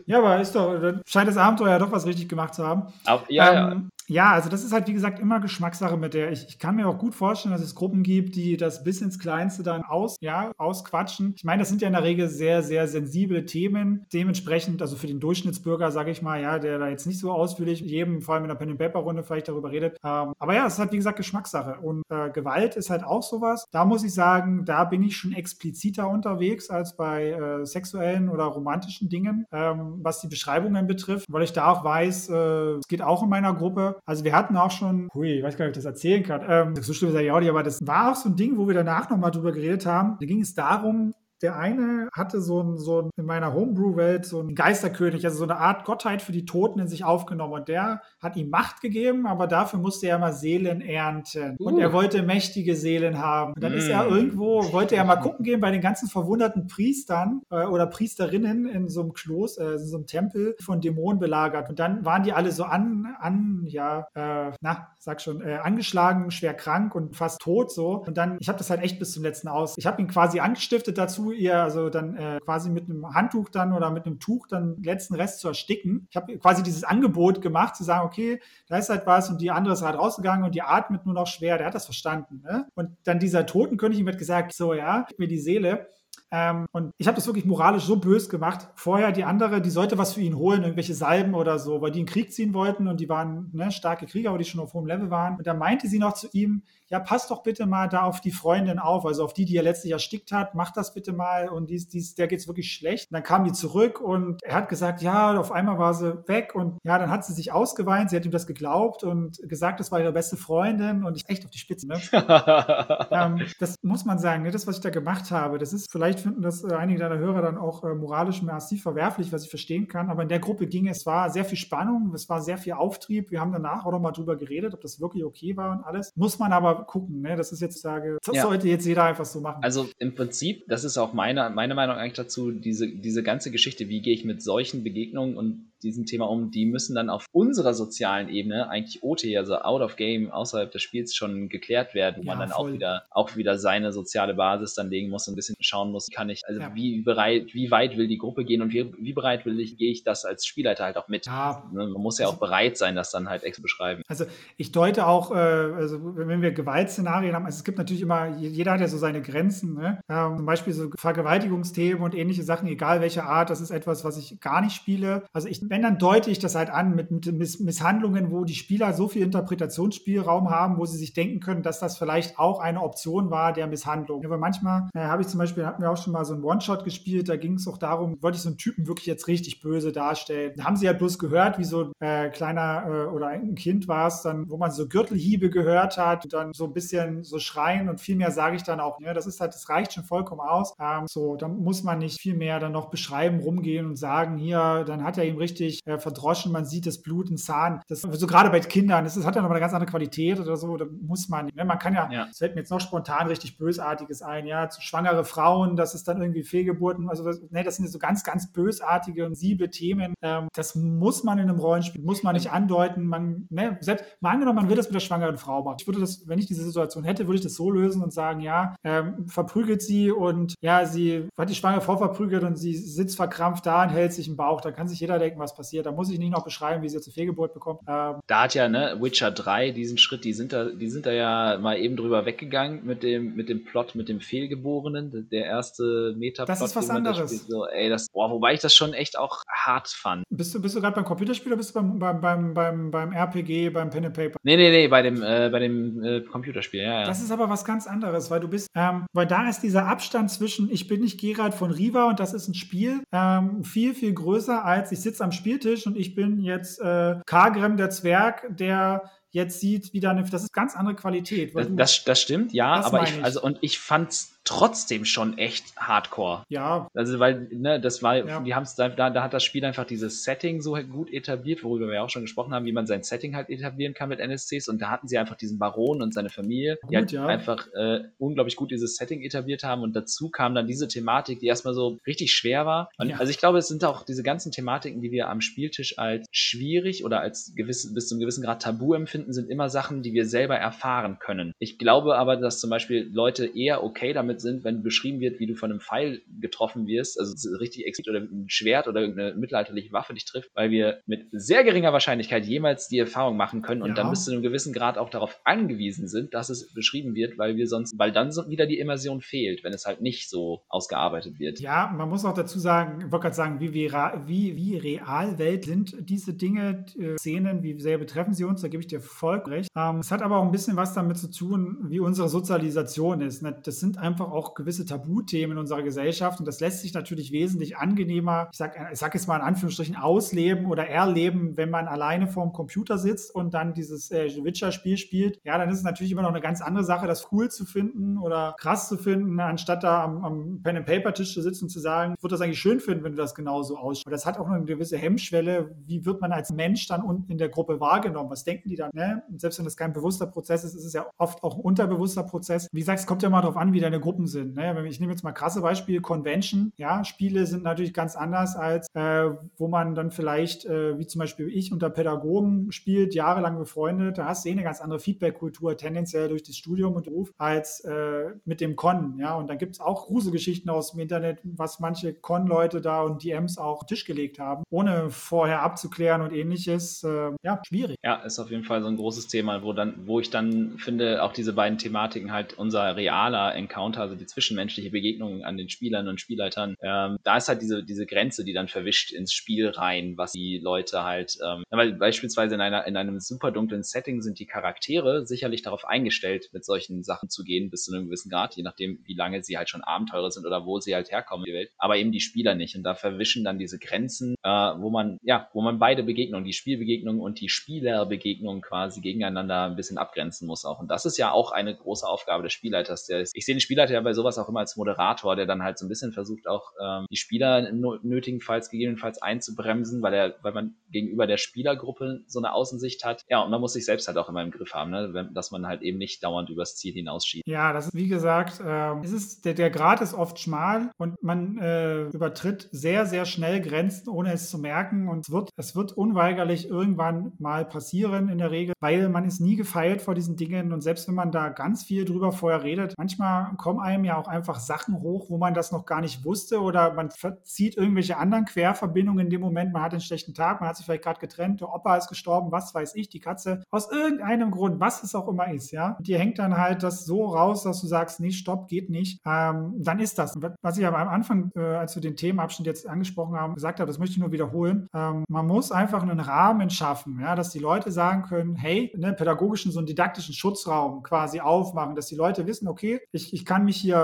ja, aber ist doch, scheint das Abenteuer ja doch was richtig gemacht zu haben. Auch, ja, ähm, ja Ja, also das ist halt, wie gesagt, immer Geschmackssache mit der. Ich, ich kann mir auch gut vorstellen, dass es Gruppen gibt, die das bis ins Kleinste dann aus, ja, ausquatschen. Ich meine, das sind ja in der Regel sehr, sehr sensible Themen. Dementsprechend, also für den Durchschnittsbürger, sage ich mal, ja, der da jetzt nicht so ausführlich jedem, vor allem in der Pen and Paper Runde vielleicht darüber redet. Ähm, aber ja, es ist halt, wie gesagt, Geschmackssache. Und äh, Gewalt ist halt auch sowas. Da muss ich sagen, da bin ich schon expliziter unterwegs als bei äh, sexuellen oder romantischen Dingen, ähm, was die Beschreibungen betrifft, weil ich da auch weiß, äh, es geht auch in meiner Gruppe. Also wir hatten auch schon, hui, ich weiß gar nicht, ob ich das erzählen kann. Ähm, so schlimm ist ja auch nicht, aber das war auch so ein Ding, wo wir danach nochmal drüber geredet haben. Da ging es darum, der eine hatte so ein, so ein in meiner Homebrew-Welt so ein Geisterkönig, also so eine Art Gottheit für die Toten in sich aufgenommen. Und der hat ihm Macht gegeben, aber dafür musste er mal Seelen ernten. Uh. Und er wollte mächtige Seelen haben. Und dann mm. ist er mm. irgendwo, wollte er mal gucken gehen bei den ganzen verwunderten Priestern äh, oder Priesterinnen in so einem Kloster, äh, in so einem Tempel von Dämonen belagert. Und dann waren die alle so an, an ja, äh, na, sag schon, äh, angeschlagen, schwer krank und fast tot so. Und dann, ich habe das halt echt bis zum letzten aus. Ich habe ihn quasi angestiftet dazu, ihr also dann äh, quasi mit einem Handtuch dann oder mit einem Tuch dann letzten Rest zu ersticken. Ich habe quasi dieses Angebot gemacht, zu sagen, okay, da ist halt was und die andere ist halt rausgegangen und die atmet nur noch schwer. Der hat das verstanden. Ne? Und dann dieser Totenkönig hat gesagt, so ja, mir die Seele. Ähm, und ich habe das wirklich moralisch so bös gemacht. Vorher die andere, die sollte was für ihn holen, irgendwelche Salben oder so, weil die in den Krieg ziehen wollten und die waren ne, starke Krieger, aber die schon auf hohem Level waren. Und da meinte sie noch zu ihm, ja, passt doch bitte mal da auf die Freundin auf, also auf die, die er letztlich erstickt hat, mach das bitte mal und dies, dies, der geht's wirklich schlecht. Und dann kam die zurück und er hat gesagt, ja, auf einmal war sie weg und ja, dann hat sie sich ausgeweint, sie hat ihm das geglaubt und gesagt, das war ihre beste Freundin und ich echt auf die Spitze. Ne? (laughs) ähm, das muss man sagen, ne? das, was ich da gemacht habe, das ist, vielleicht finden das äh, einige deiner Hörer dann auch äh, moralisch massiv verwerflich, was ich verstehen kann, aber in der Gruppe ging es, war sehr viel Spannung, es war sehr viel Auftrieb, wir haben danach auch nochmal drüber geredet, ob das wirklich okay war und alles. Muss man aber gucken. Ne? Das ist jetzt, sage, das ja. sollte jetzt jeder einfach so machen. Also im Prinzip, das ist auch meine, meine Meinung eigentlich dazu, diese, diese ganze Geschichte, wie gehe ich mit solchen Begegnungen und diesem Thema um, die müssen dann auf unserer sozialen Ebene eigentlich OT, also out of game, außerhalb des Spiels schon geklärt werden, wo ja, man dann voll. auch wieder, auch wieder seine soziale Basis dann legen muss und ein bisschen schauen muss, kann ich, also ja. wie bereit, wie weit will die Gruppe gehen und wie, wie bereit will ich, gehe ich das als Spielleiter halt auch mit. Ja. Ne, man muss ja auch bereit sein, das dann halt extra beschreiben. Also ich deute auch, äh, also wenn wir Gewaltszenarien haben, also es gibt natürlich immer, jeder hat ja so seine Grenzen, ne? ähm, zum Beispiel so Vergewaltigungsthemen und ähnliche Sachen, egal welche Art, das ist etwas, was ich gar nicht spiele. Also ich wenn, dann deute ich das halt an mit, mit Miss Misshandlungen, wo die Spieler so viel Interpretationsspielraum haben, wo sie sich denken können, dass das vielleicht auch eine Option war der Misshandlung. Aber manchmal äh, habe ich zum Beispiel, hatten wir auch schon mal so einen One-Shot gespielt, da ging es auch darum, wollte ich so einen Typen wirklich jetzt richtig böse darstellen. Da haben sie ja bloß gehört, wie so ein äh, kleiner äh, oder ein Kind war es, dann, wo man so Gürtelhiebe gehört hat und dann so ein bisschen so schreien und viel mehr sage ich dann auch. Ne? Das ist halt, das reicht schon vollkommen aus. Ähm, so, da muss man nicht viel mehr dann noch beschreiben, rumgehen und sagen, hier, dann hat er ihm richtig richtig äh, verdroschen, man sieht das Blut im Zahn. Das, so gerade bei Kindern, das, das hat ja noch eine ganz andere Qualität oder so, da muss man, ne? man kann ja, ja, es fällt mir jetzt noch spontan richtig Bösartiges ein, ja, schwangere Frauen, das ist dann irgendwie Fehlgeburten, also das, ne, das sind so ganz, ganz bösartige und siebe Themen. Ähm, das muss man in einem Rollenspiel, muss man nicht andeuten, man, ne, selbst, mal angenommen, man will das mit der schwangeren Frau machen. Ich würde das, wenn ich diese Situation hätte, würde ich das so lösen und sagen, ja, ähm, verprügelt sie und ja, sie hat die schwangere Frau verprügelt und sie sitzt verkrampft da und hält sich im Bauch. Da kann sich jeder denken, was passiert. Da muss ich nicht noch beschreiben, wie sie zur Fehlgeburt bekommt. Ähm, da hat ja, ne, Witcher 3 diesen Schritt, die sind da, die sind da ja mal eben drüber weggegangen mit dem, mit dem Plot, mit dem Fehlgeborenen, der erste Metaplot. Das ist was anderes. Das so, ey, das, boah, wobei ich das schon echt auch hart fand. Bist du, bist du gerade beim Computerspiel oder bist du beim, beim, beim, beim, beim RPG, beim Pen and Paper? Nee, nee, nee, bei dem, äh, bei dem äh, Computerspiel, ja, ja. Das ist aber was ganz anderes, weil du bist, ähm, weil da ist dieser Abstand zwischen ich bin nicht Gerald von Riva und das ist ein Spiel ähm, viel, viel größer als ich sitze am Spieltisch und ich bin jetzt äh, Kargrem der Zwerg, der jetzt sieht, wieder eine, das ist ganz andere Qualität. Das, das, das, stimmt, ja, aber ich, ich, also und ich fand's trotzdem schon echt hardcore. Ja. Also, weil, ne, das war, ja. die haben es da, da hat das Spiel einfach dieses Setting so gut etabliert, worüber wir auch schon gesprochen haben, wie man sein Setting halt etablieren kann mit NSCs. Und da hatten sie einfach diesen Baron und seine Familie, gut, die halt ja. einfach äh, unglaublich gut dieses Setting etabliert haben. Und dazu kam dann diese Thematik, die erstmal so richtig schwer war. Und ja. also ich glaube, es sind auch diese ganzen Thematiken, die wir am Spieltisch als schwierig oder als gewiss, bis zu einem gewissen Grad tabu empfinden finden, sind immer Sachen, die wir selber erfahren können. Ich glaube aber, dass zum Beispiel Leute eher okay damit sind, wenn beschrieben wird, wie du von einem Pfeil getroffen wirst, also richtig explizit oder einem Schwert oder irgendeine mittelalterliche Waffe dich trifft, weil wir mit sehr geringer Wahrscheinlichkeit jemals die Erfahrung machen können und ja. dann bis zu einem gewissen Grad auch darauf angewiesen sind, dass es beschrieben wird, weil wir sonst, weil dann wieder die Immersion fehlt, wenn es halt nicht so ausgearbeitet wird. Ja, man muss auch dazu sagen, ich wollte gerade sagen, wie, wie, wie Realwelt sind diese Dinge, äh, Szenen, wie sehr betreffen sie uns, da gebe ich dir voll recht. Ähm, es hat aber auch ein bisschen was damit zu tun, wie unsere Sozialisation ist. Ne? Das sind einfach auch gewisse Tabuthemen in unserer Gesellschaft und das lässt sich natürlich wesentlich angenehmer, ich sage ich sag jetzt mal in Anführungsstrichen, ausleben oder erleben, wenn man alleine vorm Computer sitzt und dann dieses äh, Witcher-Spiel spielt. Ja, dann ist es natürlich immer noch eine ganz andere Sache, das cool zu finden oder krass zu finden, anstatt da am, am Pen-and-Paper-Tisch zu sitzen und zu sagen, ich würde das eigentlich schön finden, wenn du das genauso ausschaut. Das hat auch eine gewisse Hemmschwelle. Wie wird man als Mensch dann unten in der Gruppe wahrgenommen? Was denken die dann? Ne? selbst wenn das kein bewusster Prozess ist, ist es ja oft auch ein unterbewusster Prozess. Wie gesagt, es kommt ja mal darauf an, wie deine Gruppen sind. Ne? Ich nehme jetzt mal krasse Beispiele, Convention. Ja, Spiele sind natürlich ganz anders als äh, wo man dann vielleicht, äh, wie zum Beispiel ich unter Pädagogen spielt, jahrelang befreundet. Da hast du eh eine ganz andere Feedback-Kultur, tendenziell durch das Studium und Beruf, als äh, mit dem Con. Ja, und da gibt es auch Gruselgeschichten aus dem Internet, was manche Con-Leute da und DMs auch Tisch gelegt haben, ohne vorher abzuklären und ähnliches. Äh, ja, schwierig. Ja, ist auf jeden Fall so ein großes Thema, wo dann, wo ich dann finde, auch diese beiden Thematiken halt unser realer Encounter, also die zwischenmenschliche Begegnung an den Spielern und Spielleitern, ähm, da ist halt diese, diese Grenze, die dann verwischt ins Spiel rein, was die Leute halt, ähm, weil beispielsweise in einer, in einem super dunklen Setting sind die Charaktere sicherlich darauf eingestellt, mit solchen Sachen zu gehen, bis zu einem gewissen Grad, je nachdem, wie lange sie halt schon Abenteurer sind oder wo sie halt herkommen in die Welt, aber eben die Spieler nicht und da verwischen dann diese Grenzen, äh, wo man, ja, wo man beide Begegnungen, die Spielbegegnung und die Spielerbegegnung quasi gegeneinander ein bisschen abgrenzen muss auch. Und das ist ja auch eine große Aufgabe des Spielleiters. Ich sehe den Spielleiter ja bei sowas auch immer als Moderator, der dann halt so ein bisschen versucht auch ähm, die Spieler nötigenfalls gegebenenfalls einzubremsen, weil er, weil man gegenüber der Spielergruppe so eine Außensicht hat. Ja, und man muss sich selbst halt auch immer im Griff haben, ne? dass man halt eben nicht dauernd übers Ziel hinausschießt. Ja, das ist wie gesagt, äh, es ist, der, der Grad ist oft schmal und man äh, übertritt sehr, sehr schnell Grenzen, ohne es zu merken. Und es wird, es wird unweigerlich irgendwann mal passieren in der Regel, weil man ist nie gefeilt vor diesen Dingen und selbst wenn man da ganz viel drüber vorher redet, manchmal kommen einem ja auch einfach Sachen hoch, wo man das noch gar nicht wusste oder man verzieht irgendwelche anderen Querverbindungen in dem Moment, man hat einen schlechten Tag, man hat sich vielleicht gerade getrennt, der Opa ist gestorben, was weiß ich, die Katze, aus irgendeinem Grund, was es auch immer ist, ja. Und dir hängt dann halt das so raus, dass du sagst, nee, stopp, geht nicht. Ähm, dann ist das. Was ich aber am Anfang, äh, als wir den Themenabschnitt jetzt angesprochen haben, gesagt habe, das möchte ich nur wiederholen. Ähm, man muss einfach einen Rahmen schaffen, ja, dass die Leute sagen können, hey, ne, pädagogischen, so einen didaktischen Schutzraum quasi aufmachen, dass die Leute wissen, okay, ich, ich kann mich hier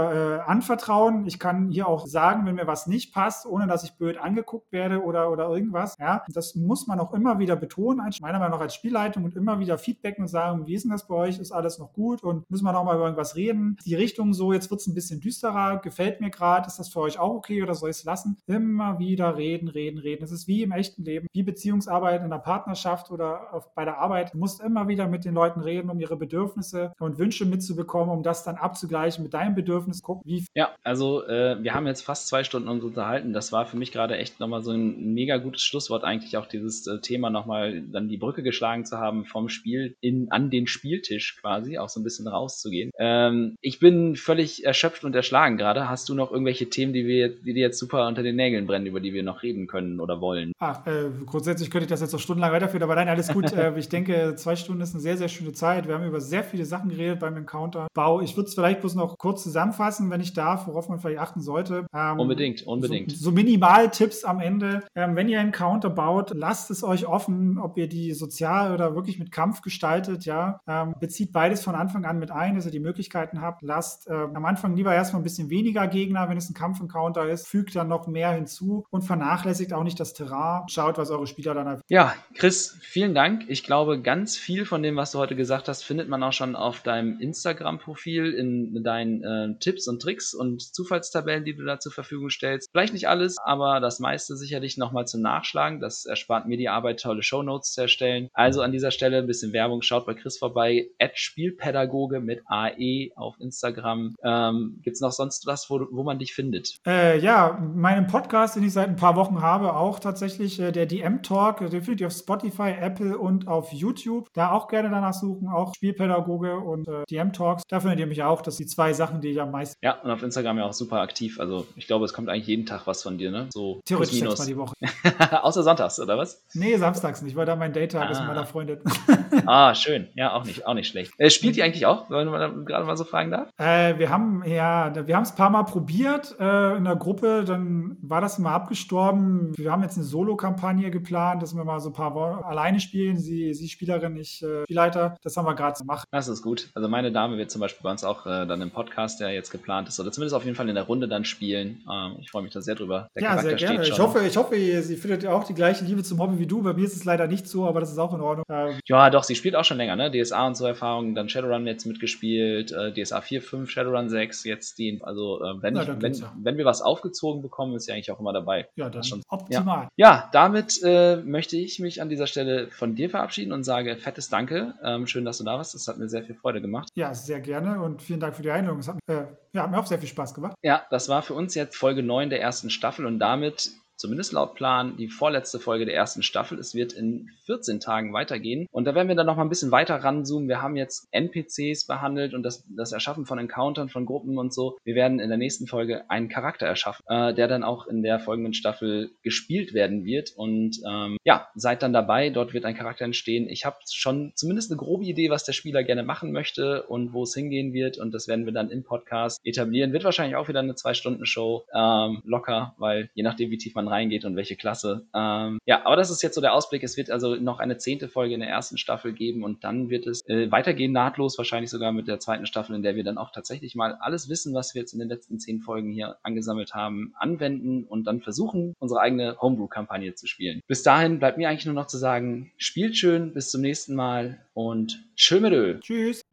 äh, anvertrauen, ich kann hier auch sagen, wenn mir was nicht passt, ohne dass ich blöd angeguckt werde oder, oder irgendwas. Ja, das muss man auch immer wieder betonen, meiner Meinung nach als Spielleitung und immer wieder feedbacken und sagen, wie ist denn das bei euch? Ist alles noch gut? Und müssen wir noch mal über irgendwas reden? Die Richtung so, jetzt wird es ein bisschen düsterer, gefällt mir gerade, ist das für euch auch okay oder soll ich es lassen? Immer wieder reden, reden, reden. Es ist wie im echten Leben, wie Beziehungsarbeit in der Partnerschaft oder auf, bei der Arbeit. Du musst immer wieder mit den Leuten reden, um ihre Bedürfnisse und Wünsche mitzubekommen, um das dann abzugleichen mit deinem Bedürfnis. Gucken, wie. Ja, also äh, wir haben jetzt fast zwei Stunden uns unterhalten. Das war für mich gerade echt nochmal so ein mega gutes Schlusswort, eigentlich auch dieses äh, Thema nochmal dann die Brücke geschlagen zu haben vom Spiel in, an den Spieltisch quasi, auch so ein bisschen rauszugehen. Ähm, ich bin völlig erschöpft und erschlagen gerade. Hast du noch irgendwelche Themen, die, wir, die dir jetzt super unter den Nägeln brennen, über die wir noch reden können oder wollen? Ach, äh, grundsätzlich könnte ich das jetzt noch stundenlang weiterführen, aber nein, alles gut. (laughs) äh, ich denke, zwei Stunden ist eine sehr, sehr schöne Zeit. Wir haben über sehr viele Sachen geredet beim Encounter-Bau. Ich würde es vielleicht bloß noch kurz zusammenfassen, wenn ich darf, worauf man vielleicht achten sollte. Ähm, unbedingt, unbedingt. So, so Minimaltipps am Ende. Ähm, wenn ihr Encounter baut, lasst es euch offen, ob ihr die sozial oder wirklich mit Kampf gestaltet. Ja, ähm, bezieht beides von Anfang an mit ein, dass ihr die Möglichkeiten habt. Lasst äh, am Anfang lieber erstmal ein bisschen weniger Gegner, wenn es ein Kampf-Encounter ist. Fügt dann noch mehr hinzu und vernachlässigt auch nicht das Terrain. Schaut, was eure Spieler dann. Ja, Chris, vielen Dank. Ich glaube, ganz viel von dem, was du heute gesagt hast, findet man auch schon auf deinem Instagram-Profil in deinen äh, Tipps und Tricks und Zufallstabellen, die du da zur Verfügung stellst. Vielleicht nicht alles, aber das meiste sicherlich nochmal zum Nachschlagen. Das erspart mir die Arbeit, tolle Shownotes zu erstellen. Also an dieser Stelle ein bisschen Werbung. Schaut bei Chris vorbei. Spielpädagoge mit AE auf Instagram. Ähm, Gibt es noch sonst was, wo, wo man dich findet? Äh, ja, meinen Podcast, den ich seit ein paar Wochen habe, auch tatsächlich äh, der DM Talk. Den findet ihr auf Spotify, Apple und auf YouTube. YouTube. Da auch gerne danach suchen, auch Spielpädagoge und äh, DM-Talks. Da findet ihr mich auch. Das sind die zwei Sachen, die ich am meisten. Ja, und auf Instagram ja auch super aktiv. Also ich glaube, es kommt eigentlich jeden Tag was von dir, ne? So Theoretisch sechsmal die Woche. (laughs) Außer sonntags, oder was? Nee, samstags nicht, weil da mein Daytag ah. ist mit meiner Freundin. (laughs) ah, schön. Ja, auch nicht, auch nicht schlecht. Äh, spielt ihr eigentlich auch, wenn man gerade mal so fragen darf? Äh, wir haben ja, wir haben es ein paar Mal probiert äh, in der Gruppe, dann war das immer abgestorben. Wir haben jetzt eine Solo-Kampagne geplant, dass wir mal so ein paar Wochen alleine spielen. Sie, sie Spielerin, ich äh, Spielleiter. Das haben wir gerade gemacht. Das ist gut. Also meine Dame wird zum Beispiel bei uns auch äh, dann im Podcast, der jetzt geplant ist, oder zumindest auf jeden Fall in der Runde dann spielen. Ähm, ich freue mich da sehr drüber. Der ja, Charakter sehr gerne. Ich hoffe, ich hoffe, sie findet auch die gleiche Liebe zum Hobby wie du. Bei mir ist es leider nicht so, aber das ist auch in Ordnung. Ähm, ja, doch, sie spielt auch schon länger, ne? DSA und so Erfahrungen, dann Shadowrun jetzt mitgespielt, äh, DSA 4, 5, Shadowrun 6, jetzt die. Also äh, wenn, ja, ich, wenn, ja. wenn wir was aufgezogen bekommen, ist sie eigentlich auch immer dabei. Ja, dann schon optimal. Ja, ja damit äh, möchte ich mich an dieser Stelle von dir verabschieden und sage fettes Danke. Ähm, schön, dass du da warst. Das hat mir sehr viel Freude gemacht. Ja, sehr gerne und vielen Dank für die Einladung. Es hat, äh, ja, hat mir auch sehr viel Spaß gemacht. Ja, das war für uns jetzt Folge 9 der ersten Staffel und damit zumindest laut Plan, die vorletzte Folge der ersten Staffel. Es wird in 14 Tagen weitergehen. Und da werden wir dann noch mal ein bisschen weiter ranzoomen. Wir haben jetzt NPCs behandelt und das, das Erschaffen von Encountern, von Gruppen und so. Wir werden in der nächsten Folge einen Charakter erschaffen, äh, der dann auch in der folgenden Staffel gespielt werden wird. Und ähm, ja, seid dann dabei. Dort wird ein Charakter entstehen. Ich habe schon zumindest eine grobe Idee, was der Spieler gerne machen möchte und wo es hingehen wird. Und das werden wir dann im Podcast etablieren. Wird wahrscheinlich auch wieder eine Zwei-Stunden-Show ähm, locker, weil je nachdem, wie tief man reingeht und welche Klasse. Ähm, ja, aber das ist jetzt so der Ausblick. Es wird also noch eine zehnte Folge in der ersten Staffel geben und dann wird es äh, weitergehen, nahtlos, wahrscheinlich sogar mit der zweiten Staffel, in der wir dann auch tatsächlich mal alles Wissen, was wir jetzt in den letzten zehn Folgen hier angesammelt haben, anwenden und dann versuchen, unsere eigene Homebrew-Kampagne zu spielen. Bis dahin bleibt mir eigentlich nur noch zu sagen, spielt schön, bis zum nächsten Mal und tschö mit Tschüss.